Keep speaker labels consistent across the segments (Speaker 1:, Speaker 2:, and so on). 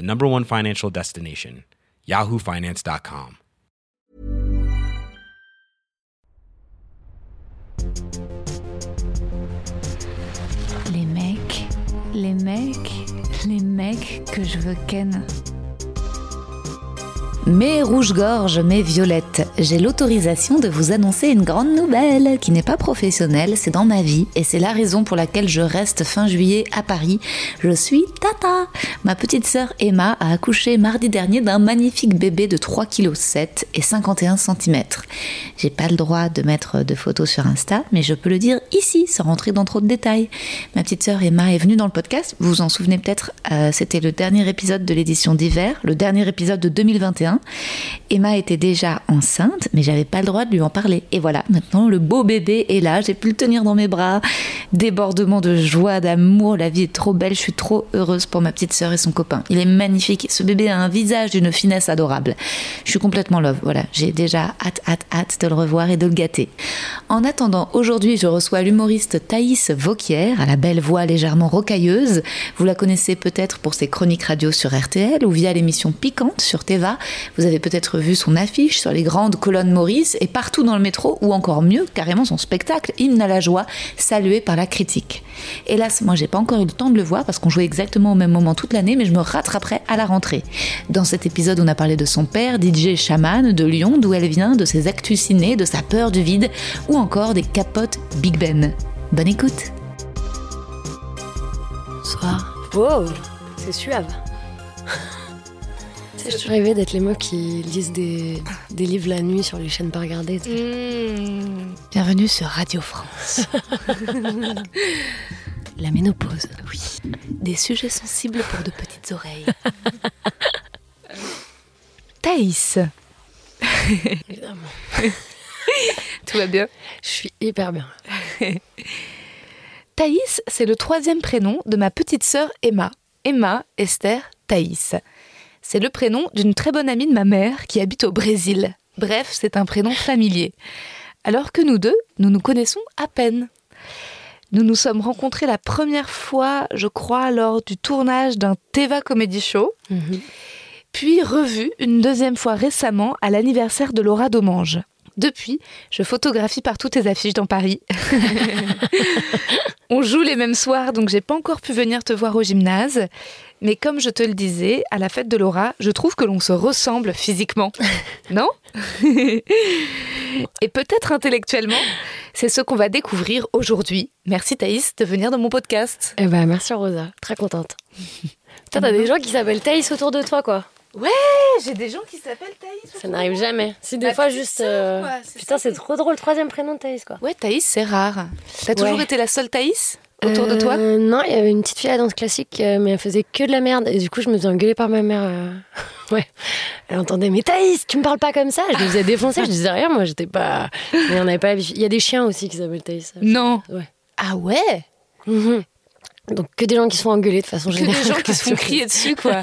Speaker 1: the number one financial destination, yahoofinance.com.
Speaker 2: Les mecs, les mecs, les mecs que je veux ken. Mes rouges-gorges, mes violettes, j'ai l'autorisation de vous annoncer une grande nouvelle qui n'est pas professionnelle, c'est dans ma vie et c'est la raison pour laquelle je reste fin juillet à Paris. Je suis Tata. Ma petite sœur Emma a accouché mardi dernier d'un magnifique bébé de 3,7 kg et 51 cm. J'ai pas le droit de mettre de photos sur Insta, mais je peux le dire ici sans rentrer dans trop de détails. Ma petite sœur Emma est venue dans le podcast, vous vous en souvenez peut-être, euh, c'était le dernier épisode de l'édition d'hiver, le dernier épisode de 2021. Emma était déjà enceinte, mais j'avais pas le droit de lui en parler. Et voilà, maintenant le beau bébé est là, j'ai pu le tenir dans mes bras. Débordement de joie, d'amour, la vie est trop belle, je suis trop heureuse pour ma petite sœur et son copain. Il est magnifique, ce bébé a un visage d'une finesse adorable. Je suis complètement love, voilà, j'ai déjà hâte, hâte, hâte de le revoir et de le gâter. En attendant, aujourd'hui, je reçois l'humoriste Thaïs Vauquier, à la belle voix légèrement rocailleuse. Vous la connaissez peut-être pour ses chroniques radio sur RTL ou via l'émission Piquante sur Teva. Vous avez peut-être vu son affiche sur les grandes colonnes Maurice et partout dans le métro, ou encore mieux, carrément son spectacle, Hymne à la joie, salué par la critique. Hélas, moi j'ai pas encore eu le temps de le voir parce qu'on jouait exactement au même moment toute l'année, mais je me rattraperai à la rentrée. Dans cet épisode, on a parlé de son père, DJ Chaman, de Lyon, d'où elle vient, de ses actus ciné, de sa peur du vide, ou encore des capotes Big Ben. Bonne écoute
Speaker 3: Bonsoir. Wow, c'est suave. Tu sais, je rêvais d'être les meufs qui lisent des, des livres la nuit sur les chaînes pas regardées. sais.
Speaker 2: Bienvenue sur Radio France.
Speaker 3: La ménopause.
Speaker 2: Oui, des sujets sensibles pour de petites oreilles. Thaïs,
Speaker 3: Évidemment.
Speaker 2: tout va bien?
Speaker 3: Je suis hyper bien.
Speaker 2: Thaïs, c'est le troisième prénom de ma petite sœur Emma. Emma, Esther, Thaïs. C'est le prénom d'une très bonne amie de ma mère qui habite au Brésil. Bref, c'est un prénom familier. Alors que nous deux, nous nous connaissons à peine. Nous nous sommes rencontrés la première fois, je crois, lors du tournage d'un Teva Comedy Show, puis revus une deuxième fois récemment à l'anniversaire de Laura Domange. Depuis, je photographie partout tes affiches dans Paris. On joue les mêmes soirs, donc j'ai pas encore pu venir te voir au gymnase. Mais comme je te le disais, à la fête de Laura, je trouve que l'on se ressemble physiquement. non? Et peut-être intellectuellement. C'est ce qu'on va découvrir aujourd'hui. Merci Thaïs de venir dans mon podcast.
Speaker 3: Eh ben, merci Rosa, très contente. Putain, t'as des gens qui s'appellent Thaïs autour de toi, quoi.
Speaker 2: Ouais, j'ai des gens qui s'appellent Thaïs.
Speaker 3: Ça n'arrive jamais. Si des
Speaker 2: Ma
Speaker 3: fois, juste.
Speaker 2: sœur,
Speaker 3: euh,
Speaker 2: quoi,
Speaker 3: Putain, c'est trop drôle, troisième prénom de Thaïs, quoi.
Speaker 2: Ouais, Thaïs, c'est rare. T'as toujours été la seule Thaïs autour de toi?
Speaker 3: Euh, Non, il y avait une petite fille à la danse classique, euh, mais elle faisait que de la merde. Et du coup, je me faisais engueuler par ma mère. euh, Ouais. Elle entendait, mais Thaïs, tu me parles pas comme ça? Je me faisais défoncer, je disais rien, moi, j'étais pas. Mais on avait pas. Il y a des chiens aussi qui s'appellent Thaïs.
Speaker 2: Non.
Speaker 3: Ouais.
Speaker 2: Ah ouais?
Speaker 3: Mhm. Donc, que des gens qui se font engueuler de façon
Speaker 2: Que
Speaker 3: générale.
Speaker 2: des gens qui se font crier dessus, quoi.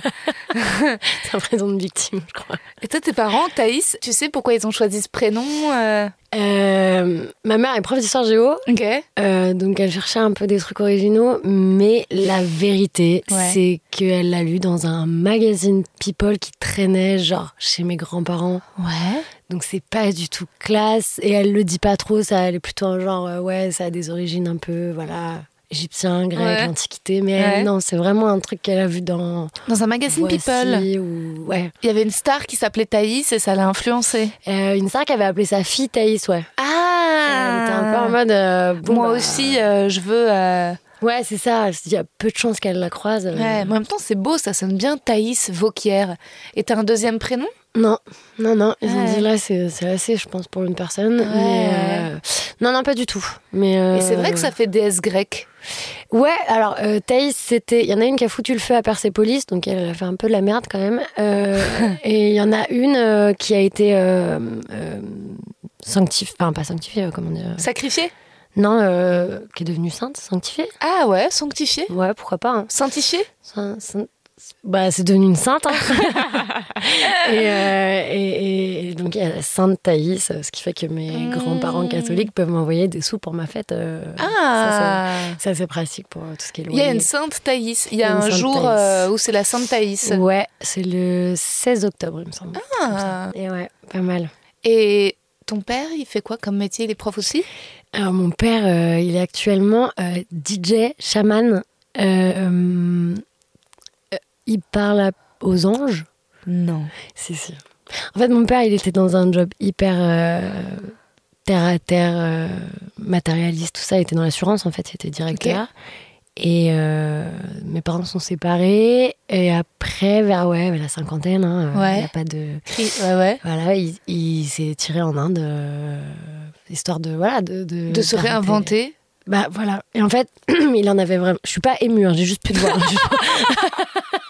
Speaker 3: C'est un prénom de victime, je crois.
Speaker 2: Et toi, tes parents, Thaïs, tu sais pourquoi ils ont choisi ce prénom euh
Speaker 3: Euh, ma mère est prof d'histoire géo,
Speaker 2: Ok.
Speaker 3: euh, donc elle cherchait un peu des trucs originaux, mais la vérité,
Speaker 2: Ouais.
Speaker 3: c'est qu'elle l'a lu dans un magazine People qui traînait, genre, chez mes grands-parents.
Speaker 2: Ouais.
Speaker 3: Donc c'est pas du tout classe, et elle le dit pas trop, ça, elle est plutôt un genre, euh, ouais, ça a des origines un peu, voilà, égyptien, grec,
Speaker 2: Ouais.
Speaker 3: l'Antiquité. Mais
Speaker 2: Ouais.
Speaker 3: non, c'est vraiment un truc qu'elle a vu dans
Speaker 2: Dans un magazine
Speaker 3: Voici
Speaker 2: People.
Speaker 3: ou ouais.
Speaker 2: Il y avait une star qui s'appelait Thaïs et ça l'a influencée.
Speaker 3: Euh, une star qui avait appelé sa fille Thaïs, ouais.
Speaker 2: Ah
Speaker 3: Elle était un peu en mode. euh, bon,
Speaker 2: Moi
Speaker 3: bah,
Speaker 2: aussi, euh, je veux. euh,
Speaker 3: Ouais, c'est ça. Il y a peu de chances qu'elle la croise. euh.
Speaker 2: Ouais, mais en même temps, c'est beau, ça sonne bien Thaïs Vauquier. Et t'as un deuxième prénom?
Speaker 3: Non, non, non. Ils ont
Speaker 2: Ouais.
Speaker 3: dit là, c'est c'est assez, je pense, pour une personne. Mais, euh, Non, non, pas du tout. Mais euh,
Speaker 2: Et c'est vrai que ça fait déesse grecque.
Speaker 3: Ouais, alors euh, Thaïs, c'était. Il y en a une qui a foutu le feu à Persépolis, donc elle a fait un peu de la merde quand même. Euh, et il y en a une euh, qui a été sanctifiée, enfin pas sanctifiée, comment dire
Speaker 2: Sacrifié
Speaker 3: Non, euh, qui est devenue sainte, sanctifiée.
Speaker 2: Ah ouais, sanctifié
Speaker 3: Ouais, pourquoi pas. hein.
Speaker 2: Sanctifié
Speaker 3: Saint- saint- Bah, c'est devenu une sainte. hein. et, euh, et- et donc, il y a la sainte Thaïs, euh, ce qui fait que mes
Speaker 2: Mmh.
Speaker 3: grands-parents catholiques peuvent m'envoyer des sous pour ma fête. euh,
Speaker 2: Ah
Speaker 3: C'est assez pratique pour tout ce qui est
Speaker 2: Il y a
Speaker 3: loyer.
Speaker 2: une sainte Thaïs. Il y a un jour euh, où c'est la sainte Thaïs.
Speaker 3: Ouais, c'est le 16 octobre, il me semble.
Speaker 2: Ah.
Speaker 3: Et ouais, pas mal.
Speaker 2: Et ton père, il fait quoi comme métier? Il est prof aussi?
Speaker 3: Alors, mon père, il est actuellement DJ, chaman. Il parle aux anges.
Speaker 2: Non.
Speaker 3: Si, si. En fait, mon père, il était dans un job hyper euh, terre à terre, euh, matérialiste, tout ça. Il était dans l'assurance, en fait, il était directeur. Et euh, mes parents sont séparés. Et après, vers ouais, vers la cinquantaine, hein,
Speaker 2: Ouais.
Speaker 3: il n'y a pas de.
Speaker 2: Ouais, ouais.
Speaker 3: Voilà, il, il s'est tiré en Inde, histoire de voilà de de,
Speaker 2: De se réinventer.
Speaker 3: Bah voilà. Et en fait, il en avait vraiment. Je suis pas émue, hein, j'ai juste plus de voix.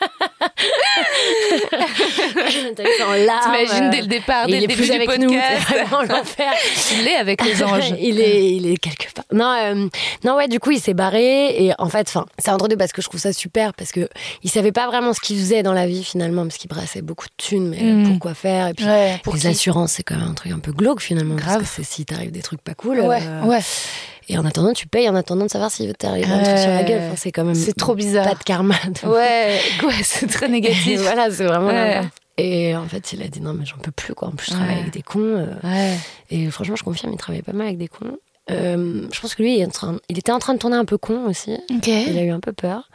Speaker 2: T'imagines dès le départ, dès
Speaker 3: il
Speaker 2: le
Speaker 3: est
Speaker 2: début
Speaker 3: plus
Speaker 2: du
Speaker 3: avec nous,
Speaker 2: podcast.
Speaker 3: vraiment l'enfer.
Speaker 2: Il est avec les anges.
Speaker 3: il est, il est quelque part. Non, euh, non, ouais, du coup, il s'est barré et en fait, c'est entre deux parce que je trouve ça super parce que il savait pas vraiment ce qu'il faisait dans la vie finalement parce qu'il brassait beaucoup de thunes, mais
Speaker 2: Mm.
Speaker 3: pourquoi faire? Et puis
Speaker 2: Ouais, pour
Speaker 3: les assurances, c'est quand même un truc un peu glauque finalement
Speaker 2: Grave.
Speaker 3: parce que si t'arrive des trucs pas cool.
Speaker 2: Ouais,
Speaker 3: euh,
Speaker 2: ouais.
Speaker 3: Et en attendant, tu payes en attendant de savoir s'il t'arrive un truc sur la gueule. Enfin, c'est quand même
Speaker 2: C'est trop bizarre.
Speaker 3: pas de karma.
Speaker 2: Ouais, ouais, c'est très négatif.
Speaker 3: voilà, c'est vraiment.
Speaker 2: Ouais.
Speaker 3: Et en fait, il a dit non, mais j'en peux plus quoi. En plus, je travaille
Speaker 2: Ouais.
Speaker 3: avec des cons. euh,
Speaker 2: Ouais.
Speaker 3: et franchement, je confirme, il travaillait pas mal avec des cons. Euh, je pense que lui, il, est en train- il était en train de tourner un peu con aussi.
Speaker 2: Ok.
Speaker 3: Il a eu un peu peur.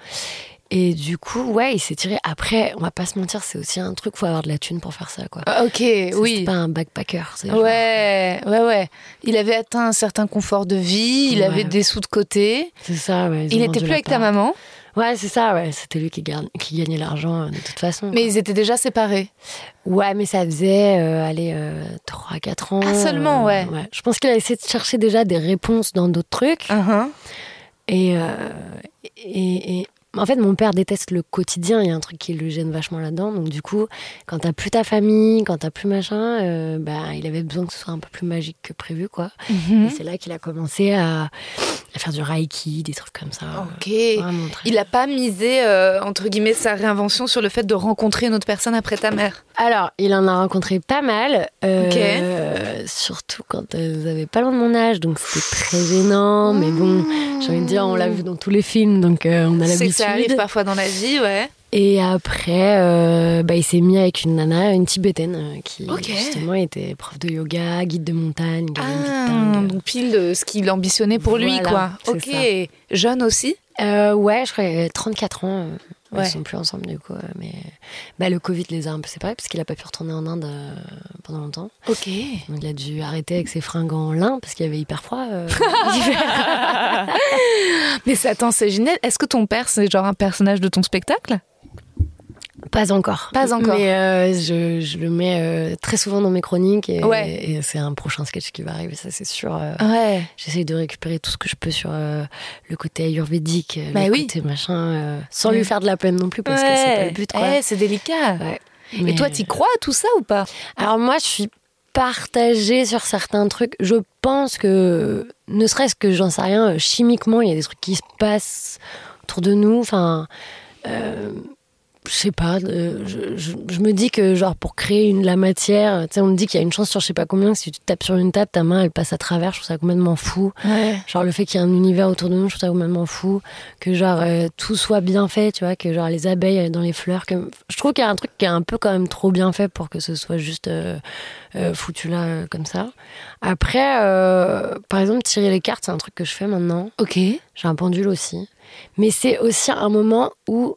Speaker 3: Et du coup, ouais, il s'est tiré. Après, on va pas se mentir, c'est aussi un truc, faut avoir de la thune pour faire ça, quoi.
Speaker 2: Ah, Ok, oui.
Speaker 3: C'est pas un backpacker. genre-
Speaker 2: Ouais, ouais, ouais. Il avait atteint un certain confort de vie, il
Speaker 3: Ouais.
Speaker 2: avait des sous de côté.
Speaker 3: C'est ça, ouais.
Speaker 2: Il
Speaker 3: vendu
Speaker 2: plus avec ta maman,
Speaker 3: Ouais, c'est ça, ouais. C'était lui qui, garde- qui gagnait l'argent euh, de toute façon.
Speaker 2: mais ils étaient déjà séparés.
Speaker 3: Ouais, mais ça faisait, euh, allez, 3-4 ans.
Speaker 2: Ah, seulement,
Speaker 3: euh,
Speaker 2: ouais.
Speaker 3: Je pense qu'il a essayé de chercher déjà des réponses dans d'autres trucs.
Speaker 2: Uh-huh.
Speaker 3: Et, euh, et, et- en fait, mon père déteste le quotidien. Il y a un truc qui le gêne vachement là-dedans. Donc, du coup, quand t'as plus ta famille, quand t'as plus machin, euh, bah, il avait besoin que ce soit un peu plus magique que prévu, quoi.
Speaker 2: Mhm.
Speaker 3: Et c'est là qu'il a commencé à, à faire du reiki, des trucs comme ça.
Speaker 2: Ok. Il n'a pas misé, euh, entre guillemets, sa réinvention sur le fait de rencontrer une autre personne après ta mère?
Speaker 3: Alors, il en a rencontré pas mal, euh, surtout quand elles avaient pas loin de mon âge, donc c'était très gênant. Mais bon, j'ai envie de dire, on l'a vu dans tous les films, donc euh, on a
Speaker 2: C'est que
Speaker 3: l'habitude.
Speaker 2: ça arrive parfois dans la vie, ouais.
Speaker 3: Et après, euh, bah, il s'est mis avec une nana, une tibétaine, euh, qui justement était prof de yoga, guide de montagne, de
Speaker 2: Ah, donc pile de ce qu'il ambitionnait pour lui, quoi. Ok.
Speaker 3: ça.
Speaker 2: Jeune aussi?
Speaker 3: Euh, ouais, je crois qu'il avait 34 ans.
Speaker 2: Ouais.
Speaker 3: Ils sont plus ensemble du coup, euh, mais bah, le Covid les a un peu séparés parce qu'il a pas pu retourner en Inde euh, pendant longtemps.
Speaker 2: Ok.
Speaker 3: Donc il a dû arrêter avec ses fringues en lin parce qu'il y avait hyper froid. euh,
Speaker 2: Mais c'est- attends, c'est génial. Est-ce que ton père, c'est genre un personnage de ton spectacle?
Speaker 3: Pas encore.
Speaker 2: Pas encore.
Speaker 3: Mais euh, je, je le mets euh, très souvent dans mes chroniques et,
Speaker 2: Ouais.
Speaker 3: et c'est un prochain sketch qui va arriver, ça c'est sûr. euh,
Speaker 2: Ouais.
Speaker 3: J'essaye de récupérer tout ce que je peux sur euh, le côté ayurvédique,
Speaker 2: Bah
Speaker 3: le
Speaker 2: oui.
Speaker 3: côté machin, sans lui faire de la peine non plus parce que c'est pas le but. Quoi.
Speaker 2: Ouais, c'est délicat.
Speaker 3: Ouais.
Speaker 2: Et
Speaker 3: Mais-
Speaker 2: toi, t'y crois à tout ça ou pas?
Speaker 3: Alors moi, je suis partagée sur certains trucs. Je pense que, ne serait-ce que, j'en sais rien, chimiquement, il y a des trucs qui se passent autour de nous. Enfin, euh, je sais pas, euh, je, je- je me dis que genre pour créer une, la matière, tu sais, on me dit qu'il y a une chance sur je sais pas combien, que si tu tapes sur une table, ta main elle passe à travers, je trouve ça complètement fou.
Speaker 2: Ouais.
Speaker 3: Genre le fait qu'il y ait un univers autour de nous, je trouve ça complètement fou. Que genre euh, tout soit bien fait, tu vois, que genre les abeilles euh, dans les fleurs. Que... Je trouve qu'il y a un truc qui est un peu quand même trop bien fait pour que ce soit juste euh, foutu là comme ça. Après, par exemple, tirer les cartes, c'est un truc que je fais maintenant.
Speaker 2: Ok.
Speaker 3: J'ai un pendule aussi. Mais c'est aussi un moment où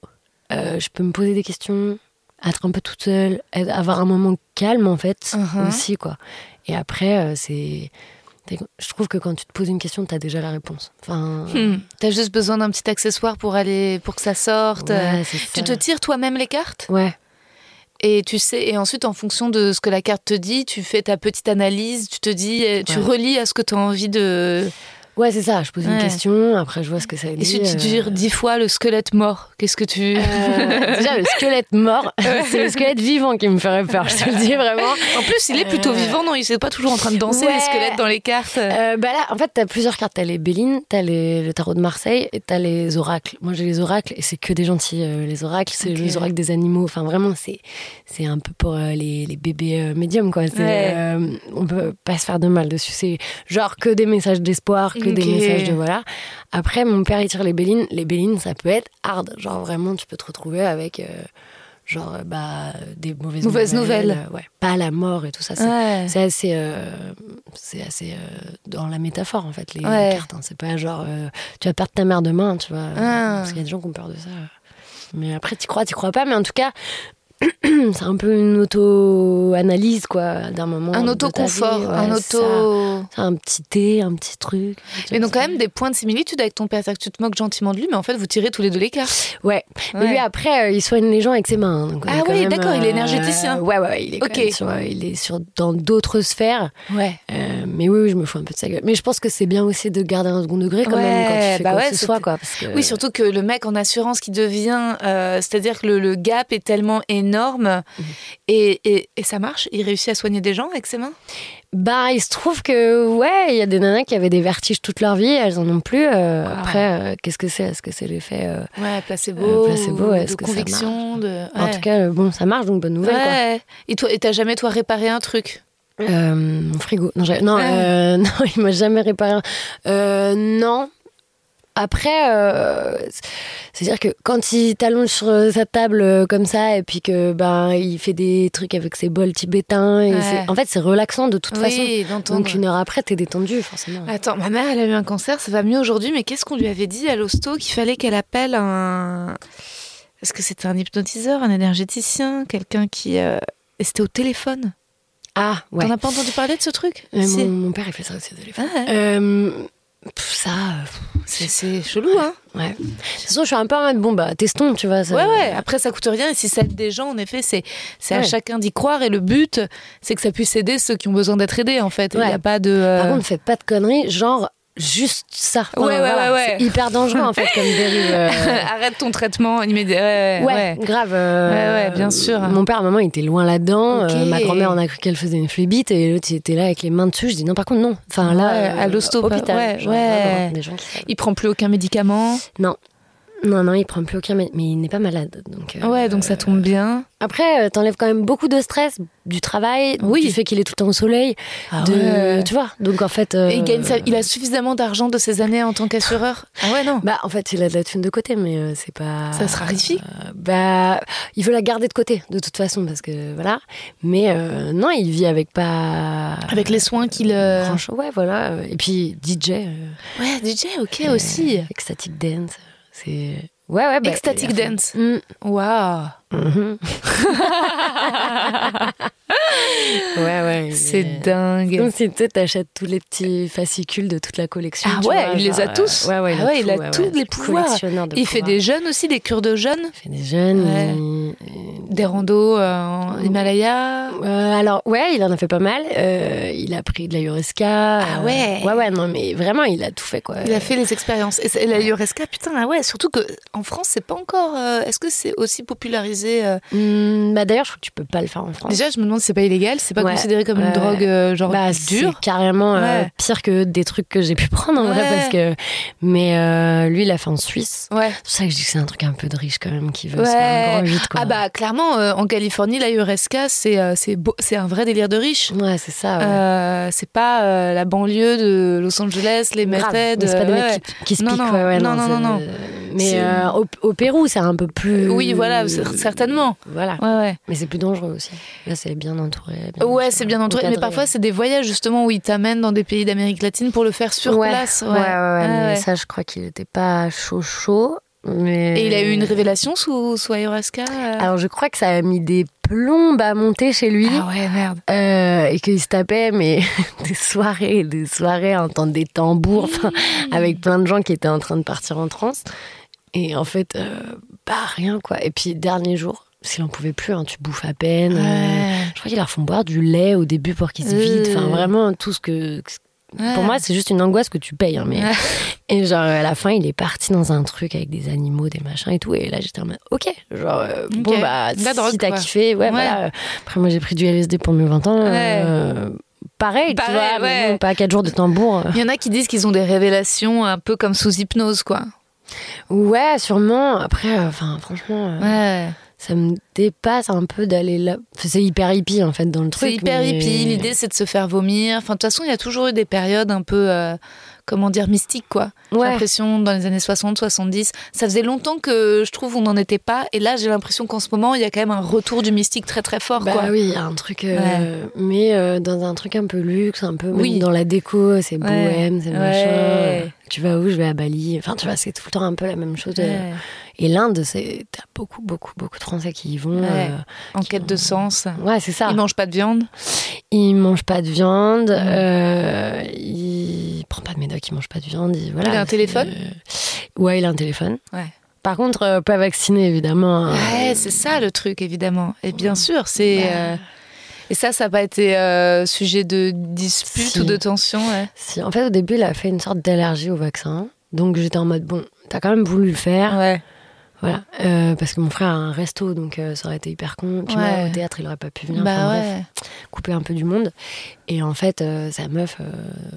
Speaker 3: euh, je peux me poser des questions, être un peu toute seule, avoir un moment calme en fait
Speaker 2: Mhm.
Speaker 3: aussi quoi. Et après, euh, c'est. Je trouve que quand tu te poses une question, t'as déjà la réponse. Enfin,
Speaker 2: Hmm. T'as juste besoin d'un petit accessoire pour aller pour que ça sorte.
Speaker 3: ouais, c'est
Speaker 2: Tu te tires toi-même les cartes?
Speaker 3: Ouais,
Speaker 2: et tu sais et ensuite en fonction de ce que la carte te dit, tu fais ta petite analyse, tu te dis euh, tu
Speaker 3: Ouais.
Speaker 2: relis à ce que tu as envie de
Speaker 3: ouais, c'est ça. Je pose une question, après je vois ce que ça dit.
Speaker 2: et si tu
Speaker 3: euh,
Speaker 2: tires dix fois le squelette mort, qu'est-ce que tu
Speaker 3: euh, déjà, le squelette mort, c'est le squelette vivant qui me ferait peur, je te le dis vraiment.
Speaker 2: En plus, il est plutôt
Speaker 3: Euh,
Speaker 2: vivant, non Il n'est pas toujours en train de danser
Speaker 3: Ouais.
Speaker 2: les squelettes dans les cartes.
Speaker 3: Euh, bah là, en fait, t'as plusieurs cartes. T'as les Béline, t'as les, le tarot de Marseille et t'as les oracles. Moi, j'ai les oracles et c'est que des gentils. euh, les oracles, c'est les oracles des animaux. Enfin, vraiment, c'est un peu pour euh, les, les bébés euh, médiums, quoi.
Speaker 2: Ouais.
Speaker 3: euh, on peut pas se faire de mal dessus. C'est genre que des messages d'espoir, que des messages de voilà. Après, mon père, il tire les Bélines. Les Bélines, ça peut être hard. Genre, vraiment, tu peux te retrouver avec. euh, Genre, euh, bah, des mauvaises,
Speaker 2: Mauvaises nouvelles.
Speaker 3: euh, ouais. Pas la mort et tout ça. C'est
Speaker 2: Ouais.
Speaker 3: assez, euh, c'est assez euh, dans la métaphore en fait les
Speaker 2: Ouais.
Speaker 3: cartes. hein. C'est pas genre tu vas perdre ta mère demain, tu vois.
Speaker 2: Ah.
Speaker 3: Parce qu'il y a des gens qui ont peur de ça. Mais après, tu crois, tu crois pas. Mais en tout cas, c'est un peu une auto-analyse quoi d'un moment.
Speaker 2: Un auto-confort.
Speaker 3: Ouais,
Speaker 2: un
Speaker 3: c'est ça.
Speaker 2: auto.
Speaker 3: C'est un petit thé, un petit truc.
Speaker 2: Mais donc, quand même, des points de similitude avec ton père. C'est-à-dire que tu te moques gentiment de lui, mais en fait, vous tirez tous les deux les cartes.
Speaker 3: Ouais. Mais
Speaker 2: Ouais.
Speaker 3: lui après, euh, il soigne les gens avec ses mains. hein. Donc,
Speaker 2: Ah oui, d'accord, il est
Speaker 3: euh,
Speaker 2: énergéticien.
Speaker 3: Ouais, ouais, ouais, il est quand
Speaker 2: Ok.
Speaker 3: même sur, il est sur dans d'autres sphères.
Speaker 2: Ouais.
Speaker 3: Euh, mais oui, oui, je me fous un peu de sa gueule. Mais je pense que c'est bien aussi de garder un second degré quand même quand
Speaker 2: Ouais,
Speaker 3: tu fais
Speaker 2: bah
Speaker 3: quoi
Speaker 2: ouais,
Speaker 3: que ce soit. Quoi, parce que-
Speaker 2: Oui, surtout que le mec en assurance qui devient, euh, c'est-à-dire que le, le gap est tellement énorme
Speaker 3: Mhm.
Speaker 2: et, et, et ça marche? Il réussit à soigner des gens avec ses mains?
Speaker 3: Bah, il se trouve que, ouais, il y a des nanas qui avaient des vertiges toute leur vie, elles en ont plus. euh. Après, euh, qu'est-ce que c'est? Est-ce que c'est l'effet euh,
Speaker 2: Ouais, placebo,
Speaker 3: placebo, est-ce que ça
Speaker 2: de.
Speaker 3: En tout cas, bon, ça marche, donc bonne nouvelle. quoi.
Speaker 2: Et toi, et t'as jamais toi réparé un truc?
Speaker 3: Euh, mon frigo. Non, non, euh, non, il m'a jamais réparé. un- Euh, non. Après, euh, c'est-à-dire que quand il t'allonge sur sa table euh, comme ça et puis que ben il fait des trucs avec ses bols tibétains, et
Speaker 2: Ouais.
Speaker 3: c'est- en fait c'est relaxant de toute façon.
Speaker 2: Oui, d'entendre.
Speaker 3: Donc une heure après t'es détendu forcément.
Speaker 2: Attends, ma mère, elle a eu un cancer, ça va mieux aujourd'hui, mais qu'est-ce qu'on lui avait dit à l'hosto qu'il fallait qu'elle appelle un. Est-ce que c'était un hypnotiseur, un énergéticien, quelqu'un qui. euh, Et c'était au téléphone?
Speaker 3: Ah ouais.
Speaker 2: T'en as pas entendu parler de ce truc? Si.
Speaker 3: mon, mon père il fait ça aussi au téléphone.
Speaker 2: Ah ouais.
Speaker 3: Euh, ça, euh,
Speaker 2: C'est chelou, hein
Speaker 3: ouais. De toute façon je suis un peu en mode bon bah testons tu vois. Ça,
Speaker 2: Ouais, ouais. Après, ça coûte rien. Et si ça aide des gens, en effet, c'est c'est à chacun d'y croire. Et le but, c'est que ça puisse aider ceux qui ont besoin d'être aidés, en fait. Il
Speaker 3: Ouais.
Speaker 2: n'y a pas de. euh,
Speaker 3: Par contre, faites pas de conneries, genre juste ça. Enfin,
Speaker 2: Ouais, ouais,
Speaker 3: voilà,
Speaker 2: ouais, ouais.
Speaker 3: C'est hyper dangereux en fait comme dérive. euh,
Speaker 2: Arrête ton traitement immédiat. Ouais,
Speaker 3: Ouais,
Speaker 2: ouais.
Speaker 3: grave. euh,
Speaker 2: Ouais, ouais, bien sûr.
Speaker 3: Mon père, maman, il était loin là-dedans. Euh, ma grand-mère, on a cru qu'elle faisait une flébite et l'autre, il était là avec les mains dessus. Je dis non, par contre, non. Enfin, là,
Speaker 2: à l'hosto,
Speaker 3: hôpital.
Speaker 2: ouais,
Speaker 3: genre,
Speaker 2: ouais.
Speaker 3: vraiment, des gens qui savent.
Speaker 2: Il prend plus aucun médicament.
Speaker 3: Non. Non, non, il prend plus aucun, mais il n'est pas malade. Donc, euh,
Speaker 2: Ouais, donc ça tombe bien.
Speaker 3: Après, euh, t'enlèves quand même beaucoup de stress du travail,
Speaker 2: Oui.
Speaker 3: du fait qu'il est tout le temps au soleil,
Speaker 2: Ah
Speaker 3: de,
Speaker 2: ouais.
Speaker 3: tu vois. Donc en fait, euh,
Speaker 2: Et il, gagne sa- il a suffisamment d'argent de ses années en tant qu'assureur Ah ouais, non.
Speaker 3: Bah, en fait, il a de la thune de côté, mais c'est pas.
Speaker 2: Ça se raréfie
Speaker 3: Euh, Bah, il veut la garder de côté, de toute façon, parce que voilà. Mais non, il vit avec pas.
Speaker 2: Avec les soins qu'il.
Speaker 3: Franchement, ouais, voilà. Et puis DJ.
Speaker 2: Ouais, DJ, ok aussi.
Speaker 3: Ecstatic Dance. C'est. Ouais, ouais. Bah,
Speaker 2: Ecstatic
Speaker 3: il a fait-
Speaker 2: Dance.
Speaker 3: Mm,
Speaker 2: Waouh.
Speaker 3: mhm. ouais, ouais. il
Speaker 2: C'est
Speaker 3: est-
Speaker 2: dingue.
Speaker 3: Comme si tu t'achètes tous les petits fascicules de toute la collection.
Speaker 2: Ah ouais,
Speaker 3: vois,
Speaker 2: il les
Speaker 3: genre,
Speaker 2: a tous.
Speaker 3: euh, Ouais, ouais,
Speaker 2: Ah ouais, il a
Speaker 3: tout,
Speaker 2: tous les pouvoirs.
Speaker 3: De
Speaker 2: Il fait des jeunes aussi, des cures de jeunes,
Speaker 3: Il fait des jeunes.
Speaker 2: Ouais.
Speaker 3: il-
Speaker 2: des randos euh, en Himalaya.
Speaker 3: Euh, alors ouais, il en a fait pas mal. Euh, il a pris de la Yoresca.
Speaker 2: Ah
Speaker 3: euh,
Speaker 2: ouais.
Speaker 3: Ouais ouais non mais vraiment il a tout fait quoi.
Speaker 2: Il a fait les expériences. Et la Yoresca, putain, ah ouais, surtout que en France, c'est pas encore. Est-ce que c'est aussi popularisé euh.
Speaker 3: Hmm, bah d'ailleurs, je crois que tu peux pas le faire en France.
Speaker 2: Déjà, je me demande si c'est pas illégal, c'est pas
Speaker 3: Ouais.
Speaker 2: considéré comme une drogue euh, genre
Speaker 3: bah,
Speaker 2: dure.
Speaker 3: c'est carrément euh, pire que des trucs que j'ai pu prendre en vrai
Speaker 2: Ouais.
Speaker 3: parce que mais euh, lui il a fait en Suisse c'est pour ça que je dis que c'est un truc un peu de riche quand même qui veut
Speaker 2: Ouais.
Speaker 3: se faire un grand vide quoi
Speaker 2: Ah bah clairement, en Californie, c'est euh, c'est beau- c'est un vrai délire de riche.
Speaker 3: ouais c'est ça
Speaker 2: c'est pas la banlieue de Los Angeles, les méthodes.
Speaker 3: C'est pas des mecs qui, qui se
Speaker 2: Non,
Speaker 3: piquent
Speaker 2: non, non, non,
Speaker 3: c'est-
Speaker 2: non, non.
Speaker 3: mais au, au Pérou c'est un peu plus
Speaker 2: Oui, voilà, certainement.
Speaker 3: voilà
Speaker 2: Ouais, ouais.
Speaker 3: mais c'est plus dangereux aussi là c'est bien entouré bien
Speaker 2: Ouais, c'est bien entouré. Mais parfois, c'est des voyages justement où ils t'amènent dans des pays d'Amérique latine pour le faire sur
Speaker 3: ouais.
Speaker 2: place.
Speaker 3: ouais ouais, ouais, mais ça je crois qu'il était pas chaud chaud mais
Speaker 2: Et il a eu une révélation sous, sous ayahuasca euh
Speaker 3: alors je crois que ça a mis des plombes à monter chez lui
Speaker 2: Ah ouais, merde.
Speaker 3: Euh, et qu'il se tapait mais des soirées des soirées à entendre des tambours avec plein de gens qui étaient en train de partir en transe et en fait euh, bah rien quoi et puis dernier jour s'il en pouvait plus hein, tu bouffes à peine euh, je crois qu'ils leur font boire du lait au début pour qu'ils se vident enfin
Speaker 2: Euh.
Speaker 3: vraiment tout ce que
Speaker 2: Ouais.
Speaker 3: pour moi c'est juste une angoisse que tu payes hein, mais
Speaker 2: Ouais.
Speaker 3: et genre à la fin il est parti dans un truc avec des animaux des machins et tout et là j'étais en mode ok genre euh,
Speaker 2: Ok.
Speaker 3: bon bah
Speaker 2: la
Speaker 3: si t'as kiffé ouais,
Speaker 2: Ouais.
Speaker 3: voilà après moi j'ai pris du LSD pour mes 20 ans euh, pareil, tu vois mais
Speaker 2: ouais.
Speaker 3: bon, pas 4 jours de tambour
Speaker 2: Il y en a qui disent qu'ils ont des révélations un peu comme sous hypnose, quoi.
Speaker 3: Ouais sûrement après euh, franchement euh,
Speaker 2: Ouais.
Speaker 3: ça me dépasse un peu d'aller là Enfin, c'est hyper hippie en fait dans le truc
Speaker 2: C'est hyper
Speaker 3: mais-
Speaker 2: hippie. L'idée, c'est de se faire vomir. Enfin, de toute façon, il y a toujours eu des périodes un peu, euh, comment dire, mystiques, quoi. J'ai l'impression, dans les années 60, 70. Ça faisait longtemps que je trouve on n'en était pas. Et là, j'ai l'impression qu'en ce moment, il y a quand même un retour du mystique très, très fort,
Speaker 3: Bah
Speaker 2: quoi.
Speaker 3: oui, un truc, euh, mais euh, dans un truc un peu luxe, un peu
Speaker 2: Oui.
Speaker 3: dans la déco, c'est bohème, c'est machin. Tu vas où? Je vais à Bali. Enfin, tu vois, c'est tout le temps un peu la même chose.
Speaker 2: Ouais.
Speaker 3: Et l'Inde, c'est t'as beaucoup, beaucoup, beaucoup de Français qui y vont.
Speaker 2: Ouais.
Speaker 3: euh,
Speaker 2: En quête de sens.
Speaker 3: Ouais, c'est ça.
Speaker 2: Ils mangent pas de viande.
Speaker 3: Il mange pas de viande.
Speaker 2: Mhm.
Speaker 3: euh, il prend pas de médoc. Il mange pas de viande. Il, voilà,
Speaker 2: Il a un téléphone
Speaker 3: euh, Ouais, il a un téléphone.
Speaker 2: Ouais.
Speaker 3: Par contre, euh, pas vacciné évidemment. hein.
Speaker 2: Ouais, c'est ça le truc, évidemment. Et bien sûr, c'est.
Speaker 3: Bah.
Speaker 2: euh, Et ça, ça n'a pas été euh, sujet de dispute
Speaker 3: Si.
Speaker 2: ou de tension, ouais.
Speaker 3: Si, en fait, au début, il a fait une sorte d'allergie au vaccin. Donc j'étais en mode bon, t'as quand même voulu le faire.
Speaker 2: Ouais.
Speaker 3: Voilà, Euh, parce que mon frère a un resto, donc euh, ça aurait été hyper con. Puis
Speaker 2: Ouais.
Speaker 3: moi, au théâtre, il aurait pas pu venir.
Speaker 2: Bah
Speaker 3: Enfin,
Speaker 2: ouais.
Speaker 3: bref, couper un peu du monde. Et en fait, euh, sa meuf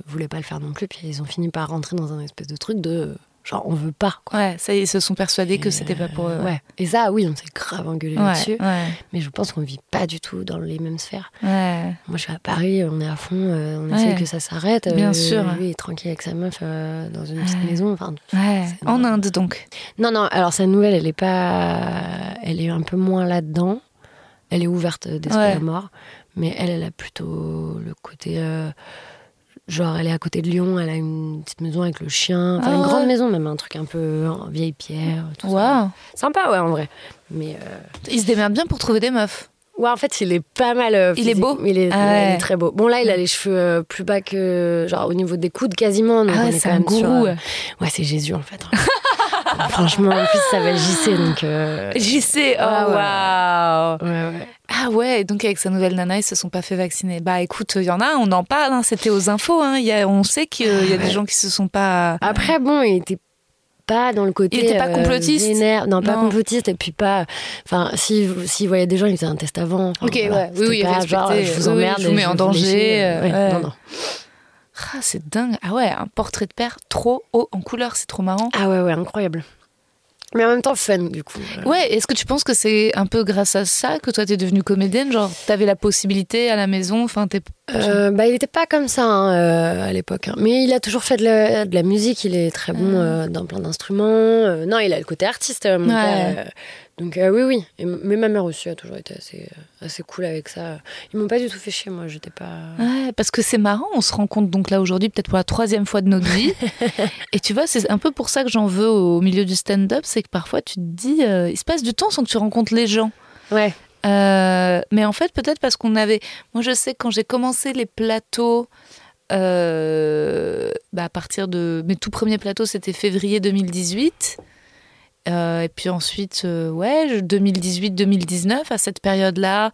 Speaker 3: voulait pas le faire non plus. Puis ils ont fini par rentrer dans un espèce de truc de genre on veut pas. Quoi.
Speaker 2: Ouais, ça ils se sont persuadés que c'était pas pour eux.
Speaker 3: ouais. Et ça, oui, on s'est grave engueulé
Speaker 2: Ouais,
Speaker 3: là-dessus.
Speaker 2: ouais,
Speaker 3: Mais je pense qu'on vit pas du tout dans les mêmes sphères.
Speaker 2: ouais.
Speaker 3: Moi, je suis à Paris, on est à fond, euh, on essaye que ça s'arrête.
Speaker 2: Bien
Speaker 3: Euh,
Speaker 2: sûr.
Speaker 3: Lui, il est tranquille avec sa meuf euh, dans une petite maison. Enfin,
Speaker 2: En. Inde, donc.
Speaker 3: Non, non, alors sa nouvelle, elle est pas. Elle est un peu moins là-dedans. Elle est ouverte d'esprit à mort. Mais elle, elle a plutôt le côté. Genre, elle est à côté de Lyon, elle a une petite maison avec le chien. Enfin,
Speaker 2: Ah
Speaker 3: une
Speaker 2: ouais.
Speaker 3: grande maison, même un truc un peu en vieille pierre. Tout ça.
Speaker 2: Waouh.
Speaker 3: Sympa, ouais, en vrai. Mais. euh,
Speaker 2: Il se démerde bien pour trouver des meufs.
Speaker 3: Ouais, en fait, il est pas mal. euh,
Speaker 2: Il est beau
Speaker 3: Il est,
Speaker 2: Ah
Speaker 3: ouais, il est très beau. Bon, là, il a les cheveux euh, plus bas que. Genre, au niveau des coudes, quasiment. Donc
Speaker 2: Ah ouais,
Speaker 3: on est
Speaker 2: c'est
Speaker 3: quand
Speaker 2: un
Speaker 3: même sur,
Speaker 2: gourou.
Speaker 3: euh, Ouais, c'est Jésus, en fait. Franchement, en plus, ça va JC, donc. euh,
Speaker 2: sais. Oh,
Speaker 3: Ah
Speaker 2: waouh.
Speaker 3: Ouais, ouais.
Speaker 2: Ah ouais, et donc avec sa nouvelle nana, ils se sont pas fait vacciner. Bah écoute, il y en a, on en parle, hein, c'était aux infos. Hein. Il y a, on sait qu'il y a
Speaker 3: Ah
Speaker 2: des gens qui se sont pas.
Speaker 3: Après, bon, il était pas dans le côté.
Speaker 2: Il était pas
Speaker 3: euh,
Speaker 2: complotiste
Speaker 3: vénère. Non, pas
Speaker 2: Non.
Speaker 3: complotiste. Et puis pas. Enfin, s'il s'il voyait des gens, il faisait un test avant. Enfin,
Speaker 2: Ok,
Speaker 3: voilà.
Speaker 2: ouais. Oui, oui,
Speaker 3: pas genre, je vous
Speaker 2: Oui, oui,
Speaker 3: emmerde.
Speaker 2: je vous
Speaker 3: et
Speaker 2: mets en danger, euh,
Speaker 3: Ouais,
Speaker 2: ouais.
Speaker 3: Non, non.
Speaker 2: Ah, c'est dingue. Ah ouais, un portrait de père trop haut en couleur, c'est trop marrant.
Speaker 3: Ah ouais, ouais, incroyable. Mais en même temps, fun, du coup.
Speaker 2: Ouais, est-ce que tu penses que c'est un peu grâce à ça que toi t'es devenue comédienne? Genre, t'avais la possibilité à la maison, enfin, t'es.
Speaker 3: Euh, bah, il était pas comme ça hein, euh, à l'époque. hein. Mais il a toujours fait de la, de la musique. Il est très bon euh, dans plein d'instruments. Euh, non, il a le côté artiste, euh, mon
Speaker 2: Ouais.
Speaker 3: père, euh. Donc euh, oui, oui. Et mais ma mère aussi a toujours été assez, euh, assez cool avec ça. Ils m'ont pas du tout fait chier, moi. J'étais pas.
Speaker 2: Ouais, parce que c'est marrant, on se rend compte donc là aujourd'hui, peut-être pour la troisième fois de notre vie. Et tu vois, c'est un peu pour ça que j'en veux au milieu du stand-up, c'est que parfois tu te dis, euh, il se passe du temps sans que tu rencontres les gens.
Speaker 3: Ouais.
Speaker 2: Euh, mais en fait, peut-être parce qu'on avait. Moi, je sais quand j'ai commencé les plateaux, bah, à partir de mes tout premiers plateaux, c'était février 2018. Euh, et puis ensuite, euh, ouais, 2018-2019, à cette période-là,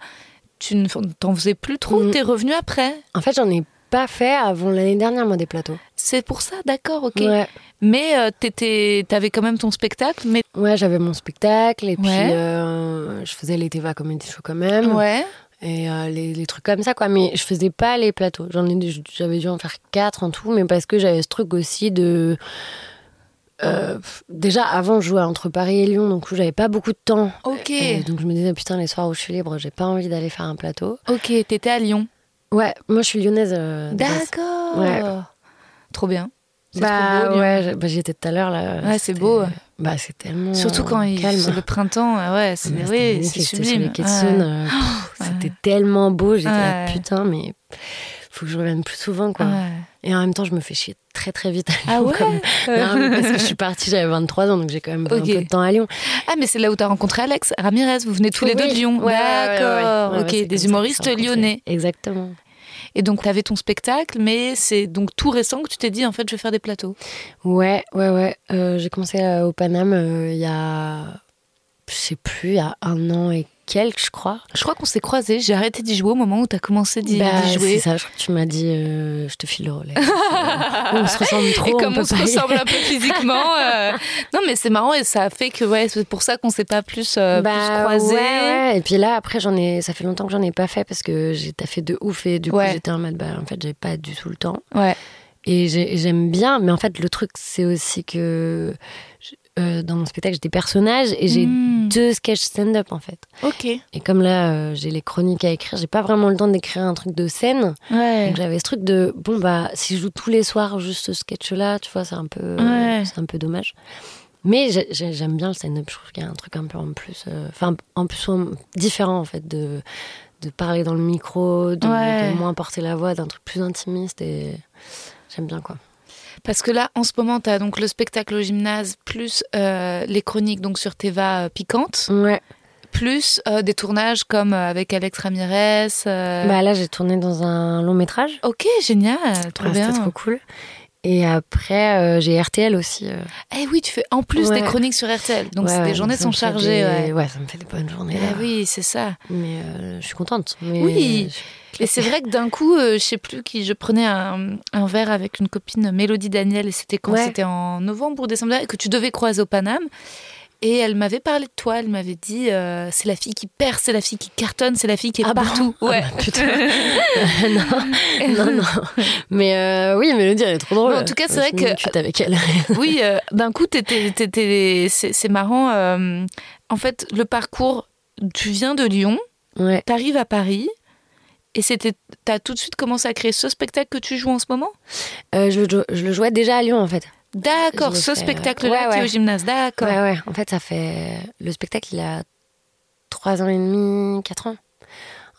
Speaker 2: tu ne t'en faisais plus trop,
Speaker 3: Mhm.
Speaker 2: t'es revenu après?
Speaker 3: En fait, j'en ai pas fait avant l'année dernière, moi, des plateaux.
Speaker 2: C'est pour ça, d'accord, ok.
Speaker 3: Ouais.
Speaker 2: Mais euh, t'étais, t'avais quand même ton spectacle, mais
Speaker 3: Ouais, j'avais mon spectacle et puis
Speaker 2: Ouais.
Speaker 3: euh, je faisais les Teva Comedy Show quand même.
Speaker 2: ouais.
Speaker 3: Et les, les trucs comme ça, quoi. Mais je faisais pas les plateaux. J'en ai, j'avais dû en faire quatre en tout, mais parce que j'avais ce truc aussi de. Euh, déjà, avant, je jouais entre Paris et Lyon, donc j'avais pas beaucoup de temps.
Speaker 2: Ok.
Speaker 3: Et donc je me disais, putain, les soirs où je suis libre, j'ai pas envie d'aller faire un plateau.
Speaker 2: Ok, t'étais à Lyon.
Speaker 3: Ouais, moi je suis lyonnaise. euh.
Speaker 2: D'accord.
Speaker 3: Ouais.
Speaker 2: Trop bien.
Speaker 3: Bah
Speaker 2: trop beau,
Speaker 3: ouais, bah, j'y étais tout à l'heure là.
Speaker 2: Ouais, c'est beau.
Speaker 3: Bah c'est tellement.
Speaker 2: Surtout quand il
Speaker 3: calme.
Speaker 2: le printemps, euh, ouais, c'est
Speaker 3: Ouais,
Speaker 2: c'est
Speaker 3: sur
Speaker 2: sublime.
Speaker 3: les
Speaker 2: Ouais.
Speaker 3: C'était tellement beau, j'étais là, putain, mais faut que je revienne plus souvent, quoi.
Speaker 2: Ouais.
Speaker 3: Et en même temps, je me fais chier très très vite à
Speaker 2: Ah
Speaker 3: Lyon.
Speaker 2: ouais
Speaker 3: comme- Non, mais parce que je suis partie, j'avais 23 ans, donc j'ai quand même
Speaker 2: Ok.
Speaker 3: un peu de temps à Lyon.
Speaker 2: Ah, mais c'est là où t'as rencontré Alex Ramirez. Vous venez tous les deux de. Lyon.
Speaker 3: Ouais,
Speaker 2: D'accord.
Speaker 3: ouais,
Speaker 2: ok, des humoristes lyonnais.
Speaker 3: Exactement.
Speaker 2: Et donc, t'avais ton spectacle, mais c'est donc tout récent que tu t'es dit, en fait, je vais faire des plateaux.
Speaker 3: Ouais, ouais, ouais. Euh, j'ai commencé euh, au Paname euh, il y a. Je sais plus, il y a un an et quelques, je crois.
Speaker 2: Je crois qu'on s'est croisés. J'ai arrêté d'y jouer au moment où t'as commencé d'y
Speaker 3: Bah,
Speaker 2: d'y jouer.
Speaker 3: c'est ça, je crois que tu m'as dit, euh, je te file le relais. On se ressemble trop.
Speaker 2: et comme
Speaker 3: peut
Speaker 2: on, se ressemble un peu physiquement, euh, non mais c'est marrant et ça a fait que ouais c'est pour ça qu'on s'est pas plus, euh, plus croisés.
Speaker 3: Bah, Ouais, ouais. Et puis là, après, j'en ai, ça fait longtemps que j'en ai pas fait parce que j'ai taffé de ouf et du coup,
Speaker 2: Ouais.
Speaker 3: j'étais en mode, bah, en fait, j'avais pas du tout le temps.
Speaker 2: Ouais.
Speaker 3: Et j'ai- et j'aime bien, mais en fait, le truc, c'est aussi que euh, dans mon spectacle, j'ai des personnages et j'ai
Speaker 2: Hmm.
Speaker 3: deux sketchs stand-up en fait.
Speaker 2: Ok.
Speaker 3: Et comme là, euh, j'ai les chroniques à écrire, j'ai pas vraiment le temps d'écrire un truc de scène.
Speaker 2: Ouais.
Speaker 3: Donc j'avais ce truc de, bon, bah, si je joue tous les soirs juste ce sketch-là, tu vois, c'est un peu,
Speaker 2: Ouais.
Speaker 3: c'est un peu dommage. Mais j'ai- j'ai- j'aime bien le stand-up, je trouve qu'il y a un truc un peu en plus, euh, enfin, en plus en- différent en fait, de, de parler dans le micro, de,
Speaker 2: Ouais.
Speaker 3: de moins porter la voix, d'un truc plus intimiste et j'aime bien quoi.
Speaker 2: Parce que là, en ce moment, tu as donc le spectacle au gymnase, plus euh, les chroniques donc sur Teva euh, piquantes,
Speaker 3: Ouais.
Speaker 2: plus euh, des tournages comme avec Alex Ramirez.
Speaker 3: Bah là, j'ai tourné dans un long métrage.
Speaker 2: ok, génial, trop
Speaker 3: Ah,
Speaker 2: bien.
Speaker 3: C'était trop cool. Et après, euh, j'ai RTL aussi. euh.
Speaker 2: Eh oui, tu fais en plus
Speaker 3: Ouais.
Speaker 2: des chroniques sur RTL. Donc
Speaker 3: Ouais,
Speaker 2: les journées sont chargées.
Speaker 3: des-
Speaker 2: Ouais.
Speaker 3: ça me fait des bonnes journées.
Speaker 2: Eh oui, c'est ça.
Speaker 3: Mais euh, je suis contente. Mais
Speaker 2: Oui.
Speaker 3: je-
Speaker 2: Et c'est vrai que d'un coup, euh, je sais plus qui, je prenais un, un verre avec une copine, Mélodie Daniel, et c'était quand. C'était en novembre ou décembre, et que tu devais croiser au Paname. Et elle m'avait parlé de toi, elle m'avait dit euh, c'est la fille qui perce, c'est la fille qui cartonne, c'est la fille qui est
Speaker 3: Ah bon
Speaker 2: partout.
Speaker 3: Ah bah, putain. non, non, non. Mais euh, oui, Mélodie, elle est trop drôle.
Speaker 2: Mais en tout cas, c'est vrai que-
Speaker 3: discute avec elle.
Speaker 2: oui, euh, d'un coup, c'est, marrant. euh, en fait, le parcours, tu viens de Lyon,
Speaker 3: ouais.
Speaker 2: t'arrives à Paris, et c'était, t'as tout de suite commencé à créer ce spectacle que tu joues en ce moment?
Speaker 3: Euh, je le jouais déjà à Lyon, en fait.
Speaker 2: D'accord, ce spectacle-là
Speaker 3: ouais, ouais.
Speaker 2: au gymnase, d'accord.
Speaker 3: Ouais, ouais. En fait, ça fait. Le spectacle, il a 3 ans et demi, 4 ans.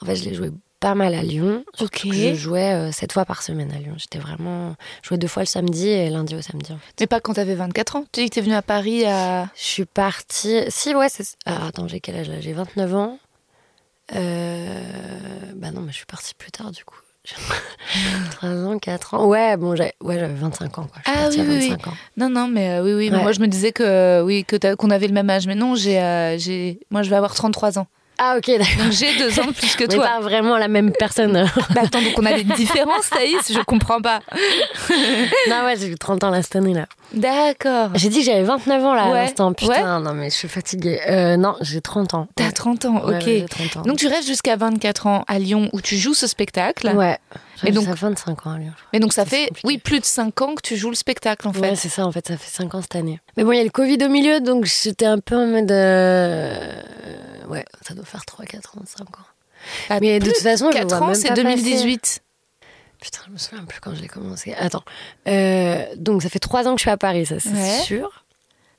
Speaker 3: En fait, je l'ai joué pas mal à Lyon.
Speaker 2: Ok.
Speaker 3: Je jouais 7 fois par semaine à Lyon. J'étais vraiment. Je jouais deux fois le samedi et lundi au samedi, en fait.
Speaker 2: Mais pas quand t'avais 24 ans. Tu dis que t'es venue à Paris à.
Speaker 3: Je suis partie. Si, ouais, c'est. Ah, attends, j'ai quel âge là? J'ai 29 ans. Euh... Bah non, mais je suis partie plus tard du coup. 3 ans, 4 ans. Ouais, bon, j'avais ouais, j'avais 25 ans quoi. Je
Speaker 2: Ah oui, oui, oui.
Speaker 3: 25 ans.
Speaker 2: Non, non, mais euh, oui, oui.
Speaker 3: Ouais.
Speaker 2: Moi, je me disais que oui, que t'as- qu'on avait le même âge. Mais non, j'ai, euh, j'ai, moi, je vais avoir 33 ans.
Speaker 3: Ah, ok, d'accord.
Speaker 2: J'ai deux ans plus que
Speaker 3: On
Speaker 2: toi.
Speaker 3: pas vraiment la même personne.
Speaker 2: Bah attends, donc on a des différences, Thaïs Je comprends pas.
Speaker 3: non, ouais, j'ai eu 30 ans là, cette année là.
Speaker 2: D'accord.
Speaker 3: J'ai dit que j'avais 29 ans là
Speaker 2: Ouais.
Speaker 3: à l'instant. Putain, non, mais je suis fatiguée. Euh, non, j'ai 30 ans.
Speaker 2: T'as
Speaker 3: Ouais.
Speaker 2: 30 ans,
Speaker 3: Ouais,
Speaker 2: ok.
Speaker 3: ouais, j'ai 30 ans.
Speaker 2: Donc tu restes jusqu'à 24 ans à Lyon où tu joues ce spectacle.
Speaker 3: ouais.
Speaker 2: Et donc-
Speaker 3: ça 25 ans à Lyon.
Speaker 2: Mais donc ça fait,
Speaker 3: compliqué.
Speaker 2: oui, plus de 5 ans que tu joues le spectacle en fait.
Speaker 3: Ouais, c'est ça, en fait, ça fait 5 ans cette année. Mais bon, il y a le Covid au milieu, donc j'étais un peu en mode. euh, Ouais, ça doit faire 3, 4 ans, 5 ans.
Speaker 2: Bah,
Speaker 3: Mais de toute façon, je
Speaker 2: 4
Speaker 3: vois
Speaker 2: ans, c'est
Speaker 3: pas
Speaker 2: 2018.
Speaker 3: Putain, je me souviens plus quand j'ai commencé. Attends. Euh, donc, ça fait 3 ans que je suis à Paris, ça, c'est
Speaker 2: Ouais.
Speaker 3: sûr.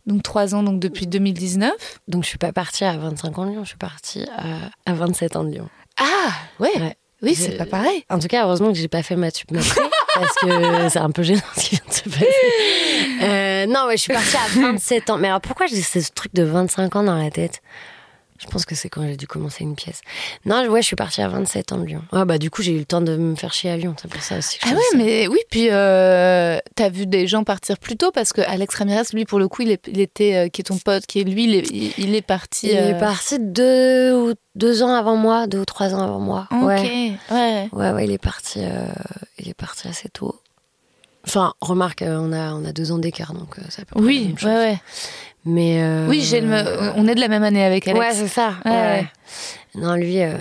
Speaker 2: Donc 3 ans donc depuis 2019.
Speaker 3: Donc, je suis pas partie à 25 ans de Lyon, je suis partie à, à 27 ans de Lyon.
Speaker 2: Ah, ouais.
Speaker 3: Ouais.
Speaker 2: Oui, c'est
Speaker 3: Je-
Speaker 2: pas pareil.
Speaker 3: En tout cas, heureusement que j'ai pas fait ma tube parce que c'est un peu gênant ce qui vient de se passer. Euh, non, ouais, je suis partie à 27 ans. Mais alors pourquoi j'ai ce truc de 25 ans dans la tête? Je pense que c'est quand j'ai dû commencer une pièce. Non, ouais, je suis partie à 27 ans de Lyon. Ouais, bah du coup, j'ai eu le temps de me faire chier à Lyon, c'est pour ça aussi que je
Speaker 2: Ah ouais,
Speaker 3: ça.
Speaker 2: mais oui, puis euh, t'as vu des gens partir plus tôt parce que Alex Ramirez, lui, pour le coup, il, est- il était, euh, qui est ton pote, qui est lui, il est, il- il est parti.
Speaker 3: Il
Speaker 2: euh,
Speaker 3: est parti deux, ou deux ans avant moi, deux ou trois ans avant moi.
Speaker 2: Ok,
Speaker 3: Ouais.
Speaker 2: ouais.
Speaker 3: Ouais, ouais, il est parti, il est parti assez tôt. Enfin, remarque, euh, on a, on a deux ans d'écart, donc euh, ça peut
Speaker 2: Oui, ouais.
Speaker 3: Mais. euh,
Speaker 2: Oui, j'ai le- on est de la même année avec Alex.
Speaker 3: Ouais, c'est ça.
Speaker 2: Ouais,
Speaker 3: ouais. Non, lui. euh,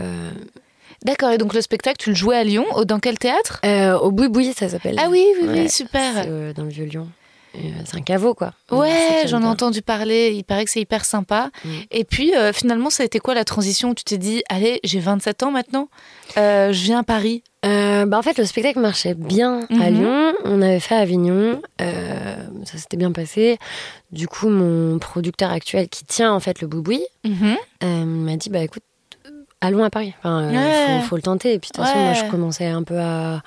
Speaker 2: D'accord, et donc le spectacle, tu le jouais à Lyon, dans quel théâtre?
Speaker 3: Euh, au boui boui, ça s'appelle.
Speaker 2: Ah oui, oui, oui, super.
Speaker 3: Dans le Vieux-Lyon. Et, euh, C'est un caveau, quoi.
Speaker 2: Ouais, j'en ai entendu parler. Il paraît que c'est hyper sympa.
Speaker 3: Mm.
Speaker 2: Et puis, finalement, ça a été quoi la transition? Tu t'es dit, allez, j'ai 27 ans maintenant, je viens à Paris
Speaker 3: Euh, bah en fait, le spectacle marchait bien à
Speaker 2: Mhm.
Speaker 3: Lyon. On avait fait Avignon. euh, ça s'était bien passé. Du coup, mon producteur actuel qui tient en fait le bouboui
Speaker 2: Mhm.
Speaker 3: euh, m'a dit bah écoute, euh, allons à Paris. Enfin,
Speaker 2: Ouais.
Speaker 3: faut, faut le tenter. Et puis de toute façon, moi, je commençais un peu à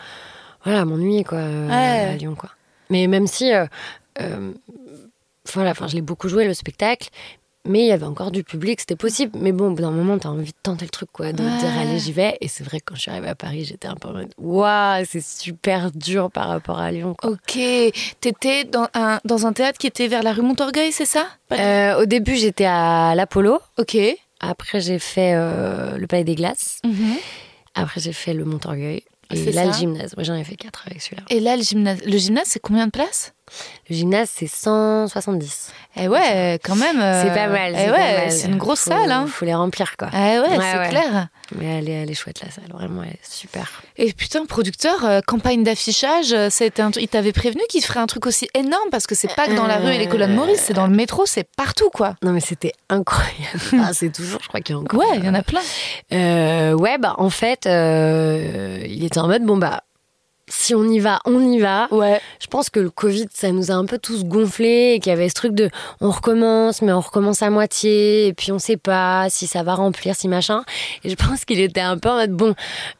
Speaker 3: voilà à m'ennuyer quoi
Speaker 2: Ouais.
Speaker 3: à Lyon quoi. Mais même si voilà, enfin, je l'ai beaucoup joué le spectacle. Mais il y avait encore du public, c'était possible. Mais bon, au bout d'un moment, t'as envie de tenter le truc, quoi, de
Speaker 2: Ouais.
Speaker 3: dire allez, j'y vais. Et c'est vrai que quand je suis arrivée à Paris, j'étais un peu en mode waouh, c'est super dur par rapport à Lyon. Quoi.
Speaker 2: Ok, t'étais dans un, dans un théâtre qui était vers la rue Montorgueil, c'est ça
Speaker 3: Euh, au début, j'étais à l'Apollo.
Speaker 2: Ok.
Speaker 3: Après, j'ai fait euh, le Palais des Glaces.
Speaker 2: Mhm.
Speaker 3: Après, j'ai fait le Montorgueil. Et là, le gymnase. Moi, j'en ai fait quatre avec celui-là.
Speaker 2: Et là, le gymnase, le gymnase c'est combien de places?
Speaker 3: Le gymnase, c'est 170.
Speaker 2: Eh ouais, quand même. euh,
Speaker 3: C'est pas mal.
Speaker 2: Eh ouais, c'est une grosse
Speaker 3: Faut-
Speaker 2: salle. Hein.
Speaker 3: faut les remplir, quoi.
Speaker 2: Eh ouais,
Speaker 3: Ouais,
Speaker 2: c'est
Speaker 3: ouais.
Speaker 2: clair.
Speaker 3: Mais elle est, elle est chouette, la salle. Vraiment, elle est super.
Speaker 2: Et putain, producteur, euh, campagne d'affichage, euh, un... il t'avait prévenu qu'il ferait un truc aussi énorme parce que c'est pas que dans la rue et les colonnes Maurice, c'est dans le métro, c'est partout quoi.
Speaker 3: Non, mais c'était incroyable. Ah, c'est toujours, je crois qu'il y a encore.
Speaker 2: Ouais, il y en a plein.
Speaker 3: Euh, ouais, bah en fait, euh, il était en mode bon bah si on y va, on y va.
Speaker 2: Ouais.
Speaker 3: Je pense que le Covid, ça nous a un peu tous gonflés et qu'il y avait ce truc de on recommence, mais on recommence à moitié et puis on sait pas si ça va remplir, si machin. Et je pense qu'il était un peu en mode bon,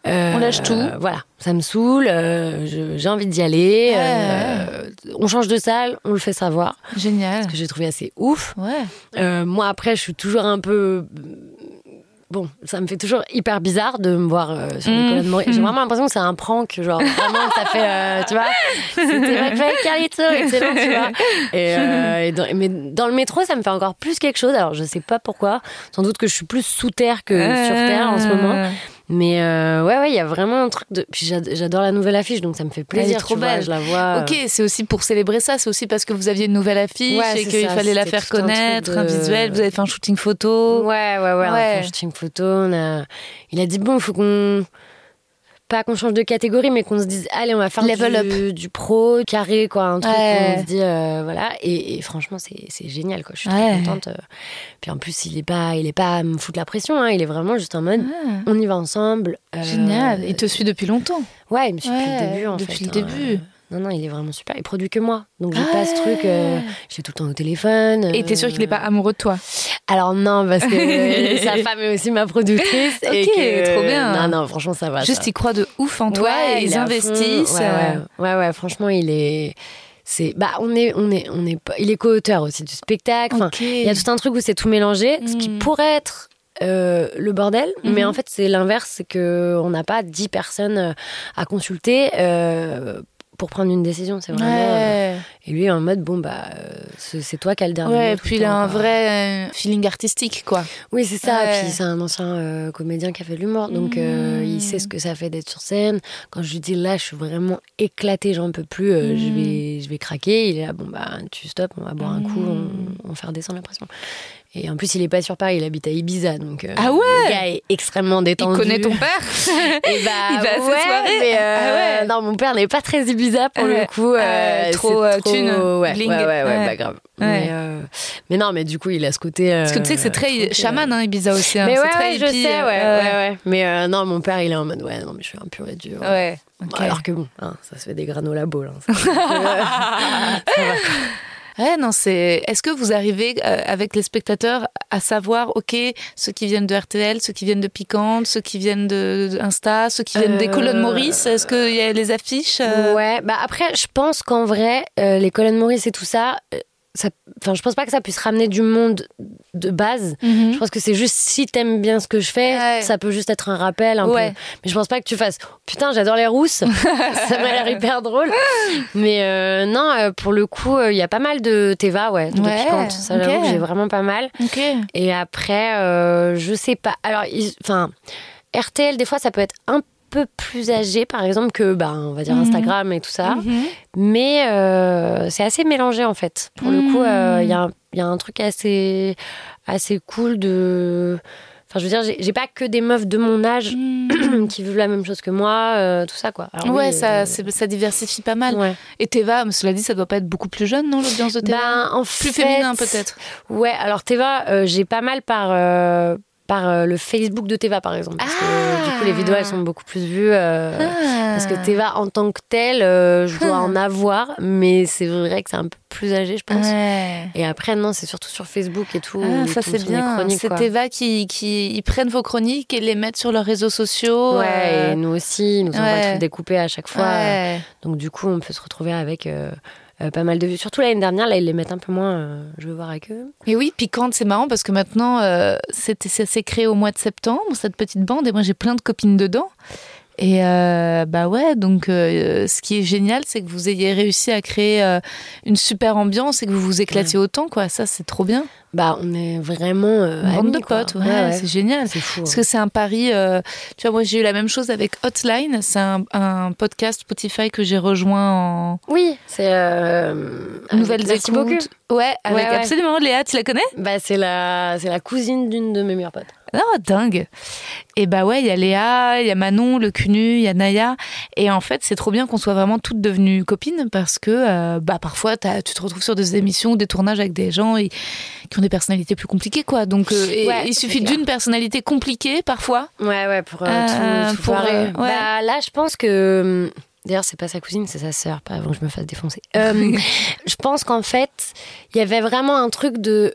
Speaker 3: euh,
Speaker 2: On lâche tout.
Speaker 3: euh, voilà, ça me saoule, euh, j'ai envie d'y aller. euh, on change de salle, on le fait savoir.
Speaker 2: Génial.
Speaker 3: Ce que j'ai trouvé assez ouf.
Speaker 2: Ouais.
Speaker 3: Euh, moi, après, je suis toujours un peu. Bon, ça me fait toujours hyper bizarre de me voir euh, sur les
Speaker 2: Mm.
Speaker 3: colonnes Maurice. J'ai
Speaker 2: Mm.
Speaker 3: vraiment l'impression que c'est un prank, genre vraiment, ça fait, euh, tu vois, c'était McFly et Carlito, excellent, tu vois. Et, euh, et dans, mais dans le métro, ça me fait encore plus quelque chose. Alors, je sais pas pourquoi. Sans doute que je suis plus sous terre que sur terre en ce moment.
Speaker 2: Euh,
Speaker 3: Mais euh, ouais, ouais, il y a vraiment un truc de. Puis j'ad- j'adore la nouvelle affiche, donc ça me fait plaisir.
Speaker 2: trop
Speaker 3: tu vois,
Speaker 2: belle.
Speaker 3: je la vois.
Speaker 2: Ok, c'est aussi pour célébrer ça, c'est aussi parce que vous aviez une nouvelle affiche
Speaker 3: Ouais,
Speaker 2: et qu'il fallait la faire
Speaker 3: un
Speaker 2: connaître,
Speaker 3: de-
Speaker 2: un visuel, vous avez fait un shooting photo.
Speaker 3: Ouais, ouais, ouais. On a fait un shooting photo. On a... Il a dit bon, il faut qu'on. Pas qu'on change de catégorie, mais qu'on se dise, allez, on va faire
Speaker 2: Level
Speaker 3: du, du pro, carré, quoi. Un truc
Speaker 2: Ouais.
Speaker 3: on se dit, euh, voilà. Et, et franchement, c'est génial, quoi. Je suis
Speaker 2: Ouais.
Speaker 3: très contente. euh. Puis en plus, il est pas, il est pas à me foutre la pression, hein. Il est vraiment juste en mode,
Speaker 2: Ah,
Speaker 3: on y va ensemble. euh,
Speaker 2: Génial. Il te suit depuis longtemps.
Speaker 3: Ouais, il me suit depuis le début, en
Speaker 2: depuis
Speaker 3: fait.
Speaker 2: le
Speaker 3: hein.
Speaker 2: début.
Speaker 3: Non, non, il est vraiment super. Il produit que moi. Donc j'ai
Speaker 2: Ah
Speaker 3: pas ce truc, euh, j'ai tout le temps au téléphone.
Speaker 2: Et t'es sûr qu'il est pas amoureux de toi?
Speaker 3: Alors non, parce que sa femme est aussi ma productrice. et
Speaker 2: Ok,
Speaker 3: que-
Speaker 2: trop bien.
Speaker 3: Non, non, franchement, ça va.
Speaker 2: Juste,
Speaker 3: ça.
Speaker 2: ils croient de ouf en toi
Speaker 3: Ouais,
Speaker 2: et
Speaker 3: il
Speaker 2: ils investissent.
Speaker 3: Ouais,
Speaker 2: euh,
Speaker 3: ouais, ouais, ouais, franchement, il est. C'est, bah, on est, on est, on est, il est co-auteur aussi du spectacle. Il y a tout un truc où c'est tout mélangé, ce qui
Speaker 2: Mm.
Speaker 3: pourrait être euh, le bordel, mais
Speaker 2: Mhm.
Speaker 3: en fait, c'est l'inverse, c'est que on n'a pas dix personnes euh, à consulter. euh, pour prendre une décision, c'est vraiment. euh,
Speaker 2: Ouais.
Speaker 3: et lui, en mode, bon, bah, euh, c'est toi qui as le dernier.
Speaker 2: Ouais, et puis il a un
Speaker 3: quoi.
Speaker 2: vrai euh, feeling artistique, quoi.
Speaker 3: Oui, c'est ça.
Speaker 2: Ouais.
Speaker 3: Puis c'est un ancien euh, comédien qui a fait de l'humour, donc euh, il sait ce que ça fait d'être sur scène. Quand je lui dis là, je suis vraiment éclatée, j'en peux plus, euh, je
Speaker 2: Mm.
Speaker 3: vais, je vais craquer. Il est là, bon bah tu stops, on va boire un coup,
Speaker 2: Mm.
Speaker 3: on, on va faire descendre la pression. Et en plus, il est pas sur Paris, il habite à Ibiza, donc euh,
Speaker 2: Ah ouais
Speaker 3: le gars est extrêmement
Speaker 2: Il
Speaker 3: détendu.
Speaker 2: connaît ton père
Speaker 3: Et bah,
Speaker 2: Il va à
Speaker 3: ouais,
Speaker 2: soirées.
Speaker 3: mais, euh,
Speaker 2: Ah ouais.
Speaker 3: Non, mon père n'est pas très Ibiza pour
Speaker 2: Ouais.
Speaker 3: le coup. euh,
Speaker 2: Euh, trop, euh, thune,
Speaker 3: ouais, ouais, ouais, ouais,
Speaker 2: Ouais.
Speaker 3: bah grave.
Speaker 2: Ouais.
Speaker 3: Mais, mais non, mais du coup, il a ce côté.
Speaker 2: Parce que tu sais que c'est très chaman, hein, Ibiza aussi. hein.
Speaker 3: Mais ouais,
Speaker 2: très
Speaker 3: ouais, je sais, ouais, ouais, ouais. Mais non, mon père, il est en mode, ouais, non, mais je suis un pur et dur.
Speaker 2: Ouais. ok.
Speaker 3: Alors que bon, hein, ça se fait des granola balls. Hein, ça. Ça va.
Speaker 2: Ouais, non, c'est. Est-ce que vous arrivez euh, avec les spectateurs à savoir, ok, ceux qui viennent de RTL, ceux qui viennent de Piquante, ceux qui viennent de, de Insta, ceux qui viennent des
Speaker 3: Euh,
Speaker 2: colonnes Maurice Est-ce qu'il y a les affiches euh,
Speaker 3: Ouais, bah après, je pense qu'en vrai, euh, les colonnes Maurice et tout ça, euh, ça, enfin, je pense pas que ça puisse ramener du monde de base.
Speaker 2: mhm.
Speaker 3: Je pense que c'est juste si t'aimes bien ce que je fais,
Speaker 2: Ouais.
Speaker 3: ça peut juste être un rappel un
Speaker 2: Ouais.
Speaker 3: peu. Mais je pense pas que tu fasses putain, j'adore les rousses. ça m'a l'air hyper drôle. Mais euh, non, euh, pour le coup, il y a pas mal de Teva, ouais, de
Speaker 2: Ouais,
Speaker 3: piquante. Ça, j'ai vraiment pas mal. Et après, euh, je sais pas. Alors, enfin, RTL, des fois, ça peut être un peu plus âgé, par exemple, que, bah, on va dire,
Speaker 2: Mhm.
Speaker 3: Instagram et tout ça.
Speaker 2: Mhm.
Speaker 3: Mais euh, c'est assez mélangé, en fait. Pour le coup, euh, il y, a un- il y a un truc assez, assez cool de. Enfin, je veux dire, j'ai pas que des meufs de mon âge qui vivent la même chose que moi, euh, tout ça, quoi. Alors,
Speaker 2: ouais,
Speaker 3: oui,
Speaker 2: ça,
Speaker 3: euh,
Speaker 2: ça diversifie pas mal.
Speaker 3: ouais.
Speaker 2: Et Teva, cela dit, ça doit pas être beaucoup plus jeune, non, l'audience de Teva?
Speaker 3: Ben, en
Speaker 2: Plus
Speaker 3: fait,
Speaker 2: féminin, peut-être.
Speaker 3: Ouais, alors Teva, euh, j'ai pas mal par, euh, par euh, le Facebook de Teva, par exemple. Parce
Speaker 2: Ah.
Speaker 3: que du coup, les vidéos, elles sont beaucoup plus vues. euh, Parce que Teva, en tant que telle, euh, je dois
Speaker 2: Ah.
Speaker 3: en avoir, mais c'est vrai que c'est un peu plus âgé, je pense.
Speaker 2: Ouais.
Speaker 3: Et après, non, c'est surtout sur Facebook et tout.
Speaker 2: Ah, ça c'est bien. C'est. Teva qui, qui ils prennent vos chroniques et les mettent sur leurs réseaux sociaux.
Speaker 3: Ouais,
Speaker 2: euh,
Speaker 3: et nous aussi, ils nous envoient
Speaker 2: ouais.
Speaker 3: des trucs découpés à chaque fois.
Speaker 2: ouais.
Speaker 3: Donc du coup, on peut se retrouver avec euh, pas mal de vues. Surtout l'année dernière, là, ils les mettent un peu moins. euh, je veux voir avec eux.
Speaker 2: Et oui, piquante, c'est marrant parce que maintenant, euh, ça s'est créé au mois de septembre, cette petite bande, et moi j'ai plein de copines dedans. Et euh, bah ouais, donc euh, ce qui est génial, c'est que vous ayez réussi à créer euh, une super ambiance et que vous vous éclatiez autant, quoi. Ça, c'est trop bien.
Speaker 3: Bah, on est vraiment. Amis,
Speaker 2: de potes, ouais, c'est génial.
Speaker 3: C'est fou.
Speaker 2: Parce
Speaker 3: hein.
Speaker 2: que c'est un pari. tu vois, moi j'ai eu la même chose avec Hotline. C'est un, un podcast Spotify que j'ai rejoint en
Speaker 3: Oui, c'est.
Speaker 2: Nouvelles écoutes. Ouais, avec absolument Léa, tu la connais?
Speaker 3: Bah, c'est la, c'est la cousine d'une de mes meilleures potes.
Speaker 2: Ah, dingue. Et bah ouais, il y a Léa, il y a Manon, le Cunu, il y a Naya. Et en fait, c'est trop bien qu'on soit vraiment toutes devenues copines parce que euh, bah parfois tu te retrouves sur des émissions, des tournages avec des gens et- qui ont des personnalités plus compliquées quoi. Donc euh, et-
Speaker 3: Ouais,
Speaker 2: il suffit d'une personnalité compliquée parfois.
Speaker 3: Ouais, ouais, pour euh, tout, tout
Speaker 2: pour, euh, ouais.
Speaker 3: Bah, là, je pense que. hum, D'ailleurs, c'est pas sa cousine, c'est sa sœur, pas avant que je me fasse défoncer. Euh, je pense qu'en fait, il y avait vraiment un truc de.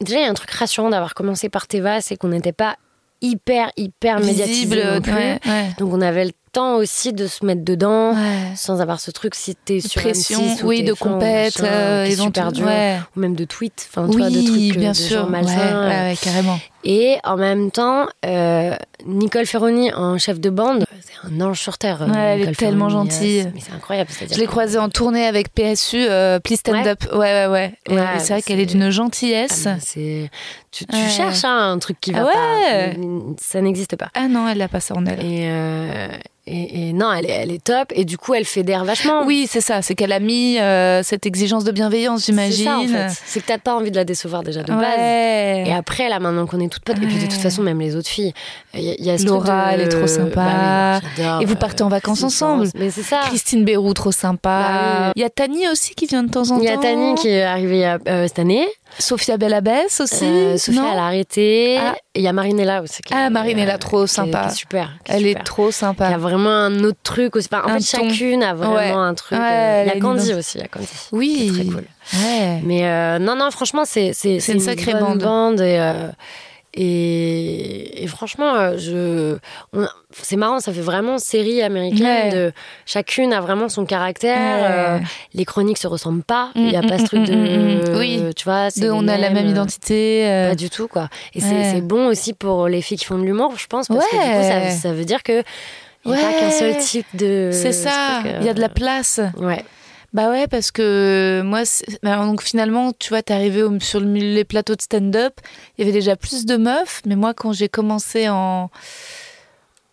Speaker 3: Déjà, il y a un truc rassurant d'avoir commencé par Teva, c'est qu'on n'était pas hyper, hyper médiatisé
Speaker 2: Visible.
Speaker 3: non plus.
Speaker 2: ouais, ouais.
Speaker 3: Donc, on avait le temps aussi de se mettre dedans.
Speaker 2: Ouais.
Speaker 3: Sans avoir ce truc si t'es sur
Speaker 2: Pression,
Speaker 3: M6 ou
Speaker 2: oui, de
Speaker 3: TF1 ou
Speaker 2: compète, euh,
Speaker 3: super dur,
Speaker 2: Ouais.
Speaker 3: ou même de tweets, enfin, vois, de
Speaker 2: Oui,
Speaker 3: trucs euh,
Speaker 2: bien
Speaker 3: de
Speaker 2: sûr.
Speaker 3: malsains.
Speaker 2: Ouais,
Speaker 3: euh,
Speaker 2: ouais, carrément.
Speaker 3: et en même temps, euh, Nicole Ferroni en chef de bande, c'est un ange sur terre.
Speaker 2: elle est tellement
Speaker 3: Ferroni,
Speaker 2: gentille.
Speaker 3: mais c'est incroyable.
Speaker 2: Je l'ai croisée en tournée avec PSU, euh, Please Stand. Up. Ouais, ouais, ouais. C'est vrai qu'elle est d'une
Speaker 3: Ah,
Speaker 2: gentillesse.
Speaker 3: c'est tu, cherches hein, un truc qui va
Speaker 2: Ah ouais.
Speaker 3: pas, ça n'existe pas.
Speaker 2: Ah non, elle n'a pas ça en elle.
Speaker 3: Et, et, et non, elle est, elle est top. Et du coup, elle fédère vachement.
Speaker 2: Oui, c'est ça. C'est qu'elle a mis euh, cette exigence de bienveillance,
Speaker 3: c'est
Speaker 2: j'imagine.
Speaker 3: ça en fait. C'est que t'as pas envie de la décevoir déjà de base.
Speaker 2: Ouais.
Speaker 3: Et après, là, maintenant qu'on est toutes potes, et puis de toute façon, même les autres filles, il y, a- il y a ce
Speaker 2: Laura,
Speaker 3: de-
Speaker 2: elle est trop sympa.
Speaker 3: Bah oui, j'adore,
Speaker 2: Et vous
Speaker 3: euh,
Speaker 2: partez en vacances
Speaker 3: Christine
Speaker 2: ensemble.
Speaker 3: Mais c'est ça.
Speaker 2: Christine Bérou, trop sympa.
Speaker 3: Bah oui.
Speaker 2: Il y a Tani aussi qui vient de temps en temps.
Speaker 3: Il y a Tani qui est arrivée euh, cette année.
Speaker 2: Sophia Bellabès aussi.
Speaker 3: Euh, Sophia,
Speaker 2: non
Speaker 3: elle a arrêté.
Speaker 2: Ah.
Speaker 3: Et il y a Marinella aussi. qui est-
Speaker 2: Ah, Marinella, trop sympa.
Speaker 3: qui est super. qui est
Speaker 2: Elle
Speaker 3: super.
Speaker 2: est trop
Speaker 3: Qui a
Speaker 2: sympa.
Speaker 3: vraiment un autre truc aussi. En
Speaker 2: Un
Speaker 3: fait,
Speaker 2: ton.
Speaker 3: chacune a vraiment
Speaker 2: Ouais.
Speaker 3: un truc.
Speaker 2: Ouais,
Speaker 3: il y
Speaker 2: a
Speaker 3: a
Speaker 2: une
Speaker 3: Candy aussi. Il y a Candy.
Speaker 2: Oui.
Speaker 3: Qui est très cool.
Speaker 2: Ouais.
Speaker 3: Mais euh, non, non, franchement, c'est C'est
Speaker 2: une sacrée bande.
Speaker 3: bande et, euh, et, et franchement, euh, je c'est marrant, ça fait vraiment série américaine.
Speaker 2: Ouais.
Speaker 3: De, chacune a vraiment son caractère.
Speaker 2: Ouais.
Speaker 3: euh, les chroniques se ressemblent pas. Il y a
Speaker 2: Mm,
Speaker 3: pas
Speaker 2: mm,
Speaker 3: ce truc
Speaker 2: mm,
Speaker 3: de,
Speaker 2: mm, mm. Oui.
Speaker 3: tu vois,
Speaker 2: De, on a la même
Speaker 3: euh,
Speaker 2: identité. euh,
Speaker 3: Pas du tout, quoi. Et c'est-
Speaker 2: Ouais.
Speaker 3: c'est bon aussi pour les filles qui font de l'humour, je pense, parce que du coup, ça, ça veut dire que il n'y a pas qu'un seul type de.
Speaker 2: c'est ça.
Speaker 3: truc,
Speaker 2: Il y a de la place.
Speaker 3: Ouais.
Speaker 2: Bah ouais, parce que moi, c'est- bah donc finalement, tu vois, t'es arrivé sur le- les plateaux de stand-up, il y avait déjà plus de meufs, mais moi, quand j'ai commencé en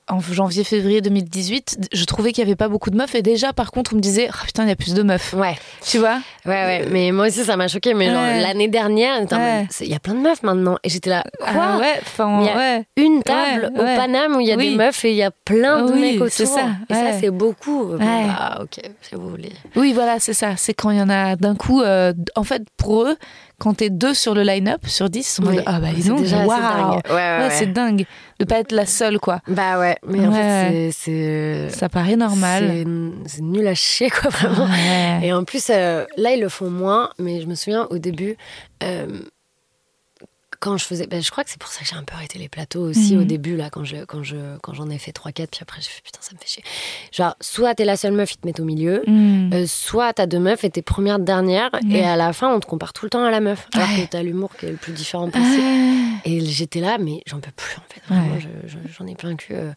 Speaker 2: en janvier-février 2018, je trouvais qu'il y avait pas beaucoup de meufs et déjà, par contre, on me disait, ah putain, il y a plus de meufs.
Speaker 3: Ouais.
Speaker 2: Tu vois?
Speaker 3: Ouais, ouais, mais moi aussi ça m'a choqué. Mais genre, l'année dernière,
Speaker 2: Ouais.
Speaker 3: il y a plein de meufs maintenant. Et j'étais là, quoi?
Speaker 2: Ah ouais,
Speaker 3: il y a
Speaker 2: ouais.
Speaker 3: Une table au. Paname où il y a
Speaker 2: Oui.
Speaker 3: des meufs et il y a plein de
Speaker 2: Oui,
Speaker 3: mecs autour.
Speaker 2: c'est ça,
Speaker 3: Et ça, c'est beaucoup. Bon, bah, ok, si vous voulez.
Speaker 2: Oui, voilà, c'est ça. C'est quand il y en a d'un coup. euh, en fait, pour eux, quand t'es deux sur le line-up, sur 10, ils sont en mode,
Speaker 3: Oui.
Speaker 2: ah bah
Speaker 3: C'est
Speaker 2: donc,
Speaker 3: déjà
Speaker 2: waouh.
Speaker 3: dingue. Ouais, ouais,
Speaker 2: Ouais, c'est dingue de pas être la seule, quoi.
Speaker 3: Bah ouais, mais en fait, c'est- c'est.
Speaker 2: Ça paraît normal.
Speaker 3: c'est- C'est nul à chier, quoi, vraiment. Et en plus, euh, là, ils le font moins, mais je me souviens au début, euh, quand je faisais. ben, je crois que c'est pour ça que j'ai un peu arrêté les plateaux aussi
Speaker 2: Mhm.
Speaker 3: au début, là, quand j'en quand je, quand j'en ai fait 3-4, puis après, j'ai fait putain, ça me fait chier. Genre, soit t'es la seule meuf, ils te mettent au milieu.
Speaker 2: Hmm.
Speaker 3: euh, soit t'as deux meufs et t'es première dernière et à la fin on te compare tout le temps à la meuf alors
Speaker 2: Ouais.
Speaker 3: que t'as l'humour qui est le plus différent possible
Speaker 2: Ah,
Speaker 3: et j'étais là mais j'en peux plus en fait vraiment
Speaker 2: Ouais.
Speaker 3: je- je- j'en ai plein que euh,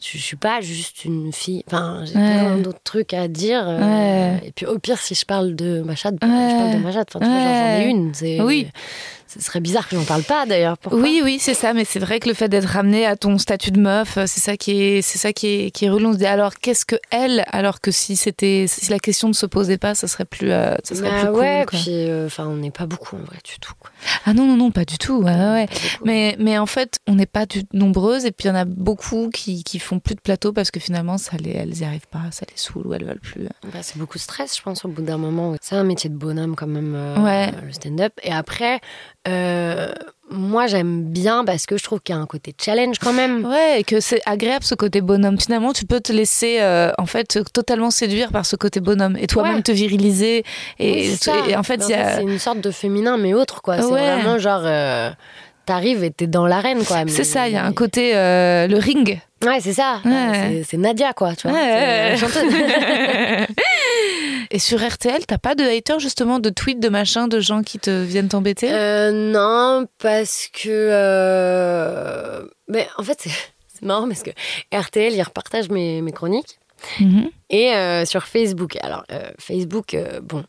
Speaker 3: je, je suis pas juste une fille. Enfin, j'ai plein d'autres trucs à dire. euh. Et puis au pire, si je parle de ma chatte,
Speaker 2: Ouais.
Speaker 3: je parle de ma chatte. Enfin, tu vois, j'en ai une. c'est-
Speaker 2: Oui.
Speaker 3: Ce serait bizarre que j'en parle pas d'ailleurs.
Speaker 2: Oui, oui, c'est ça, mais c'est vrai que le fait d'être ramené à ton statut de meuf, c'est ça qui est, c'est ça qui est, qui est relou. On se dit alors qu'est-ce que elle, alors que si c'était, si la question ne se posait pas, ça serait plus, euh, ça serait
Speaker 3: Bah
Speaker 2: plus cool.
Speaker 3: ouais,
Speaker 2: quoi.
Speaker 3: puis euh, enfin on n'est pas beaucoup en vrai du tout. Quoi.
Speaker 2: Ah non, non, non, pas du tout. Ouais, ouais. Mais, mais en fait, on n'est pas du, nombreuses et puis il y en a beaucoup qui, qui font plus de plateau parce que finalement, ça les, elles y arrivent pas, ça les saoule ou elles veulent plus.
Speaker 3: Bah, c'est beaucoup de stress, je pense, au bout d'un moment. C'est un métier de bonhomme, quand même, euh,
Speaker 2: Ouais.
Speaker 3: le stand-up. Et après, euh, moi, j'aime bien parce que je trouve qu'il y a un côté challenge quand même.
Speaker 2: Ouais, et que c'est agréable ce côté bonhomme. Finalement, tu peux te laisser euh, en fait totalement séduire par ce côté bonhomme et toi-même
Speaker 3: Ouais.
Speaker 2: te viriliser. Et,
Speaker 3: Oui, c'est ça.
Speaker 2: et en fait,
Speaker 3: Mais
Speaker 2: il y a.
Speaker 3: c'est une sorte de féminin, mais autre, quoi. C'est
Speaker 2: Ouais.
Speaker 3: vraiment genre. euh, T'arrives et t'es dans l'arène, quoi.
Speaker 2: C'est ça, il y a un côté le ring.
Speaker 3: Ouais, c'est ça.
Speaker 2: Ouais.
Speaker 3: C'est- C'est Nadia, quoi, tu vois.
Speaker 2: Ouais, Et sur RTL, t'as pas de haters justement, de tweets, de machin, de gens qui te viennent t'embêter?
Speaker 3: Euh, non, parce que. euh, Mais en fait, c'est marrant parce que RTL, ils repartagent mes, mes chroniques.
Speaker 2: Mhm.
Speaker 3: Et euh, sur Facebook. Alors, euh, Facebook, bon,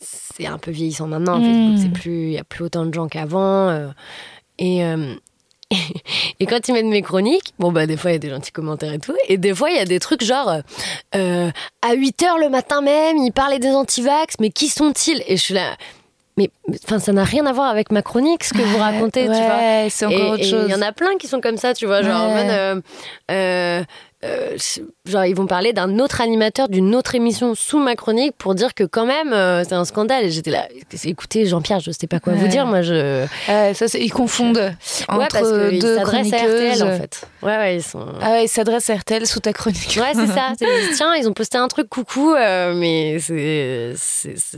Speaker 3: c'est un peu vieillissant maintenant.
Speaker 2: Mm.
Speaker 3: Facebook, c'est plus. Il y a plus autant de gens qu'avant. et. Et quand ils mettent mes chroniques, bon bah des fois il y a des gentils commentaires et tout, et des fois il y a des trucs genre euh, à 8 heures le matin même, ils parlaient des antivax, mais qui sont-ils? Et je suis là, mais enfin ça n'a rien à voir avec ma chronique ce que vous racontez, tu vois.
Speaker 2: Ouais, c'est encore
Speaker 3: Et-
Speaker 2: autre chose.
Speaker 3: Il y en a plein qui sont comme ça, tu vois, genre en
Speaker 2: Ouais.
Speaker 3: mode, euh, euh, euh, genre ils vont parler d'un autre animateur d'une autre émission sous ma chronique pour dire que quand même euh, c'est un scandale. Et j'étais là, écoutez Jean-Pierre, je sais pas quoi
Speaker 2: Ouais.
Speaker 3: vous dire, moi je.
Speaker 2: Ça, ils confondent entre
Speaker 3: ouais parce qu'ils
Speaker 2: deux
Speaker 3: s'adressent à
Speaker 2: chroniqueuses.
Speaker 3: RTL en fait. Ouais ouais ils sont.
Speaker 2: Ah ouais, ils s'adressent à RTL sous ta chronique.
Speaker 3: Ouais, c'est ça. C'est- Tiens, ils ont posté un truc coucou, euh, mais c'est,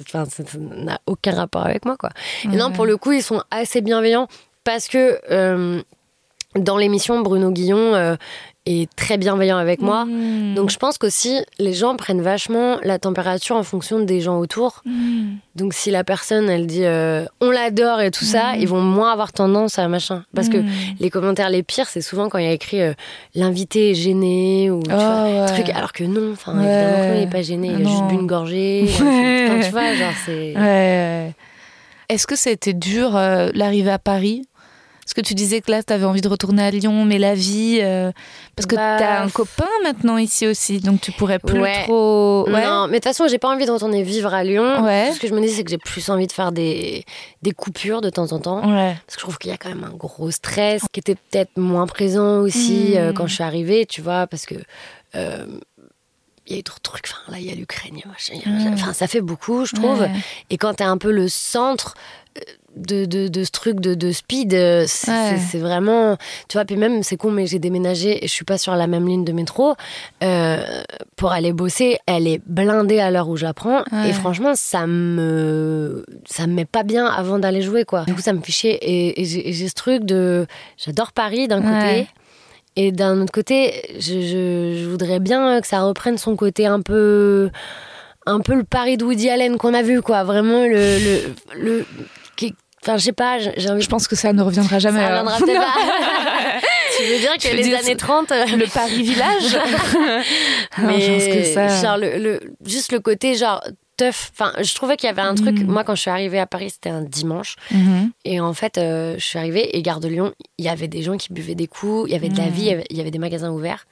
Speaker 3: enfin, ça n'a aucun rapport avec moi, quoi. Et non, pour le coup, ils sont assez bienveillants parce que dans l'émission, Bruno Guillon euh, est très bienveillant avec moi.
Speaker 2: Mmh.
Speaker 3: Donc, je pense qu'aussi, les gens prennent vachement la température en fonction des gens autour.
Speaker 2: Mmh.
Speaker 3: Donc, si la personne, elle dit euh, on l'adore et tout ça, ils vont moins avoir tendance à machin. Parce que les commentaires les pires, c'est souvent quand il y a écrit euh, l'invité est gêné ou tu
Speaker 2: Oh,
Speaker 3: vois,
Speaker 2: ouais.
Speaker 3: truc. Alors que non, enfin,
Speaker 2: Ouais.
Speaker 3: évidemment que non, il n'est pas gêné,
Speaker 2: Ah
Speaker 3: il a juste bu une gorgée. il a
Speaker 2: Ouais.
Speaker 3: fait- enfin, tu vois, genre, c'est.
Speaker 2: Ouais, ouais. Est-ce que ça a été dur euh, l'arrivée à Paris? Parce que tu disais que là, tu avais envie de retourner à Lyon, mais la vie. euh, Parce que
Speaker 3: Bah,
Speaker 2: tu as un copain maintenant ici aussi, donc tu pourrais plus
Speaker 3: Ouais.
Speaker 2: trop. Ouais.
Speaker 3: Non, mais de toute façon, j'ai pas envie de retourner vivre à Lyon.
Speaker 2: Ouais.
Speaker 3: Ce que je me dis, c'est que j'ai plus envie de faire des, des coupures de temps en temps. Parce que je trouve qu'il y a quand même un gros stress qui était peut-être moins présent aussi
Speaker 2: Mm.
Speaker 3: euh, quand je suis arrivée, tu vois, parce que. euh, il y a eu trop de trucs, enfin là il y a l'Ukraine, machin. enfin ça fait beaucoup je trouve.
Speaker 2: Ouais.
Speaker 3: Et quand t'es un peu le centre de, de, de ce truc de, de speed, euh, c'est
Speaker 2: Ouais.
Speaker 3: vraiment. Tu vois, puis même, c'est con, mais j'ai déménagé et je suis pas sur la même ligne de métro. Euh, pour aller bosser, elle est blindée à l'heure où je la prends.
Speaker 2: Ouais.
Speaker 3: Et franchement, ça me. Ça me met pas bien avant d'aller jouer, quoi. Du coup, ça me fait chier. Et, et j'ai ce truc de. J'adore Paris d'un côté. Et d'un autre côté, je, je- je voudrais bien que ça reprenne son côté un peu. Un peu le Paris de Woody Allen qu'on a vu, quoi. Vraiment, le. le, le qui- Enfin, je sais pas, j'ai envie
Speaker 2: Je pense que ça ne reviendra jamais.
Speaker 3: ça reviendra peut-être pas. tu veux dire que
Speaker 2: veux
Speaker 3: les
Speaker 2: dire,
Speaker 3: années 30. euh,
Speaker 2: Le Paris village Non,
Speaker 3: mais
Speaker 2: je pense que ça.
Speaker 3: genre le, le- juste le côté genre tough. Enfin, je trouvais qu'il y avait un truc.
Speaker 2: Mm.
Speaker 3: Moi, quand je suis arrivée à Paris, c'était un dimanche.
Speaker 2: Mhm.
Speaker 3: Et en fait, euh, je suis arrivée et Gare de Lyon, il y avait des gens qui buvaient des coups, il y avait de la
Speaker 2: Mm.
Speaker 3: vie, il y avait- des magasins ouverts.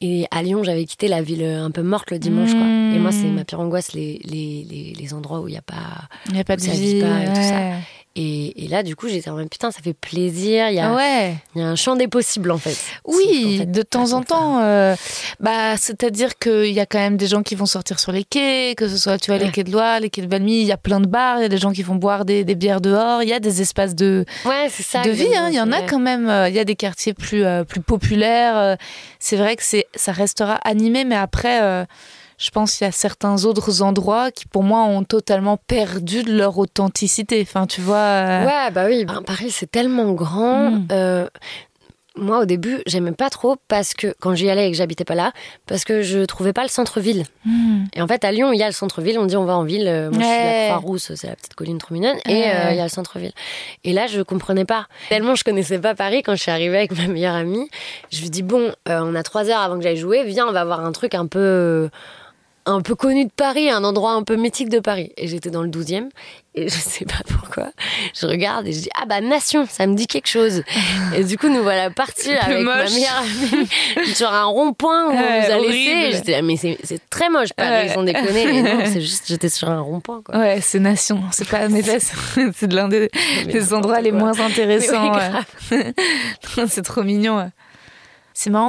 Speaker 3: Et à Lyon, j'avais quitté la ville un peu morte le dimanche. Quoi.
Speaker 2: Mm.
Speaker 3: Et moi, c'est ma pire angoisse, les, les, les, les endroits où il n'y a pas.
Speaker 2: N'y a pas de
Speaker 3: Ça
Speaker 2: vie.
Speaker 3: pas et tout ça. Et, et là, du coup, j'étais en mode putain, ça fait plaisir. Il y a,
Speaker 2: Ah ouais.
Speaker 3: il y a un champ des possibles, en fait.
Speaker 2: Oui,
Speaker 3: En fait,
Speaker 2: de temps en temps. euh, bah, c'est-à-dire qu'il y a quand même des gens qui vont sortir sur les quais, que ce soit tu vois les quais de Loire, les quais de Valmy. Il y a plein de bars, il y a des gens qui vont boire des, des bières dehors. Il y a des espaces de.
Speaker 3: Ouais, ça.
Speaker 2: de vie. hein. Il y en a quand même. euh, Il y a des quartiers plus euh, plus populaires. euh, C'est vrai que c'est ça restera animé, mais après. Je pense qu'il y a certains autres endroits qui, pour moi, ont totalement perdu de leur authenticité. Enfin, tu vois. euh,
Speaker 3: Ouais, bah oui. Ben, Paris, c'est tellement grand.
Speaker 2: Mm.
Speaker 3: Euh, moi, au début, j'aimais pas trop parce que quand j'y allais et que j'habitais pas là, parce que je trouvais pas le centre-ville.
Speaker 2: hmm.
Speaker 3: Et en fait, à Lyon, il y a le centre-ville. On dit on va en ville. Euh, Moi, je suis à Croix-Rousse, c'est la petite colline trop mignonne. Et
Speaker 2: Ouais.
Speaker 3: euh, il y a le centre-ville. Et là, je comprenais pas. Tellement je connaissais pas Paris quand je suis arrivée avec ma meilleure amie. Je lui dis bon, euh, on a trois heures avant que j'aille jouer. Viens, on va voir un truc un peu un peu connu de Paris, un endroit un peu mythique de Paris. Et j'étais dans le 12e et je sais pas pourquoi. Je regarde et je dis ah bah Nation, ça me dit quelque chose. Et du coup nous voilà partis avec ma meilleure amie sur un rond-point où on nous a laissé. J'étais ah, mais c'est très moche Paris, sans déconner. Mais non, c'est juste j'étais sur un rond-point.
Speaker 2: Ouais, c'est Nation, c'est pas c'est l'un des, endroits les moins intéressants. c'est trop mignon. C'est marrant.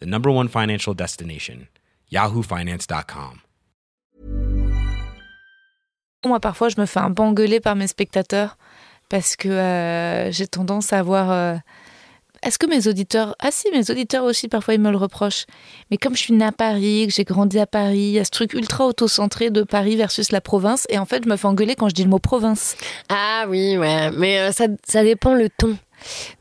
Speaker 1: the number one financial destination, yahoofinance.com.
Speaker 2: Moi, parfois, je me fais un peu engueuler par mes spectateurs parce que euh, j'ai tendance à avoir. Euh, est-ce que mes auditeurs. Ah si, mes auditeurs aussi, parfois, ils me le reprochent. Mais comme je suis née à Paris, que j'ai grandi à Paris, il y a ce truc ultra auto-centré de Paris versus la province. Et en fait, je me fais engueuler quand je dis le mot province.
Speaker 3: Ah oui, ouais. Mais euh, ça, ça dépend le ton.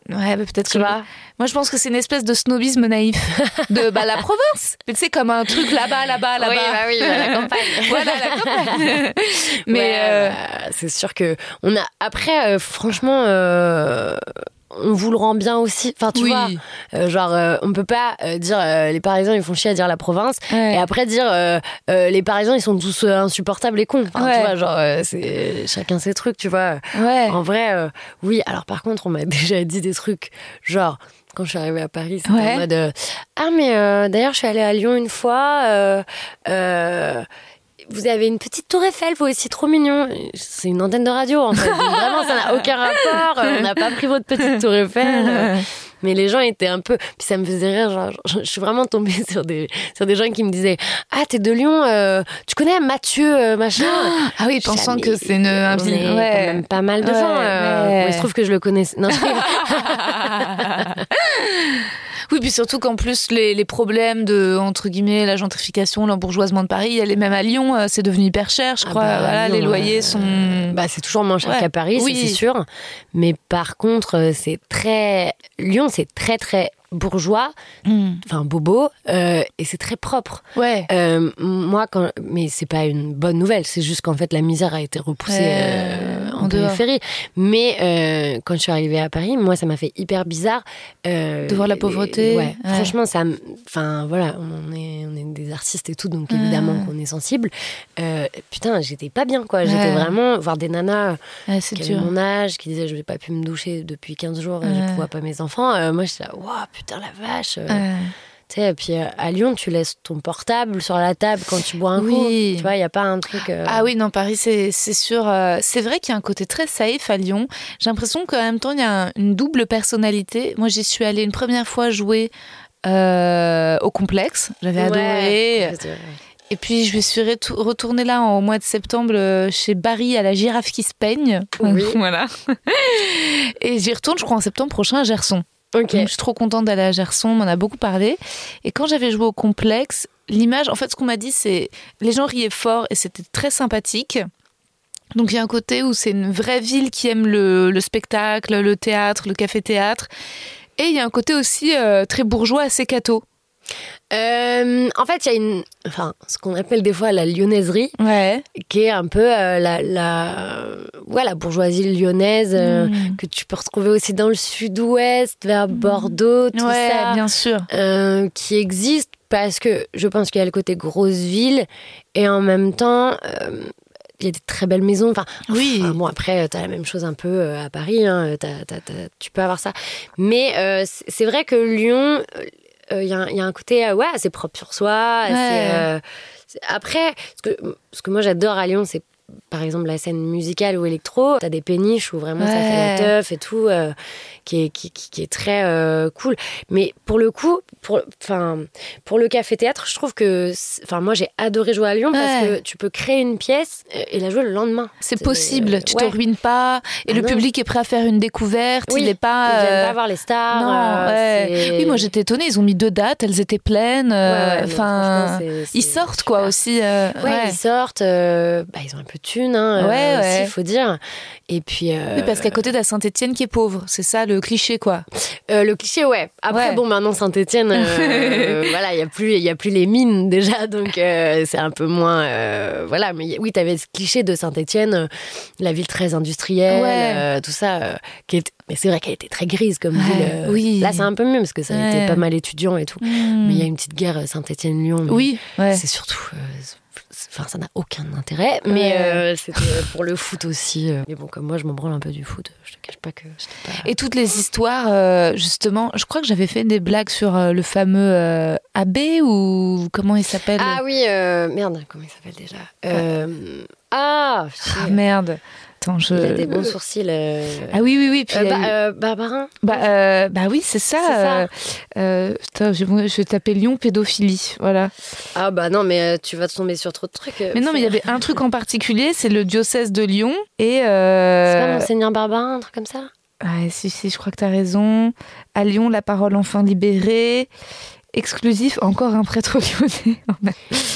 Speaker 2: Ouais, peut-être que. Moi, je pense que c'est une espèce de snobisme naïf de bah, la province. Mais tu sais, comme un truc là-bas, là-bas, là-bas. Oui,
Speaker 3: bah oui, bah, la campagne.
Speaker 2: voilà, la campagne.
Speaker 3: Mais euh, bah, c'est sûr que on a. Après, euh, franchement. Euh, on vous le rend bien aussi. Enfin, tu vois, euh, genre, euh, on peut pas euh, dire les Parisiens ils font chier à dire la province et après dire les Parisiens ils sont tous insupportables et cons. Enfin, tu vois, genre, c'est chacun ses trucs, tu vois. En vrai, oui. Alors, par contre, on m'a déjà dit des trucs, genre, quand je suis arrivée à Paris, c'était en mode Ah, mais d'ailleurs, je suis allée à Lyon une fois vous avez une petite tour Eiffel, vous aussi, trop mignon. C'est une antenne de radio, en fait. vraiment, ça n'a aucun rapport. On n'a pas pris votre petite tour Eiffel. Mais les gens étaient un peu. Puis ça me faisait rire. Genre, je, suis vraiment tombée sur des, sur des gens qui me disaient Ah, t'es de Lyon, euh, tu connais Mathieu, euh, machin
Speaker 2: Ah oui, pensant que c'est une. Un
Speaker 3: ouais. quand même pas mal de gens. Euh, il se trouve que je le connais. Non, je
Speaker 2: Oui, puis surtout qu'en plus, les, problèmes de, entre guillemets, la gentrification, l'embourgeoisement de Paris, elle est même à Lyon, euh, c'est devenu hyper cher, je ah crois. Bah, voilà, les loyers sont.
Speaker 3: Bah, c'est toujours moins cher qu'à Paris, c'est sûr. Mais par contre, euh, c'est très. Lyon, c'est très, très bourgeois, hmm. enfin bobo, euh, et c'est très propre.
Speaker 2: Ouais.
Speaker 3: Euh, moi, quand, mais c'est pas une bonne nouvelle. C'est juste qu'en fait la misère a été repoussée en, périphérie. Mais quand je suis arrivée à Paris, moi, ça m'a fait hyper bizarre
Speaker 2: de voir la pauvreté.
Speaker 3: ouais, Franchement, ça, enfin voilà, on est, on est des artistes et tout, donc évidemment qu'on est sensible. putain, j'étais pas bien quoi. J'étais vraiment voir des nanas qui avaient mon âge, qui disaient je n'ai pas pu me doucher depuis 15 jours, je ne vois pas mes enfants. moi, je là, waouh, putain la vache. Euh. Tu sais, et puis euh, à Lyon, tu laisses ton portable sur la table quand tu bois un oui. coup. Tu vois, il n'y a pas un truc. Euh,
Speaker 2: ah oui, non, Paris, c'est sûr. c'est vrai qu'il y a un côté très safe à Lyon. J'ai l'impression qu'en même temps, il y a une double personnalité. Moi, j'y suis allée une première fois jouer au complexe. J'avais adoré. Et puis je me suis retournée là au mois de septembre chez Barry à la girafe qui se peigne.
Speaker 3: Oui.
Speaker 2: voilà. Et j'y retourne, je crois, en septembre prochain à Gerson je suis trop contente d'aller à Gerson, on m'en a beaucoup parlé. Et quand j'avais joué au complexe, l'image, en fait, ce qu'on m'a dit, c'est les gens riaient fort et c'était très sympathique. Donc il y a un côté où c'est une vraie ville qui aime le, spectacle, le théâtre, le café-théâtre. Et il y a un côté aussi euh, très bourgeois, assez catho.
Speaker 3: Euh, en fait, il y a une, enfin, ce qu'on appelle des fois la lyonnaiserie,
Speaker 2: ouais.
Speaker 3: qui est un peu euh, la, la, ouais, la bourgeoisie lyonnaise euh, mm. que tu peux retrouver aussi dans le sud-ouest, vers mm. Bordeaux, tout
Speaker 2: ouais, ça, bien sûr,
Speaker 3: qui existe parce que je pense qu'il y a le côté grosse ville et en même temps. il y a des très belles maisons. Enfin,
Speaker 2: oui.
Speaker 3: bon, après, tu as la même chose un peu à Paris. Hein, tu peux avoir ça. Mais c'est vrai que Lyon, il euh, y, y, a un côté, euh, ouais, c'est propre sur soi. Euh, après, ce que, ce que moi j'adore à Lyon, c'est par exemple la scène musicale ou électro, t'as des péniches où vraiment ça fait la teuf et tout, qui, est, qui, qui- qui est très euh, cool. Mais pour le coup, pour, pour le café-théâtre, je trouve que, enfin, moi j'ai adoré jouer à Lyon parce que tu peux créer une pièce et la jouer le lendemain.
Speaker 2: C'est possible, tu te
Speaker 3: ouais.
Speaker 2: ruines pas, et
Speaker 3: Ah
Speaker 2: le
Speaker 3: non.
Speaker 2: public est prêt à faire une découverte,
Speaker 3: Oui,
Speaker 2: il est pas.
Speaker 3: Ils viennent
Speaker 2: euh,
Speaker 3: pas voir les stars.
Speaker 2: non,
Speaker 3: euh,
Speaker 2: ouais. Oui, moi j'étais étonnée, ils ont mis deux dates, elles étaient pleines. Enfin, ils sortent quoi
Speaker 3: super.
Speaker 2: aussi.
Speaker 3: ils sortent. bah, ils ont un peu de thunes, hein, aussi, il faut dire. Et puis.
Speaker 2: Oui, parce qu'à côté, t'as Saint-Etienne qui est pauvre, c'est ça le cliché quoi.
Speaker 3: euh, le cliché, ouais. Après,
Speaker 2: Ouais.
Speaker 3: bon, maintenant Saint-Etienne, voilà, il y a plus, il y a plus les mines déjà, donc euh, c'est un peu moins, euh, voilà. Mais oui, t'avais ce cliché de Saint-Etienne, la ville très industrielle,
Speaker 2: Ouais.
Speaker 3: euh, tout ça. euh, qui est- mais c'est vrai qu'elle était très grise comme
Speaker 2: Ouais,
Speaker 3: ville. euh.
Speaker 2: oui.
Speaker 3: Là, c'est un peu mieux parce que ça a
Speaker 2: Ouais.
Speaker 3: été pas mal étudiant et tout. Mais il y a une petite guerre euh, Saint-Etienne-Lyon. mais
Speaker 2: Oui, ouais.
Speaker 3: C'est surtout. euh, Enfin, ça n'a aucun intérêt, mais euh, c'était pour le foot aussi. euh. Mais bon, comme moi, je m'en branle un peu du foot. Je te cache pas que. pas-
Speaker 2: Et toutes les histoires, euh, justement, je crois que j'avais fait des blagues sur euh, le fameux abbé ou comment il s'appelle?
Speaker 3: Ah oui, merde, comment il s'appelle déjà? Ah,
Speaker 2: Ah, merde. Attends, je.
Speaker 3: il a des bons sourcils. euh.
Speaker 2: Ah oui, oui, oui. Puis
Speaker 3: Euh, bah,
Speaker 2: eu-
Speaker 3: euh, Barbarin
Speaker 2: Bah, bah oui, c'est ça.
Speaker 3: C'est ça.
Speaker 2: putain, je, je vais taper Lyon pédophilie. Voilà.
Speaker 3: Ah bah non, mais tu vas tomber sur trop de trucs.
Speaker 2: Mais non, mais il y avait un truc en particulier, c'est le diocèse de Lyon. Et.
Speaker 3: C'est pas Monseigneur Barbarin, un truc comme ça?
Speaker 2: Ouais, si, si, je crois que t'as raison. À Lyon, la parole enfin libérée. Exclusif, encore un prêtre lyonnais.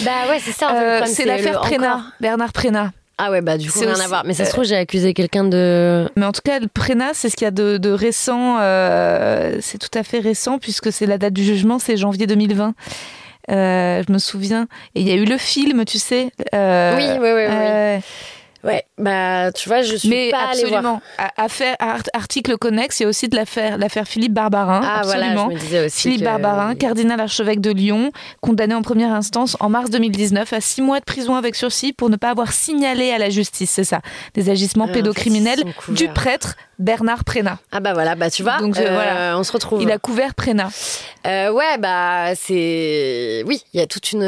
Speaker 3: Bah ouais, c'est ça. en fait,
Speaker 2: Euh, c'est l'affaire. Prénat, Bernard Prénat.
Speaker 3: Ah ouais, bah du coup,
Speaker 2: C'est
Speaker 3: rien
Speaker 2: aussi-
Speaker 3: à voir. Mais ça se
Speaker 2: euh,
Speaker 3: trouve, j'ai accusé quelqu'un de.
Speaker 2: Mais en tout cas, le Prénat, c'est ce qu'il y a de, de récent. euh, c'est tout à fait récent, puisque c'est la date du jugement, c'est janvier 2020. Euh, je me souviens. Et il y a eu le film, tu sais. euh,
Speaker 3: Oui, oui, oui, oui. Ouais, bah tu vois, je suis
Speaker 2: mais
Speaker 3: pas allée voir.
Speaker 2: absolument. A- Affaire, art- article connexe, il y a aussi de l'affaire, l'affaire Philippe Barbarin.
Speaker 3: Ah
Speaker 2: absolument.
Speaker 3: voilà, je me disais aussi.
Speaker 2: Philippe
Speaker 3: que-
Speaker 2: Barbarin, cardinal archevêque de Lyon, condamné en première instance en mars 2019 à six mois de prison avec sursis pour ne pas avoir signalé à la justice, c'est ça, des agissements
Speaker 3: Ah,
Speaker 2: pédocriminels du prêtre Bernard Prénat.
Speaker 3: Ah bah voilà, bah tu vois,
Speaker 2: Donc, euh,
Speaker 3: euh,
Speaker 2: voilà.
Speaker 3: on se retrouve.
Speaker 2: Il a couvert Prénat.
Speaker 3: Euh, ouais, bah c'est. Oui, il y a toute une.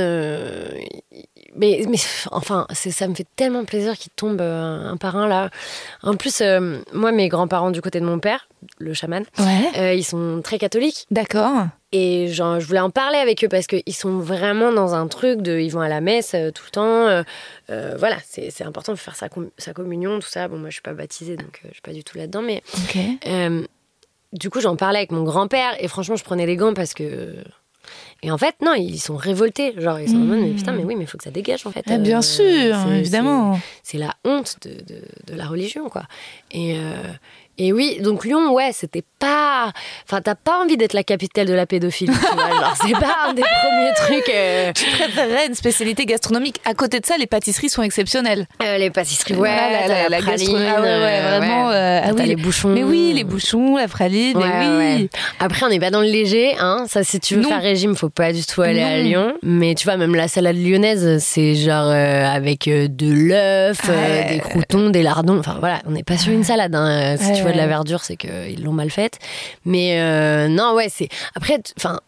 Speaker 3: Mais, mais enfin, ça me fait tellement plaisir qu'il tombe euh, un par un là. En plus, euh, moi, mes grands-parents du côté de mon père, le chaman,
Speaker 2: Ouais.
Speaker 3: euh, ils sont très catholiques.
Speaker 2: D'accord.
Speaker 3: Et genre, je voulais en parler avec eux parce qu'ils sont vraiment dans un truc de. Ils vont à la messe tout le temps. voilà, c'est important de faire sa, com- sa communion, tout ça. Bon, moi, je suis pas baptisée, donc je suis pas du tout là-dedans. Mais du coup, j'en parlais avec mon grand-père et franchement, je prenais les gants parce que. Et en fait, non, ils sont révoltés. Genre, ils sont en mode, mais putain, mais oui, mais il faut que ça dégage en fait.
Speaker 2: Ah, bien
Speaker 3: Euh,
Speaker 2: sûr, évidemment.
Speaker 3: C'est c'est la honte de, de, de la religion, quoi. Et, euh, et oui, donc Lyon, ouais, c'était pas. Enfin, t'as pas envie d'être la capitale de la pédophilie, tu vois. Genre, c'est pas un des premiers trucs. euh,
Speaker 2: Je préférerais une spécialité gastronomique. À côté de ça, les pâtisseries sont exceptionnelles.
Speaker 3: euh, les pâtisseries, ouais,
Speaker 2: la-
Speaker 3: la,
Speaker 2: gastronomie. Ah ouais, ouais,
Speaker 3: euh,
Speaker 2: vraiment,
Speaker 3: ouais.
Speaker 2: euh, ah oui.
Speaker 3: les bouchons.
Speaker 2: Mais oui, les bouchons, la praline, mais oui.
Speaker 3: Après, on n'est pas dans le léger, hein. Ça, si tu veux
Speaker 2: Non.
Speaker 3: faire régime, faut pas du tout aller à. Lyon. Mais tu vois, même la salade lyonnaise, c'est genre avec de l'œuf,
Speaker 2: Ouais.
Speaker 3: des croutons, des lardons. Enfin voilà, on n'est pas sur une salade. Hein. Si tu vois de la verdure, c'est qu'ils l'ont mal faite. Mais euh, non, ouais, c'est. Après, enfin,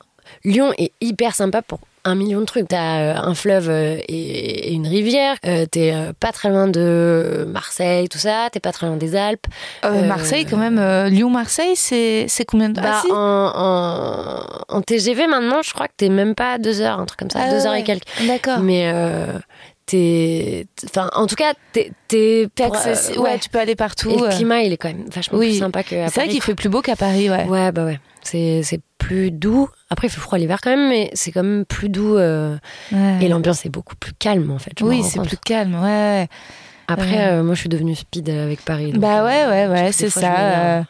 Speaker 3: Lyon est hyper sympa pour un million de trucs. T'as euh, un fleuve euh, et, une rivière. T'es pas très loin de Marseille, tout ça. T'es pas très loin des Alpes.
Speaker 2: Euh, Marseille, quand même. euh, Lyon-Marseille, c'est c'est combien de
Speaker 3: Bah,
Speaker 2: Ah, si.
Speaker 3: en, en, en TGV maintenant, je crois que t'es même pas à deux heures, un truc comme ça,
Speaker 2: Ah
Speaker 3: deux heures et quelques.
Speaker 2: D'accord.
Speaker 3: Mais euh, t'es, enfin, en tout cas, t'es, euh,
Speaker 2: accessi- ouais. tu peux aller partout.
Speaker 3: Et le
Speaker 2: euh.
Speaker 3: climat, il est quand même vachement
Speaker 2: Oui.
Speaker 3: plus sympa qu'à
Speaker 2: C'est vrai qu'il fait plus beau qu'à Paris, ouais.
Speaker 3: Ouais, bah ouais. C'est, c'est plus doux. Après, il fait froid l'hiver quand même, mais c'est quand même plus doux. euh,
Speaker 2: Ouais.
Speaker 3: Et l'ambiance est beaucoup plus calme, en fait. je
Speaker 2: Oui, c'est plus calme, ouais.
Speaker 3: Après,
Speaker 2: Ouais.
Speaker 3: euh, moi, je suis devenue speed avec Paris. donc,
Speaker 2: Bah ouais, ouais, ouais, c'est ça.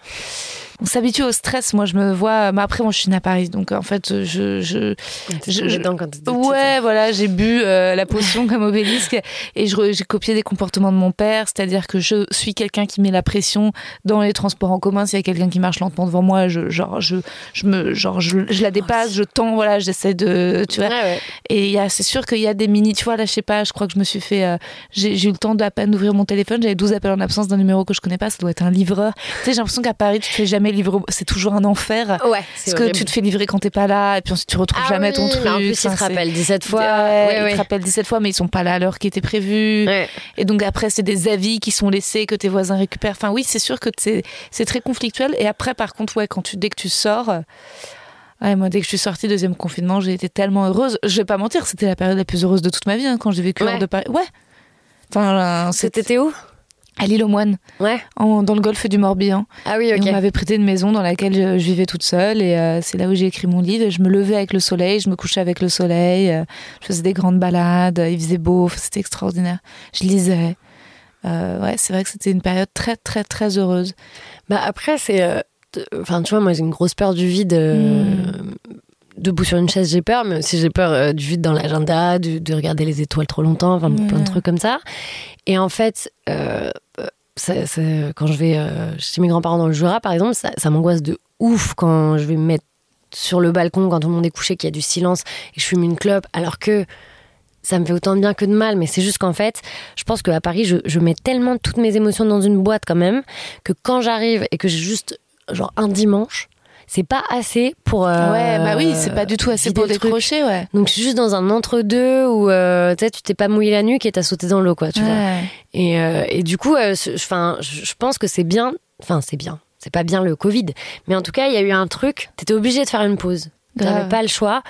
Speaker 2: On s'habitue au stress. Moi, je me vois. Mais après, moi, je suis née à Paris, donc en fait, je, je, je-
Speaker 3: tombée
Speaker 2: je-
Speaker 3: dedans quand t'étais petite,
Speaker 2: Ouais, voilà, j'ai bu euh, la potion comme obélisque et j'ai copié des comportements de mon père, c'est-à-dire que je suis quelqu'un qui met la pression dans les transports en commun. S'il y a quelqu'un qui marche lentement devant moi, je, genre, je, je me, genre, je, la dépasse, je tends, voilà, j'essaie de, tu vois.
Speaker 3: Ouais, ouais.
Speaker 2: Et c'est sûr qu'il y a des mini, tu vois, là, je sais pas, je crois que je me suis fait, euh, j'ai, eu le temps d'à peine d'ouvrir mon téléphone, j'avais 12 appels en absence d'un numéro que je connais pas, ça doit être un livreur. Tu sais, j'ai l'impression qu'à Paris, tu te fais jamais jamais livré. C'est toujours un enfer.
Speaker 3: Ouais,
Speaker 2: Parce que tu te fais livrer quand t'es pas là, et puis ensuite tu retrouves
Speaker 3: Ah
Speaker 2: jamais
Speaker 3: oui,
Speaker 2: ton truc.
Speaker 3: en plus, ils te rappellent 17 fois.
Speaker 2: Ouais,
Speaker 3: Ouais,
Speaker 2: ils te rappellent 17 fois, mais ils sont pas là à l'heure qui était prévue. Et donc après, c'est des avis qui sont laissés que tes voisins récupèrent. Enfin oui, c'est sûr que c'est très conflictuel. Et après, par contre, ouais, quand tu dès que tu sors, euh, ouais, moi dès que je suis sortie deuxième confinement, j'ai été tellement heureuse. Je vais pas mentir, c'était la période la plus heureuse de toute ma vie hein, quand j'ai vécu hors de Paris. Ouais. Enfin, euh, C'était
Speaker 3: où?
Speaker 2: À l'île aux Moines,
Speaker 3: Ouais.
Speaker 2: en- dans le golfe du Morbihan.
Speaker 3: Ah oui,
Speaker 2: Et on m'avait prêté une maison dans laquelle je, je vivais toute seule et euh, c'est là où j'ai écrit mon livre. Et je me levais avec le soleil, je me couchais avec le soleil, euh, je faisais des grandes balades, euh, il faisait beau, c'était extraordinaire. Je lisais. Euh, ouais, c'est vrai que c'était une période très très très heureuse.
Speaker 3: Bah après, c'est. euh, Enfin, tu vois, moi, j'ai une grosse peur du vide. euh,
Speaker 2: Hmm.
Speaker 3: Debout sur une chaise, j'ai peur, mais aussi j'ai peur euh, du vide dans l'agenda, de regarder les étoiles trop longtemps, enfin, plein de trucs comme ça. Et en fait, euh, euh, ça- ça- quand je vais euh, chez mes grands-parents dans le Jura, par exemple, ça, ça m'angoisse de ouf quand je vais me mettre sur le balcon quand tout le monde est couché, qu'il y a du silence et que je fume une clope, alors que ça me fait autant de bien que de mal, mais c'est juste qu'en fait, je pense qu'à Paris, je, je mets tellement toutes mes émotions dans une boîte quand même, que quand j'arrive et que j'ai juste genre un dimanche, c'est pas assez pour. euh,
Speaker 2: ouais, bah oui, c'est pas du tout assez pour décrocher, ouais.
Speaker 3: Donc je suis juste dans un entre-deux où euh, tu t'es pas mouillé la nuque et t'as sauté dans l'eau, quoi, tu vois. Et, euh, et du coup, euh, enfin, je pense que c'est bien. Enfin, c'est bien. C'est pas bien le Covid, mais en tout cas, il y a eu un truc. T'étais obligé de faire une pause. T'avais pas le choix.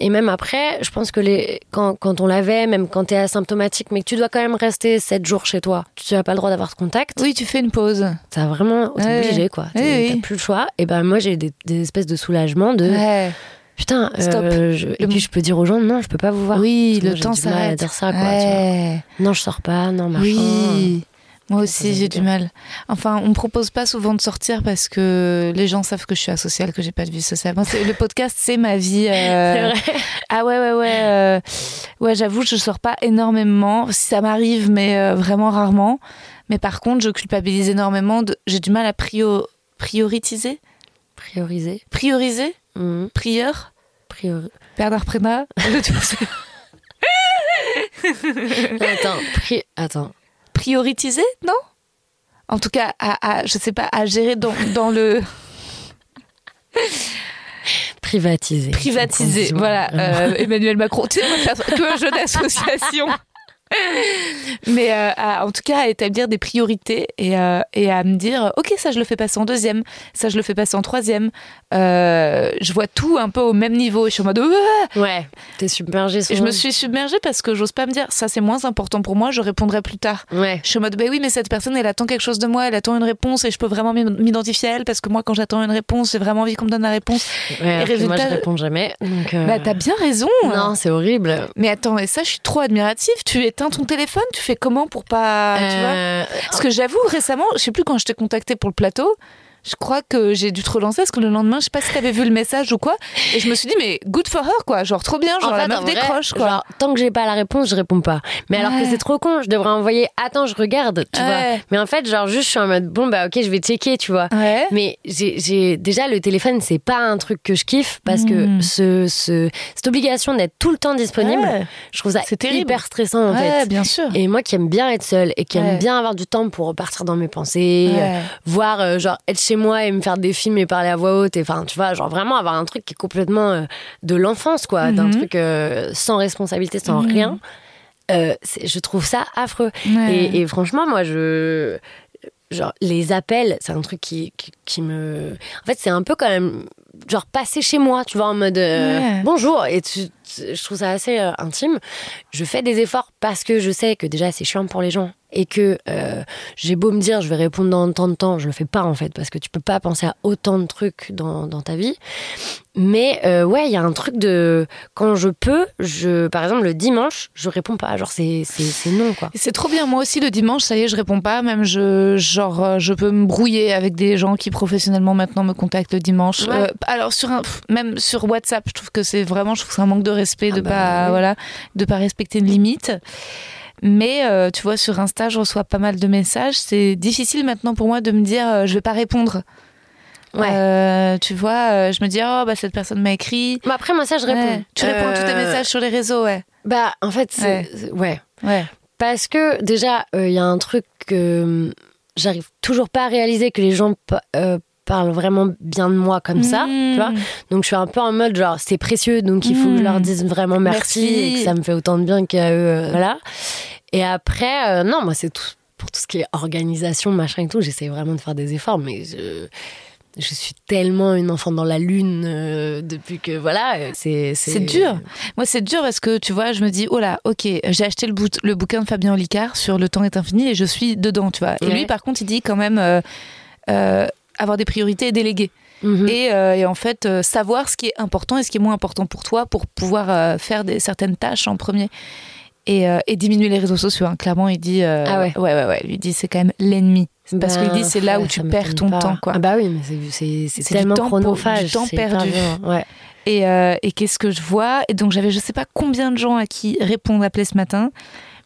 Speaker 3: Et même après, je pense que les, quand, quand on l'avait, même quand t'es asymptomatique, mais que tu dois quand même rester 7 jours chez toi, tu n'as pas le droit d'avoir de contact.
Speaker 2: Oui, tu fais une pause.
Speaker 3: T'as vraiment, t'es
Speaker 2: Ouais.
Speaker 3: obligé quoi. T'as plus le choix. Et ben moi j'ai des, des espèces de soulagement de
Speaker 2: Ouais.
Speaker 3: putain.
Speaker 2: Stop.
Speaker 3: euh, je- et puis je peux dire aux gens non, je peux pas vous voir.
Speaker 2: Oui, le temps s'arrête.
Speaker 3: dire ça, quoi, tu vois.
Speaker 2: Ouais.
Speaker 3: Non, je sors pas. Non, machin.
Speaker 2: Oui. Moi aussi, j'ai
Speaker 3: du
Speaker 2: mal. Enfin, on me propose pas souvent de sortir parce que les gens savent que je suis asociale, que j'ai pas de vie sociale. Le podcast, c'est ma vie. euh,
Speaker 3: C'est vrai.
Speaker 2: Ah ouais, ouais, ouais. euh, Ouais, j'avoue, je sors pas énormément. Si ça m'arrive, mais euh, vraiment rarement. Mais par contre, je culpabilise énormément. De... J'ai du mal à prio... prioritiser.
Speaker 3: Prioriser.
Speaker 2: Prioriser?
Speaker 3: Mhm.
Speaker 2: Prieur?
Speaker 3: Priori-
Speaker 2: Bernard c'est-
Speaker 3: Attends. Pri... Attends.
Speaker 2: Prioritiser Non? En tout cas, à, à- je sais pas, à gérer dans, dans le.
Speaker 3: Privatiser.
Speaker 2: Privatiser. Voilà, euh, Emmanuel Macron, tu sais, moi, faire que un jeu d'association. Mais euh, à- en tout cas, à établir des priorités et, euh, et à me dire, ok, ça je le fais passer en deuxième, ça je le fais passer en troisième. Euh, je vois tout un peu au même niveau. Et je suis en mode, Ouais.
Speaker 3: T'es submergé.
Speaker 2: Et je me suis submergée parce que j'ose pas me dire, ça c'est moins important pour moi, je répondrai plus tard.
Speaker 3: Ouais.
Speaker 2: Je suis en mode, bah oui, mais cette personne, elle attend quelque chose de moi, elle attend une réponse et je peux vraiment m'id- m'identifier à elle parce que moi, quand j'attends une réponse, j'ai vraiment envie qu'on me donne la réponse.
Speaker 3: Ouais, alors que moi,
Speaker 2: résultat-
Speaker 3: je réponds jamais. Donc,
Speaker 2: Bah, t'as bien raison.
Speaker 3: Non, c'est horrible.
Speaker 2: Mais attends, et ça, je suis trop admirative. Tu éteins ton téléphone, tu fais comment pour pas. Tu vois?
Speaker 3: Euh,
Speaker 2: Parce que j'avoue, récemment, je sais plus quand je t'ai contacté pour le plateau. Je crois que j'ai dû te relancer parce que le lendemain, je sais pas si t'avais vu le message ou quoi. Et je me suis dit, mais good for her, quoi. Genre, trop bien, genre
Speaker 3: en
Speaker 2: la
Speaker 3: fait,
Speaker 2: meuf
Speaker 3: vrai,
Speaker 2: décroche, quoi.
Speaker 3: genre, tant que j'ai pas la réponse, je réponds pas. Mais alors que c'est trop con, je devrais envoyer attends, je regarde, tu
Speaker 2: Ouais.
Speaker 3: vois. Mais en fait, genre juste je suis en mode bon bah OK, je vais checker, tu vois.
Speaker 2: Ouais.
Speaker 3: Mais j'ai déjà le téléphone, c'est pas un truc que je kiffe parce que ce, ce cette obligation d'être tout le temps disponible, je trouve ça hyper stressant en fait.
Speaker 2: bien sûr.
Speaker 3: Et moi qui aime bien être seule et qui aime bien avoir du temps pour repartir dans mes pensées, euh, voir euh, genre être chez moi et me faire des films et parler à voix haute et enfin tu vois genre vraiment avoir un truc qui est complètement euh, de l'enfance quoi d'un
Speaker 2: Mhm.
Speaker 3: truc euh, sans responsabilité sans
Speaker 2: Mhm.
Speaker 3: rien euh, je trouve ça affreux
Speaker 2: Ouais.
Speaker 3: et, et franchement moi je genre les appels c'est un truc qui, qui, qui me en fait c'est un peu quand même genre passer chez moi tu vois en mode
Speaker 2: Ouais.
Speaker 3: bonjour et tu- je trouve ça assez euh, intime je fais des efforts parce que je sais que déjà c'est chiant pour les gens et que euh, j'ai beau me dire je vais répondre dans tant de temps je le fais pas en fait parce que tu peux pas penser à autant de trucs dans, dans ta vie mais euh, ouais il y a un truc de quand je peux je par exemple le dimanche je réponds pas genre c'est c'est c'est non quoi
Speaker 2: C'est trop bien. Moi aussi, le dimanche, ça y est, je réponds pas. Même je, genre, je peux me brouiller avec des gens qui professionnellement maintenant me contactent le dimanche.
Speaker 3: Ouais.
Speaker 2: Euh, alors sur un, même sur WhatsApp, je trouve que c'est vraiment, je trouve que c'est un manque de respect
Speaker 3: Ah
Speaker 2: de
Speaker 3: bah
Speaker 2: pas, voilà, de pas respecter une limite. Mais euh, tu vois, sur Insta, je reçois pas mal de messages. C'est difficile maintenant pour moi de me dire, euh, je vais pas répondre.
Speaker 3: ouais
Speaker 2: Euh, tu vois, euh, je me dis, oh bah cette personne m'a écrit.
Speaker 3: après moi ça je réponds
Speaker 2: Ouais. Tu réponds à tous tes messages sur les réseaux, ouais.
Speaker 3: bah en fait c'est-
Speaker 2: Ouais.
Speaker 3: ouais
Speaker 2: Ouais.
Speaker 3: Parce que déjà, il y a un truc que hum, j'arrive toujours pas à réaliser que les gens parlent vraiment bien de moi comme ça, tu vois.
Speaker 2: Mmh.
Speaker 3: Donc je suis un peu en mode genre c'est précieux, donc il faut que je leur dise vraiment merci,
Speaker 2: Merci.
Speaker 3: et que ça me fait autant de bien qu'à eux, euh, voilà. Et après, euh, non, moi c'est tout pour tout ce qui est organisation, machin et tout. J'essaie vraiment de faire des efforts, mais je, je suis tellement une enfant dans la lune euh, depuis que voilà, c'est
Speaker 2: C'est dur. Moi, c'est dur parce que tu vois, je me dis, oh là, ok, j'ai acheté le, bout- le bouquin de Fabien Olicard sur Le temps est infini et je suis dedans, tu vois. Et
Speaker 3: Ouais.
Speaker 2: lui, par contre, il dit quand même euh, euh, avoir des priorités et déléguer.
Speaker 3: Mhm.
Speaker 2: Et, euh, et en fait, euh, savoir ce qui est important et ce qui est moins important pour toi pour pouvoir euh, faire des, certaines tâches en premier. Et, et diminuer les réseaux sociaux. hein. Clairement, il dit.
Speaker 3: Ah ouais.
Speaker 2: Ouais, ouais, ouais. Lui, dit c'est quand même l'ennemi. Parce
Speaker 3: Ben,
Speaker 2: qu'il dit c'est là où tu perds ton
Speaker 3: pas.
Speaker 2: temps, quoi.
Speaker 3: Ah bah oui, mais c'est- C'est
Speaker 2: du
Speaker 3: tellement
Speaker 2: temps
Speaker 3: chronophage.
Speaker 2: du temps perdu.
Speaker 3: Ouais.
Speaker 2: Et, et qu'est-ce que je vois? Et donc j'avais je sais pas combien de gens à qui répondre appeler ce matin,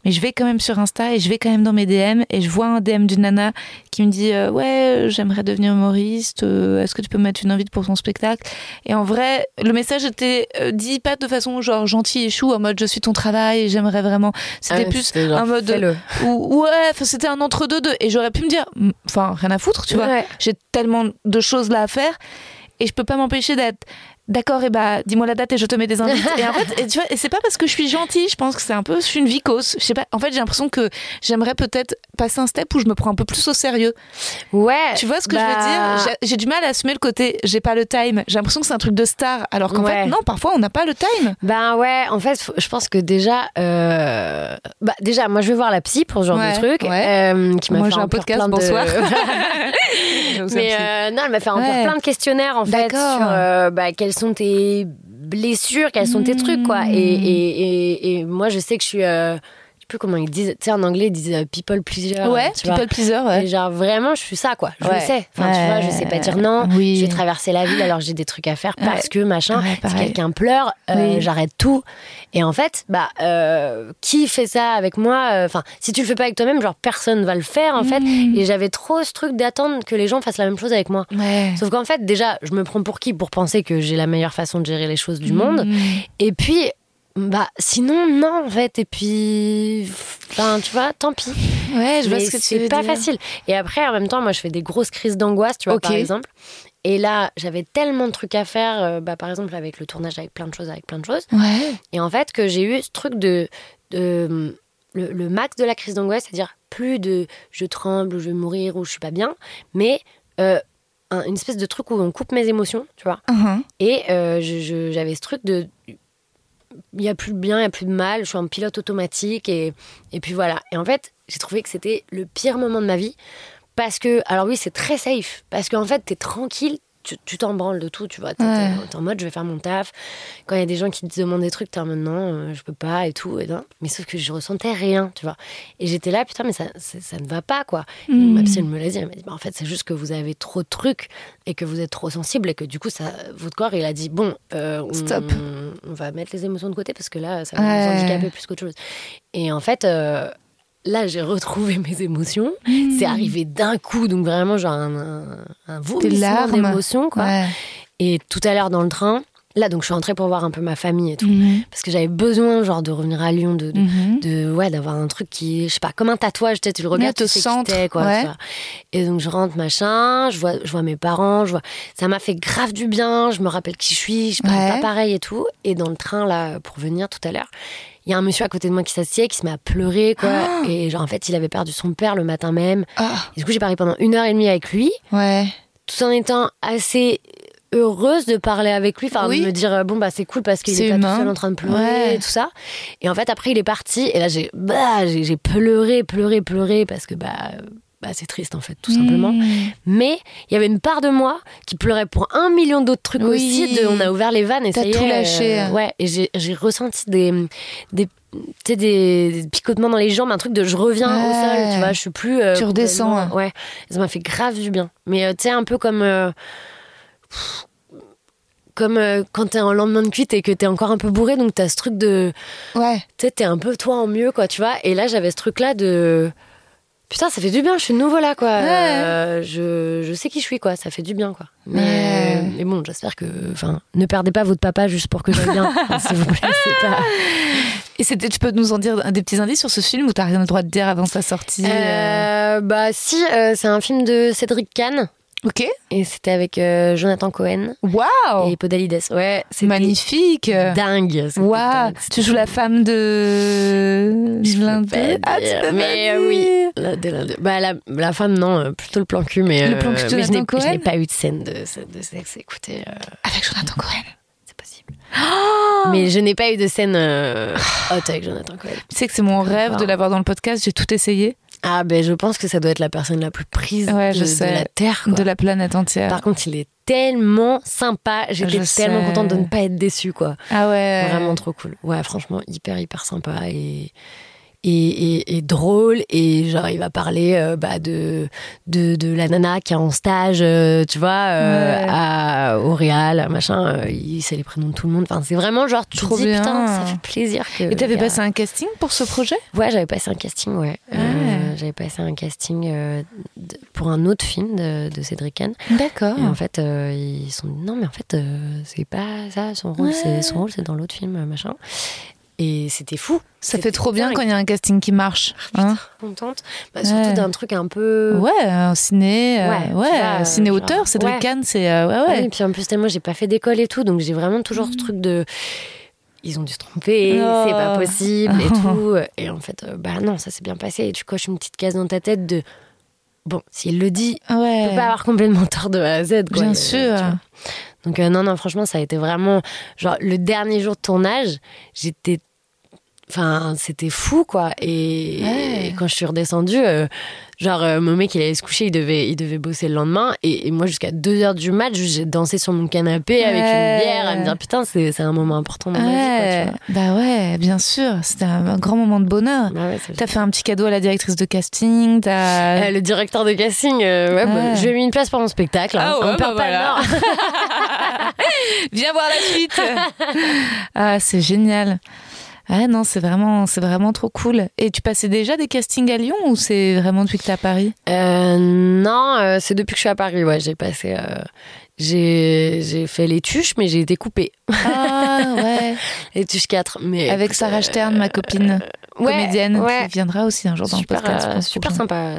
Speaker 2: mais je vais quand même sur Insta et je vais quand même dans mes DM et je vois un DM d'une nana qui me dit euh, ouais j'aimerais devenir humoriste, euh, est-ce que tu peux me mettre une invite pour ton spectacle? Et en vrai le message était euh, dit pas de façon genre gentille et chou en mode je suis ton travail j'aimerais vraiment. C'était
Speaker 3: Ah,
Speaker 2: plus
Speaker 3: genre,
Speaker 2: un mode ouais c'était un entre deux deux et j'aurais pu me dire enfin rien à foutre tu vois. J'ai tellement de choses là à faire et je peux pas m'empêcher d'être d'accord et bah dis-moi la date et je te mets des invites et en fait et tu vois et c'est pas parce que je suis gentille je pense que c'est un peu je suis une vicose je sais pas en fait j'ai l'impression que j'aimerais peut-être passer un step où je me prends un peu plus au sérieux
Speaker 3: Ouais.
Speaker 2: tu vois ce que je
Speaker 3: bah,
Speaker 2: veux dire? J'ai- j'ai du mal à assumer le côté j'ai pas le time j'ai l'impression que c'est un truc de star alors qu'en
Speaker 3: Ouais.
Speaker 2: fait non parfois on n'a pas le time
Speaker 3: Ben ouais, en fait, faut- je pense que déjà, euh, bah déjà, moi je vais voir la psy pour ce genre
Speaker 2: Ouais,
Speaker 3: de truc,
Speaker 2: ouais.
Speaker 3: euh, qui m'a fait
Speaker 2: j'ai un podcast,
Speaker 3: plein de-
Speaker 2: bonsoir.
Speaker 3: Mais euh, non, elle m'a fait
Speaker 2: Ouais.
Speaker 3: plein de questionnaires en fait sur bah, quelles sont tes blessures, quels sont tes trucs quoi. Et, et, et, et moi, je sais que je suis, euh, sais plus comment ils disent, tu sais en anglais ils disent euh, people pleaser.
Speaker 2: ouais
Speaker 3: tu vois.
Speaker 2: people pleaser ouais
Speaker 3: Et genre vraiment, je suis ça quoi. Je
Speaker 2: Ouais.
Speaker 3: le sais. Enfin, tu vois, je sais pas dire non.
Speaker 2: Oui.
Speaker 3: Je vais traverser la ville alors j'ai des trucs à faire parce que machin. Si quelqu'un pleure, euh,
Speaker 2: Oui.
Speaker 3: j'arrête tout. Et en fait, bah, euh, qui fait ça avec moi Enfin, si tu le fais pas avec toi-même, genre personne va le faire en fait.
Speaker 2: Mm.
Speaker 3: Et j'avais trop ce truc d'attendre que les gens fassent la même chose avec moi.
Speaker 2: ouais
Speaker 3: Sauf qu'en fait, déjà, je me prends pour qui Pour penser que j'ai la meilleure façon de gérer les choses du monde.
Speaker 2: Mm.
Speaker 3: Et puis, bah, sinon, non, en fait. Et puis, enfin, tu vois, tant pis.
Speaker 2: ouais je vois ce que tu veux
Speaker 3: pas
Speaker 2: dire.
Speaker 3: facile. Et après, en même temps, moi, je fais des grosses crises d'angoisse, tu vois, par exemple. Et là, j'avais tellement de trucs à faire, euh, bah, par exemple, avec le tournage, avec plein de choses, avec plein de choses.
Speaker 2: ouais
Speaker 3: Et en fait, que j'ai eu ce truc de. de le, le max de la crise d'angoisse, c'est-à-dire plus de je tremble, ou je vais mourir, ou je suis pas bien, mais euh, un- une espèce de truc où on coupe mes émotions, tu vois.
Speaker 2: Uh-huh.
Speaker 3: Et euh, j'avais ce truc de. Il n'y a plus de bien, il n'y a plus de mal, je suis en pilote automatique, et, et puis voilà. Et en fait, j'ai trouvé que c'était le pire moment de ma vie. Parce que, alors oui, c'est très safe. Parce qu'en fait, t'es tranquille, tu t'en branles de tout, tu vois. T'es
Speaker 2: Ouais.
Speaker 3: en mode, je vais faire mon taf. Quand il y a des gens qui te demandent des trucs, t'es en mode, non, euh, je peux pas et tout. Et non. Mais sauf que je ressentais rien, tu vois. Et j'étais là, putain, mais ça, ça, ça ne va pas, quoi. Et
Speaker 2: Mm.
Speaker 3: Ma psy, elle me l'a dit. Elle m'a dit, bah, en fait, c'est juste que vous avez trop de trucs et que vous êtes trop sensible et que du coup, ça, votre corps, il a dit, bon, euh, on,
Speaker 2: Stop.
Speaker 3: on va mettre les émotions de côté parce que là, ça va
Speaker 2: Ouais.
Speaker 3: nous handicaper plus qu'autre chose. Et en fait, euh, là, j'ai retrouvé mes émotions.
Speaker 2: Mm.
Speaker 3: C'est arrivé d'un coup, donc vraiment, genre un, un, un vomissement d'émotions, quoi.
Speaker 2: Ouais.
Speaker 3: Et tout à l'heure dans le train, là, donc je suis rentrée pour voir un peu ma famille et tout.
Speaker 2: Mhm.
Speaker 3: Parce que j'avais besoin, genre, de revenir à Lyon, de, de,
Speaker 2: Mhm.
Speaker 3: de- ouais, d'avoir un truc qui, je sais pas, comme un tatouage, tu sais, tu le regardes, tu sais qui quoi.
Speaker 2: ouais.
Speaker 3: Et donc je rentre, machin, je vois, je vois mes parents, je vois, ça m'a fait grave du bien, je me rappelle qui je suis, je parle
Speaker 2: Ouais.
Speaker 3: pas pareil et tout. Et dans le train, là, pour venir tout à l'heure, il y a un monsieur à côté de moi qui s'assied, qui se met à pleurer, quoi.
Speaker 2: Ah.
Speaker 3: Et genre, en fait, il avait perdu son père le matin même.
Speaker 2: Ah,
Speaker 3: Et du coup, j'ai parlé pendant une heure et demie avec lui
Speaker 2: ouais.
Speaker 3: tout en étant assez heureuse de parler avec lui, enfin
Speaker 2: Oui.
Speaker 3: de me dire bon bah c'est cool parce qu'il est pas
Speaker 2: humain.
Speaker 3: tout seul en train de pleurer
Speaker 2: Ouais.
Speaker 3: et tout ça. Et en fait après il est parti et là j'ai bah j'ai pleuré pleuré pleuré parce que bah bah c'est triste en fait tout simplement.
Speaker 2: Mhm.
Speaker 3: Mais il y avait une part de moi qui pleurait pour un million d'autres trucs
Speaker 2: Oui.
Speaker 3: aussi. De, on a ouvert les vannes et ça y
Speaker 2: tout
Speaker 3: est,
Speaker 2: lâché.
Speaker 3: euh, ouais et j'ai ressenti des des tu sais, des, des picotements dans les jambes, un truc de je reviens au sol, tu vois, je suis plus. euh,
Speaker 2: Tu redescends,
Speaker 3: Ouais, ça m'a fait grave du bien. Mais euh, tu sais, un peu comme. euh, pff, comme quand t'es en lendemain de cuite et que t'es encore un peu bourré, donc t'as ce truc de.
Speaker 2: Ouais.
Speaker 3: Tu sais, t'es un peu toi en mieux, quoi, tu vois. Et là, j'avais ce truc-là de. Putain, ça fait du bien, je suis de nouveau là, quoi. Euh, je, je sais qui je suis, quoi. Ça fait du bien, quoi. Mais,
Speaker 2: Ouais.
Speaker 3: mais bon, j'espère que. Enfin, ne perdez pas votre papa juste pour que j'aille bien. Enfin, S'il vous plaît, pas.
Speaker 2: Et c'était, tu peux nous en dire des petits indices sur ce film ou t'as rien le droit de dire avant sa sortie euh
Speaker 3: Euh, bah, si, euh, c'est un film de Cédric Kahn.
Speaker 2: Ok.
Speaker 3: Et c'était avec euh, Jonathan Cohen
Speaker 2: Waouh
Speaker 3: et Podalides. Ouais, c'était
Speaker 2: Magnifique
Speaker 3: dingue.
Speaker 2: Waouh. Tu joues la femme de... D'eux Ah, tu
Speaker 3: mais euh, oui. La, de- la- de- bah, la, la femme, non, euh, plutôt le plan cul, mais,
Speaker 2: Le plan cul de Jonathan
Speaker 3: je n'ai
Speaker 2: Cohen?
Speaker 3: pas eu de scène de, de sexe. Écoutez, euh,
Speaker 2: Avec Jonathan Cohen?
Speaker 3: c'est possible. mais je n'ai pas eu de scène euh, hot avec Jonathan Cohen.
Speaker 2: Tu sais que c'est mon rêve de l'avoir dans le podcast, j'ai tout essayé.
Speaker 3: Ah, ben je pense que ça doit être la personne la plus prise
Speaker 2: Ouais,
Speaker 3: de,
Speaker 2: je
Speaker 3: de
Speaker 2: sais.
Speaker 3: la Terre. quoi.
Speaker 2: De la planète entière.
Speaker 3: Par contre, il est tellement sympa. J'étais tellement
Speaker 2: sais.
Speaker 3: contente de ne pas être déçue, quoi.
Speaker 2: Ah ouais.
Speaker 3: Vraiment trop cool. Ouais, franchement, hyper, hyper sympa et, et, et, et drôle. Et genre, il va parler euh, bah, de, de, de la nana qui est en stage, euh, tu vois, euh,
Speaker 2: Ouais.
Speaker 3: à, machin. euh, il sait les prénoms de tout le monde. Enfin, c'est vraiment genre, tu
Speaker 2: Trop
Speaker 3: dis,
Speaker 2: bien.
Speaker 3: putain, ça fait plaisir. Que
Speaker 2: Et t'avais
Speaker 3: a-
Speaker 2: passé un casting pour ce projet?
Speaker 3: Ouais, j'avais passé un casting, ouais.
Speaker 2: Ouais.
Speaker 3: j'avais passé un casting pour un autre film de, de Cédric Kahn.
Speaker 2: D'accord.
Speaker 3: Et en fait, ils sont dit, non, mais en fait, c'est pas ça, son rôle,
Speaker 2: Ouais.
Speaker 3: c'est son rôle, c'est dans l'autre film, machin. Et c'était fou.
Speaker 2: Ça fait trop bien quand il y a un casting qui marche. hein.
Speaker 3: contente. Bah, surtout
Speaker 2: Ouais.
Speaker 3: d'un truc un peu.
Speaker 2: ouais, un ciné, euh,
Speaker 3: Ouais, vois, euh,
Speaker 2: ciné-auteur,
Speaker 3: genre,
Speaker 2: Cédric
Speaker 3: ouais.
Speaker 2: Kahn, c'est euh, ouais,
Speaker 3: Ah
Speaker 2: ouais.
Speaker 3: oui, puis en plus, moi, j'ai pas fait d'école et tout, donc j'ai vraiment toujours ce truc de. Ils ont dû se tromper,
Speaker 2: Oh.
Speaker 3: c'est pas possible et tout. Et en fait, euh, bah non, ça s'est bien passé. Et tu coches une petite case dans ta tête de. Bon, s'il le dit,
Speaker 2: Ouais.
Speaker 3: il peut pas avoir complètement tort de A à Z. Quoi.
Speaker 2: Bien
Speaker 3: Euh,
Speaker 2: sûr.
Speaker 3: Donc euh, non, non, franchement, ça a été vraiment... Genre, le dernier jour de tournage, j'étais... Enfin, c'était fou, quoi. Et,
Speaker 2: Ouais.
Speaker 3: et quand je suis redescendue, euh, genre, euh, mon mec, il allait se coucher, il devait, il devait bosser le lendemain. Et, et moi, jusqu'à 2 heures du match, j'ai dansé sur mon canapé avec une bière, à me dire, putain, c'est c'est un moment important dans ma vie, quoi,
Speaker 2: Ouais,
Speaker 3: tu vois.
Speaker 2: bah ouais, bien sûr, c'était un, un grand moment de bonheur.
Speaker 3: Bah
Speaker 2: T'as fait un petit cadeau à la directrice de casting, t'as...
Speaker 3: Euh, le directeur de casting, euh, ouais, bah, je lui ai mis une place pour mon spectacle. hein.
Speaker 2: Ah ouais,
Speaker 3: On perd
Speaker 2: bah
Speaker 3: pas
Speaker 2: voilà. Viens voir la suite. ah, c'est génial. Ah non, c'est vraiment, c'est vraiment trop cool. Et tu passais déjà des castings à Lyon ou c'est vraiment depuis que t'es à Paris?
Speaker 3: Euh, non, euh, c'est depuis que je suis à Paris. Ouais, j'ai passé. euh, j'ai j'ai fait les tuches, mais j'ai été coupée.
Speaker 2: Ah ouais.
Speaker 3: Les tuches 4. Mais
Speaker 2: Avec Sarah
Speaker 3: euh,
Speaker 2: Stern, ma copine
Speaker 3: ouais,
Speaker 2: comédienne,
Speaker 3: ouais.
Speaker 2: qui viendra aussi un jour dans
Speaker 3: super,
Speaker 2: le podcast. je
Speaker 3: euh,
Speaker 2: pense,
Speaker 3: super sympa.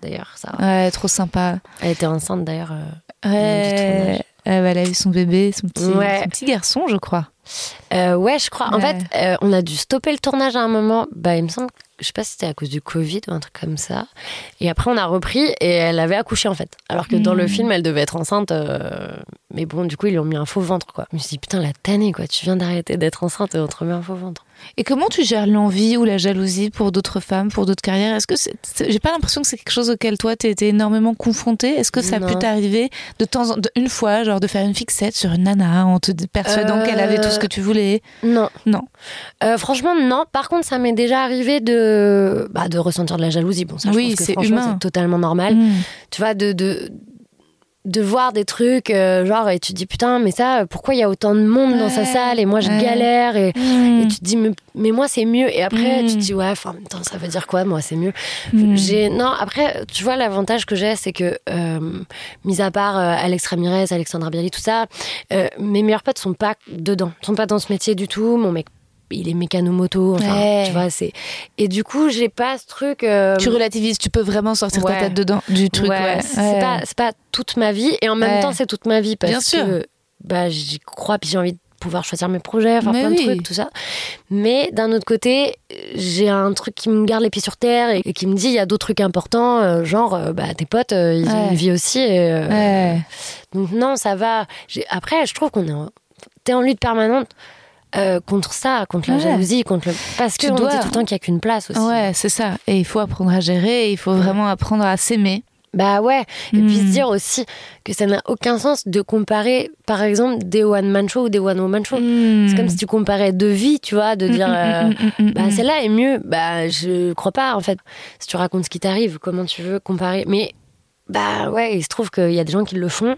Speaker 3: D'ailleurs, ça.
Speaker 2: Ouais, trop sympa.
Speaker 3: Elle était enceinte d'ailleurs. euh,
Speaker 2: Ouais. Euh, elle a eu son bébé, son petit,
Speaker 3: Ouais.
Speaker 2: son petit garçon, je crois.
Speaker 3: Euh, ouais, je crois. En
Speaker 2: Ouais.
Speaker 3: fait, euh, on a dû stopper le tournage à un moment. Bah, il me semble, je sais pas si c'était à cause du Covid ou un truc comme ça. Et après, on a repris et elle avait accouché en fait. Alors que dans le
Speaker 2: Mhm.
Speaker 3: film, elle devait être enceinte. euh, Mais bon, du coup, ils lui ont mis un faux ventre quoi. Je me suis dit, putain, la tannée quoi. Tu viens d'arrêter d'être enceinte et on te remet un faux ventre.
Speaker 2: Et comment tu gères l'envie ou la jalousie pour d'autres femmes, pour d'autres carrières? Est-ce que c'est, c'est- j'ai pas l'impression que c'est quelque chose auquel toi t'es été énormément confronté Est-ce que ça a pu
Speaker 3: Non.
Speaker 2: t'arriver de temps en de- une fois, genre de faire une fixette sur une nana en te persuadant
Speaker 3: Euh,
Speaker 2: qu'elle avait tout ce que tu voulais?
Speaker 3: Non.
Speaker 2: Non.
Speaker 3: Euh, franchement, non. Par contre, ça m'est déjà arrivé de, bah, de ressentir de la jalousie. Bon, ça, je
Speaker 2: Oui,
Speaker 3: pense que
Speaker 2: c'est
Speaker 3: franchement,
Speaker 2: humain.
Speaker 3: c'est totalement normal.
Speaker 2: Mm.
Speaker 3: tu vois, de, de, de voir des trucs, euh, genre, et tu te dis, putain, mais ça, pourquoi il y a autant de monde dans sa salle et moi je
Speaker 2: ouais.
Speaker 3: galère et,
Speaker 2: Mm.
Speaker 3: et tu te dis, mais, mais moi c'est mieux. Et après, tu te dis, ouais, enfin, ça veut dire quoi, moi c'est mieux? J'ai, non, après, tu vois, l'avantage que j'ai, c'est que, euh, mis à part euh, Alex Ramirez, Alexandra Bialy, tout ça, euh, mes meilleurs potes sont pas dedans, sont pas dans ce métier du tout. Mon mec, il est mécano-moto, enfin,
Speaker 2: Ouais.
Speaker 3: tu vois, c'est. Et du coup, j'ai pas ce truc. euh,
Speaker 2: Tu relativises, tu peux vraiment sortir ta tête dedans du truc.
Speaker 3: Ouais, c'est pas toute ma vie et en même temps c'est toute ma vie parce
Speaker 2: Bien sûr.
Speaker 3: que bah j'y crois puis j'ai envie de pouvoir choisir mes projets, faire plein
Speaker 2: oui.
Speaker 3: de trucs, tout ça. Mais d'un autre côté, j'ai un truc qui me garde les pieds sur terre et, qui me dit il y a d'autres trucs importants, euh, genre euh, bah tes potes euh, ils ont une vie aussi. et,
Speaker 2: Ouais.
Speaker 3: Donc non, ça va. Après, je trouve qu'on est en... t'es en lutte permanente. Euh, contre ça, contre la jalousie, contre le... parce
Speaker 2: Tu
Speaker 3: qu'on
Speaker 2: dois.
Speaker 3: dit tout le temps qu'il n'y a qu'une place aussi.
Speaker 2: Ouais, c'est ça. Et il faut apprendre à gérer, il faut vraiment apprendre à s'aimer.
Speaker 3: Bah ouais, et puis se dire aussi que ça n'a aucun sens de comparer, par exemple, des one-man show ou des one-woman show. C'est comme si tu comparais deux vies, tu vois, de dire, euh, bah celle-là est mieux. Bah je crois pas, en fait. Si tu racontes ce qui t'arrive, comment tu veux comparer? Mais bah ouais, il se trouve qu'il y a des gens qui le font.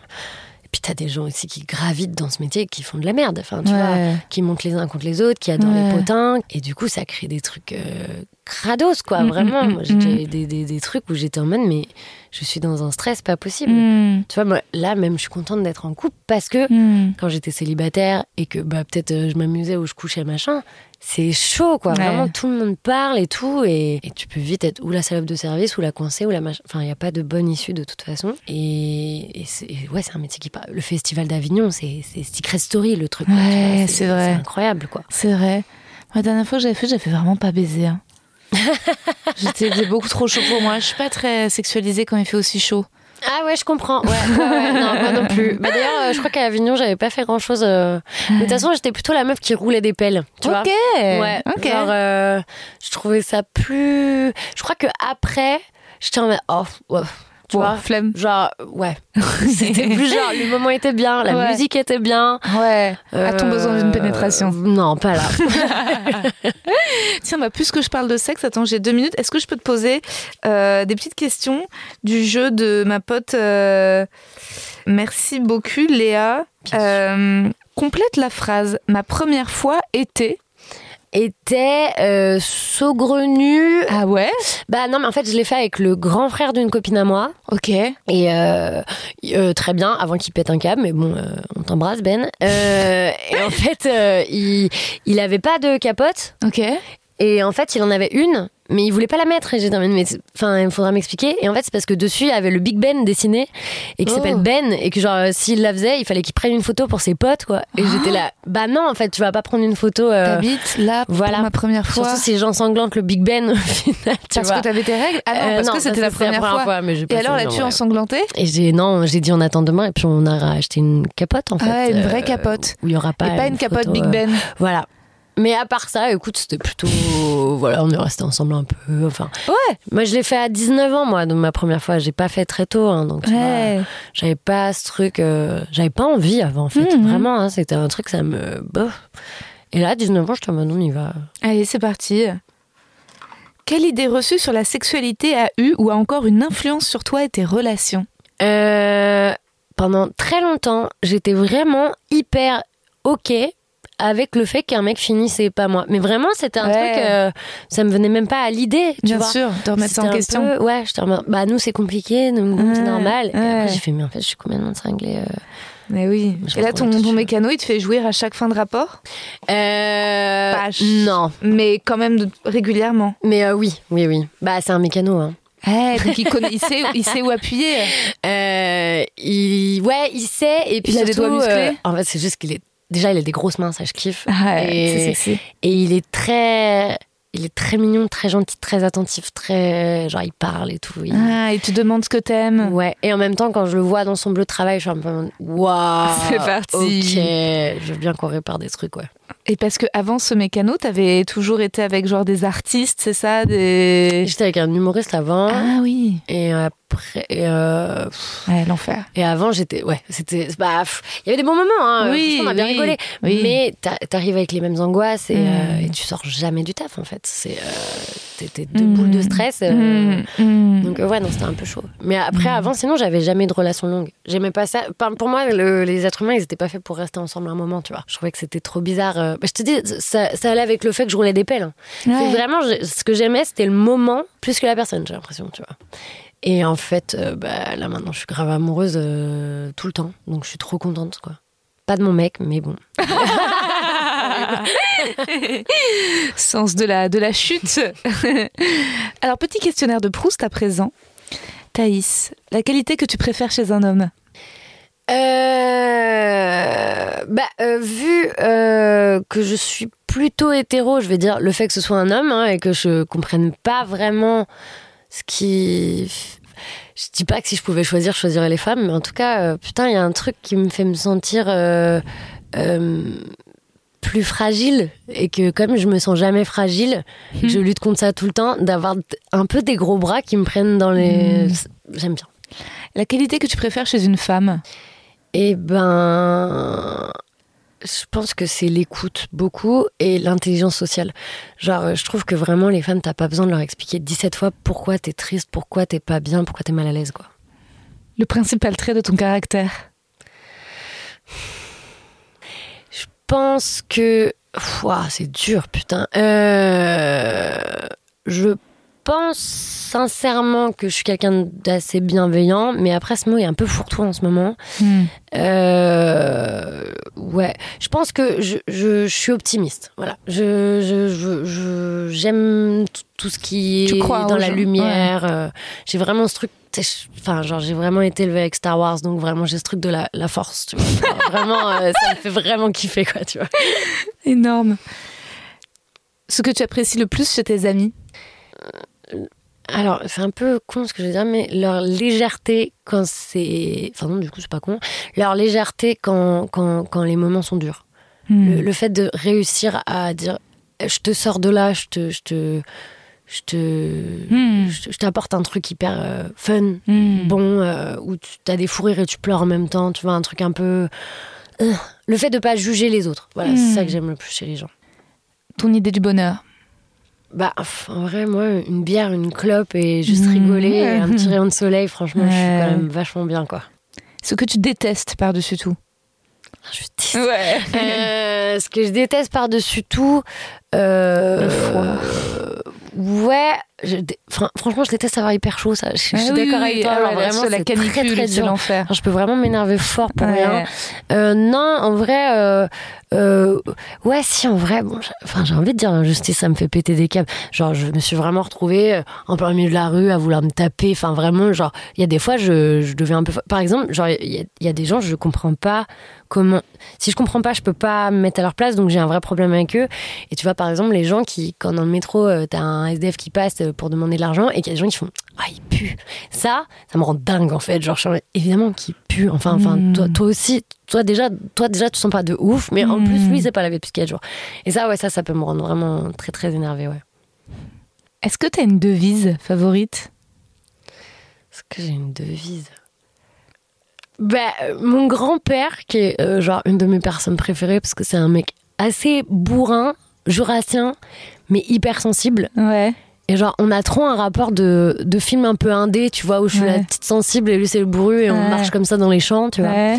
Speaker 3: Puis t'as des gens aussi qui gravitent dans ce métier et qui font de la merde. Enfin, tu vois, qui montent les uns contre les autres, qui adorent
Speaker 2: Ouais.
Speaker 3: les potins. Et du coup, ça crée des trucs euh, crados, quoi,
Speaker 2: Mm,
Speaker 3: vraiment.
Speaker 2: mm, mm,
Speaker 3: Moi, j'ai
Speaker 2: mm.
Speaker 3: eu des, des, des trucs où j'étais en mode, mais je suis dans un stress pas possible.
Speaker 2: Mm.
Speaker 3: Tu vois, moi, là, même, je suis contente d'être en couple parce que quand j'étais célibataire et que bah, peut-être euh, je m'amusais ou je couchais, machin, c'est chaud, quoi.
Speaker 2: Ouais.
Speaker 3: Vraiment, tout le monde parle et tout. Et, et tu peux vite être ou la salope de service ou la coincée ou la machin. Enfin, il n'y a pas de bonne issue de toute façon. Et, et ouais, c'est un métier qui parle. Le festival d'Avignon, c'est c'est Secret Story, le truc.
Speaker 2: Ouais, c'est vrai.
Speaker 3: C'est incroyable, quoi.
Speaker 2: C'est vrai. La dernière fois que j'avais fait, j'avais vraiment pas baisé. hein. J'étais beaucoup trop chaud pour moi. Je suis pas très sexualisée quand il fait aussi chaud.
Speaker 3: Ah ouais, je comprends. Ouais, ouais, non, moi non plus. Bah, D'ailleurs, euh, je crois qu'à Avignon, j'avais pas fait grand chose. Mais de toute façon, j'étais plutôt la meuf qui roulait des pelles. Tu vois
Speaker 2: ok.
Speaker 3: Ouais.
Speaker 2: Ok.
Speaker 3: Genre, euh, je trouvais ça plus. Je crois que après, j'étais en mode, oh, ouais. Tu vois
Speaker 2: flemme.
Speaker 3: Genre, ouais. C'était plus genre, le moment était bien, la
Speaker 2: Ouais.
Speaker 3: musique était bien.
Speaker 2: Ouais. A-t-on
Speaker 3: Euh,
Speaker 2: besoin d'une pénétration?
Speaker 3: Non, pas là.
Speaker 2: Tiens, bah, puisque je parle de sexe, attends, j'ai deux minutes. Est-ce que je peux te poser euh, des petites questions du jeu de ma pote euh, Merci beaucoup, Léa. Euh, complète la phrase. Ma première fois était.
Speaker 3: Était euh, saugrenu.
Speaker 2: Ah ouais?
Speaker 3: Bah non, mais en fait, je l'ai fait avec le grand frère d'une copine à moi.
Speaker 2: Ok.
Speaker 3: Et euh, euh, très bien, avant qu'il pète un câble, mais bon, euh, on t'embrasse Ben. Et en fait, il, il avait pas de capote.
Speaker 2: Ok.
Speaker 3: Et en fait, il en avait une, mais il voulait pas la mettre. Et j'ai dit, mais, mais enfin, il faudra m'expliquer. Et en fait, c'est parce que dessus, il y avait le Big Ben dessiné et qui
Speaker 2: Oh.
Speaker 3: s'appelle Ben. Et que genre, euh, s'il la faisait, il fallait qu'il prenne une photo pour ses potes, quoi. Et j'étais là, bah non, en fait, tu vas pas prendre une photo. euh,
Speaker 2: T'habites là
Speaker 3: voilà.
Speaker 2: pour ma première fois.
Speaker 3: Surtout si j'ensanglantes le Big Ben au final, tu
Speaker 2: parce
Speaker 3: vois.
Speaker 2: que t'avais tes règles Ah non,
Speaker 3: Euh,
Speaker 2: parce
Speaker 3: non,
Speaker 2: que c'était la première, fois.
Speaker 3: mais j'ai pas
Speaker 2: Et alors, l'as-tu ensanglanté
Speaker 3: Et j'ai non, j'ai dit on attend demain et puis on a acheté une capote en fait.
Speaker 2: Ah ouais, une
Speaker 3: euh,
Speaker 2: vraie capote.
Speaker 3: Où il y aura pas
Speaker 2: Et pas une capote
Speaker 3: photo,
Speaker 2: Big
Speaker 3: euh,
Speaker 2: Ben.
Speaker 3: Voilà. Mais à part ça, écoute, c'était plutôt voilà, on est resté ensemble un peu. Enfin,
Speaker 2: Ouais.
Speaker 3: moi je l'ai fait à 19 ans moi, donc ma première fois, j'ai pas fait très tôt hein, donc
Speaker 2: Ouais.
Speaker 3: j'avais pas ce truc euh, j'avais pas envie avant en fait,
Speaker 2: Mhm.
Speaker 3: vraiment hein, c'était un truc ça me. Et là, à 19 ans, je te on y va.
Speaker 2: Allez, c'est parti. Quelle idée reçue sur la sexualité a eu ou a encore une influence sur toi et tes relations?
Speaker 3: Euh, pendant très longtemps, j'étais vraiment hyper ok avec le fait qu'un mec finissait pas moi. Mais vraiment, c'était un
Speaker 2: Ouais.
Speaker 3: truc, euh, ça me venait même pas à l'idée, tu
Speaker 2: Bien
Speaker 3: vois.
Speaker 2: sûr, de remettre ça en question.
Speaker 3: peu- ouais, j'étais en mode, bah nous c'est compliqué, nous nous, c'est
Speaker 2: Ouais,
Speaker 3: normal. Et
Speaker 2: ouais.
Speaker 3: après j'ai fait, mais en fait je suis complètement cinglée. euh.
Speaker 2: Mais oui.
Speaker 3: Je
Speaker 2: Et là, ton, mécano, il te fait jouir à chaque fin de rapport?
Speaker 3: Euh, non,
Speaker 2: Mais quand même régulièrement.
Speaker 3: mais euh, oui, oui, oui. Bah c'est un mécano. Hein.
Speaker 2: Donc il, connaît, il, sait, il sait où appuyer.
Speaker 3: Euh, il, ouais, il sait. Et puis
Speaker 2: Il a des doigts musclés?
Speaker 3: euh, en fait, c'est juste qu'il est. Déjà, il a des grosses mains, ça je kiffe.
Speaker 2: Ah,
Speaker 3: et il est très. Il est très mignon, très gentil, très attentif, très. Genre, il parle et tout. il-
Speaker 2: Ah, il te demande ce que t'aimes.
Speaker 3: Ouais, et en même temps, quand je le vois dans son bleu de travail, je suis un peu. Waouh!
Speaker 2: C'est parti.
Speaker 3: Ok, je veux bien qu'on répare des trucs, ouais.
Speaker 2: Et parce que avant ce mécano, t'avais toujours été avec genre des artistes, c'est ça des...
Speaker 3: J'étais avec un humoriste avant,
Speaker 2: Ah oui.
Speaker 3: et après. Et, euh,
Speaker 2: Ouais, l'enfer.
Speaker 3: et avant, j'étais. Ouais, c'était. Bah, il y avait des bons moments, hein.
Speaker 2: Oui,
Speaker 3: on a bien
Speaker 2: oui,
Speaker 3: rigolé.
Speaker 2: oui.
Speaker 3: Mais t'a- t'arrives avec les mêmes angoisses et,
Speaker 2: Mm.
Speaker 3: euh, et tu sors jamais du taf, en fait. C'est. Euh, t'es- deux boules de stress. euh,
Speaker 2: Mm, mm.
Speaker 3: Donc euh, ouais, non, c'était un peu chaud. Mais après, avant, sinon, j'avais jamais de relation longue. J'aimais pas ça. Pour moi, le- les êtres humains, ils étaient pas faits pour rester ensemble un moment, tu vois. Je trouvais que c'était trop bizarre. euh. Bah, je te dis, ça, ça allait avec le fait que je roulais des pelles. hein.
Speaker 2: Ouais.
Speaker 3: vraiment, je- ce que j'aimais, c'était le moment plus que la personne, j'ai l'impression, tu vois. Et en fait, euh, bah, là maintenant, je suis grave amoureuse euh, tout le temps. Donc je suis trop contente, quoi. Pas de mon mec, mais bon.
Speaker 2: Sens de la, de la chute. Alors, petit questionnaire de Proust à présent. Thaïs, la qualité que tu préfères chez un homme
Speaker 3: Euh, bah, euh, vu euh, que je suis plutôt hétéro, je vais dire le fait que ce soit un homme hein, et que je comprenne pas vraiment ce qui. Je dis pas que si je pouvais choisir, je choisirais les femmes, mais en tout cas, euh, putain, il y a un truc qui me fait me sentir plus fragile et que comme je me sens jamais fragile, que je lutte contre ça tout le temps, d'avoir un peu des gros bras qui me prennent dans les. J'aime bien.
Speaker 2: La qualité que tu préfères chez une femme?
Speaker 3: Eh ben, je pense que c'est l'écoute beaucoup et l'intelligence sociale. Genre, je trouve que vraiment les femmes, t'as pas besoin de leur expliquer 17 fois pourquoi t'es triste, pourquoi t'es pas bien, pourquoi t'es mal à l'aise, quoi.
Speaker 2: Le principal trait de ton caractère
Speaker 3: Je pense que. Ouah, c'est dur, putain. Euh, je pense sincèrement que je suis quelqu'un d'assez bienveillant, mais après ce mot est un peu fourre-tout en ce moment.
Speaker 2: Hmm.
Speaker 3: Euh, ouais, je pense que je, je, je suis optimiste. Voilà, je je- je- je- j'aime tout ce qui
Speaker 2: Tu
Speaker 3: est
Speaker 2: crois
Speaker 3: dans la
Speaker 2: gens,
Speaker 3: lumière. euh, j'ai vraiment ce truc. je- Enfin, genre, j'ai vraiment été élevée avec Star Wars, donc vraiment, j'ai ce truc de la, la force. Tu vois. Genre, vraiment, euh, ça me fait vraiment kiffer, quoi, tu vois.
Speaker 2: Énorme. Ce que tu apprécies le plus chez tes amis?
Speaker 3: Alors, c'est un peu con ce que je veux dire, mais leur légèreté quand c'est. Enfin, non, du coup, c'est pas con. Leur légèreté quand, quand, quand les moments sont durs.
Speaker 2: Hmm.
Speaker 3: Le, le fait de réussir à dire je te sors de là, je te. Je te je te
Speaker 2: Hmm.
Speaker 3: je te- je t'apporte un truc hyper euh, fun,
Speaker 2: Hmm.
Speaker 3: bon, euh, où tu as des fous rires et tu pleures en même temps, tu vois, un truc un peu. euh, le fait de pas juger les autres. Voilà, c'est ça que j'aime le plus chez les gens.
Speaker 2: Ton idée du bonheur
Speaker 3: Bah, en vrai, moi, une bière, une clope et juste
Speaker 2: Mmh.
Speaker 3: rigoler, et un petit rayon de soleil, franchement, je suis quand même vachement bien, quoi.
Speaker 2: Ce que tu détestes par-dessus tout
Speaker 3: Je déteste.
Speaker 2: Ouais.
Speaker 3: Euh, ce que je déteste par-dessus tout. euh,
Speaker 2: Le froid.
Speaker 3: euh, ouais. Je franchement, je déteste avoir hyper chaud, ça. Je, je suis
Speaker 2: Ah oui,
Speaker 3: d'accord
Speaker 2: oui,
Speaker 3: avec toi.
Speaker 2: ah
Speaker 3: alors
Speaker 2: ouais,
Speaker 3: vraiment,
Speaker 2: la canicule,
Speaker 3: très, très
Speaker 2: c'est
Speaker 3: dur.
Speaker 2: l'enfer.
Speaker 3: Je peux vraiment m'énerver fort pour
Speaker 2: Ouais.
Speaker 3: rien. Euh, non, en vrai, euh, euh, ouais, si, en vrai, bon, j'ai- enfin, j'ai envie de dire l'injustice, ça me fait péter des câbles. Genre, je me suis vraiment retrouvée en plein milieu de la rue à vouloir me taper. Enfin, vraiment, genre, il y a des fois, je, je deviens un peu. Par exemple, genre, il y, a- il y a des gens, je comprends pas comment. Si je comprends pas, je peux pas me mettre à leur place, donc j'ai un vrai problème avec eux. Et tu vois, par exemple, les gens qui, quand dans le métro, t'as un SDF qui passe pour demander de l'argent et qu'il y a des gens qui font Ah, il pue. Ça, ça me rend dingue, en fait. Genre, évidemment qu'il pue. Enfin, enfin
Speaker 2: Mm.
Speaker 3: toi, toi aussi, toi déjà, toi déjà, tu sens pas de ouf, mais en plus, lui, c'est pas lavé depuis 4 jours. Et ça, ouais, ça, ça peut me rendre vraiment très, très énervée, ouais.
Speaker 2: Est-ce que tu as une devise favorite?
Speaker 3: Est-ce que j'ai une devise? Bah, mon grand-père, qui est euh, genre une de mes personnes préférées, parce que c'est un mec assez bourrin, jurassien, mais hyper sensible.
Speaker 2: Ouais.
Speaker 3: Et genre, on a trop un rapport de, de film un peu indé, tu vois, où je suis
Speaker 2: Ouais.
Speaker 3: la petite sensible et lui c'est le bourru et on marche comme ça dans les champs, tu vois.
Speaker 2: Ouais.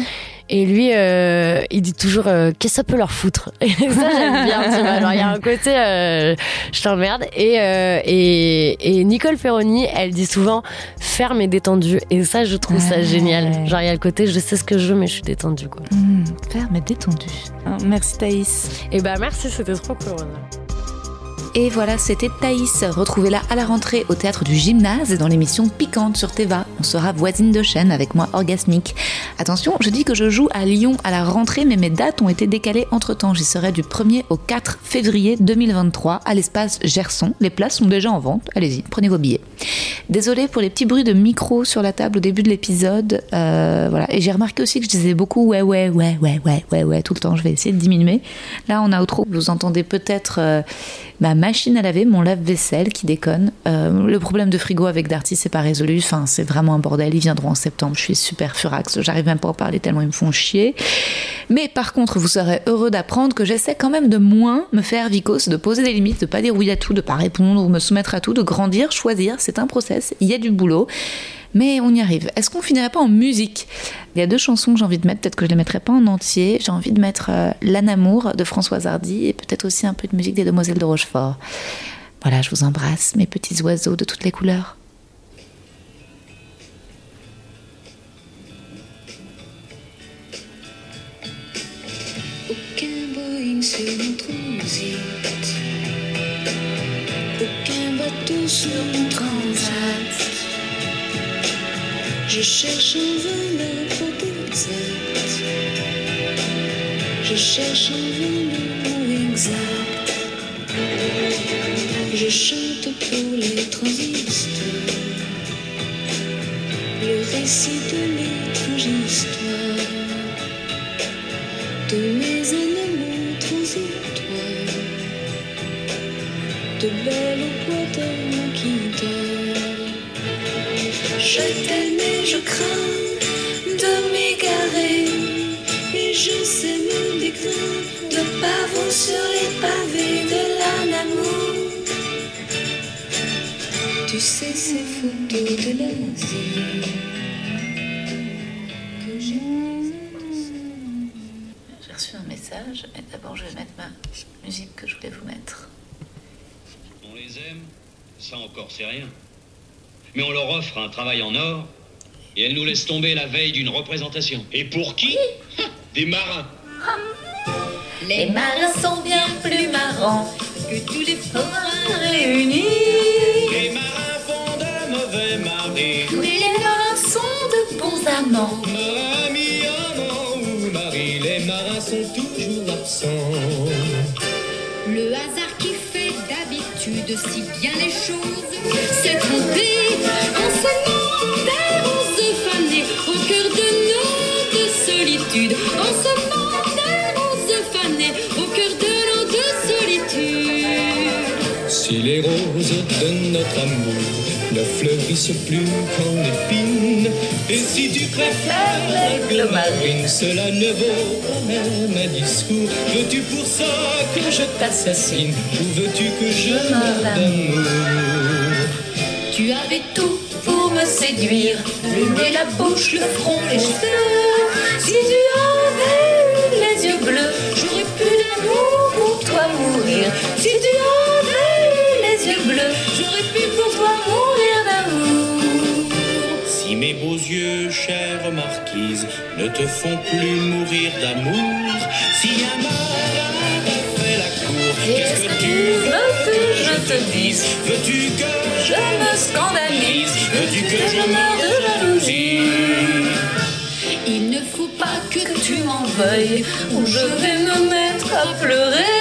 Speaker 3: Et lui, euh, il dit toujours euh, qu'est-ce que ça peut leur foutre? Et ça, j'aime bien. Tu vois, genre il y a un côté euh, je t'emmerde. Et, et et Nicole Ferroni, elle dit souvent ferme et détendu. Et ça, je trouve ça génial. Genre il y a le côté je sais ce que je veux, mais je suis détendue quoi.
Speaker 2: Hmm, ferme et détendu. Hein, Merci Thaïs.
Speaker 3: Et bah merci, c'était trop cool.
Speaker 2: Et voilà, c'était Thaïs. Retrouvez-la à la rentrée au théâtre du gymnase et dans l'émission Piquante sur Teva. On sera voisine de chaîne avec moi orgasmique. Attention, je dis que je joue à Lyon à la rentrée, mais mes dates ont été décalées entre temps. J'y serai du 1er au 4 février 2023 à l'espace Gerson. Les places sont déjà en vente. Allez-y, prenez vos billets. Désolée pour les petits bruits de micro sur la table au début de l'épisode. Euh, voilà. Et j'ai remarqué aussi que je disais beaucoup ouais, ouais, ouais, ouais, ouais, ouais, ouais, tout le temps. Je vais essayer de diminuer. Là, on a outro. Vous entendez peut-être euh, ma machine à laver, mon lave-vaisselle qui déconne. Euh, le problème de frigo avec Darty, c'est pas résolu. Enfin, c'est vraiment un bordel. Ils viendront en septembre. Je suis super furax. J'arrive même pas à en parler tellement ils me font chier. Mais par contre, vous serez heureux d'apprendre que j'essaie quand même de moins me faire vicose, de poser des limites, de pas dire oui à tout, de pas répondre ou me soumettre à tout, de grandir, choisir. C'est un process. Il y a du boulot. Mais on y arrive. Est-ce qu'on finirait pas en musique? Il y a deux chansons que j'ai envie de mettre, peut-être que je les mettrai pas en entier. J'ai envie de mettre euh, L'Anamour de Françoise Hardy et peut-être aussi un peu de musique des Demoiselles de Rochefort. Voilà, je vous embrasse, mes petits oiseaux de toutes les couleurs.
Speaker 4: Aucun sur mon. Aucun bateau sur mon. Je cherche en vain le exact. Je cherche en vain le mot exact. Je chante pour les transistors. Le récit de l'étrange histoire de mes animaux transitoires, de belles guitare. Je t'aime et je crains de m'égarer, et je sais mon déclin de pavot sur les pavés de l'amour. Tu sais ces photos de l'Asie que j'ai
Speaker 2: J'ai reçu un message, mais d'abord je vais mettre ma musique que je voulais vous mettre.
Speaker 5: On les aime, Ça encore, c'est rien. Mais on leur offre un travail en or et elles nous laissent tomber la veille d'une représentation. Et pour qui Des marins.
Speaker 2: Les marins sont bien plus marrants que tous les forains réunis.
Speaker 5: Les marins font de mauvais maris.
Speaker 2: Oui, les marins sont de bons amants.
Speaker 5: Marin, ami, amant ou mari, les marins sont toujours absents.
Speaker 4: Le hasard si bien les choses s'est trompé en semant des roses fanées au cœur de nos solitudes. En semant des roses fanées au cœur de nos solitudes.
Speaker 5: Si les roses de notre amour ne fleurissent plus qu'en épines, et si tu préfères l'aigle marine, cela ne vaut pas même un discours. Veux-tu pour ça que je t'assassine, ou veux-tu que je meure d'amour?
Speaker 2: Tu avais tout pour me séduire, le nez, la bouche, le front, les cheveux. Si tu avais eu les yeux bleus, j'aurais pu d'amour pour toi mourir. Si tu avais eu les yeux bleus, j'aurais
Speaker 5: mes beaux yeux, chère marquise, ne te font plus mourir d'amour, si un te fait la cour, qu'est-ce que tu veux que je te dise? Veux-tu que
Speaker 2: Je me scandalise,
Speaker 5: Veux-tu que je meure de jalousie?
Speaker 4: Il ne faut pas que tu
Speaker 2: m'en veuilles, ou je vais me mettre à pleurer.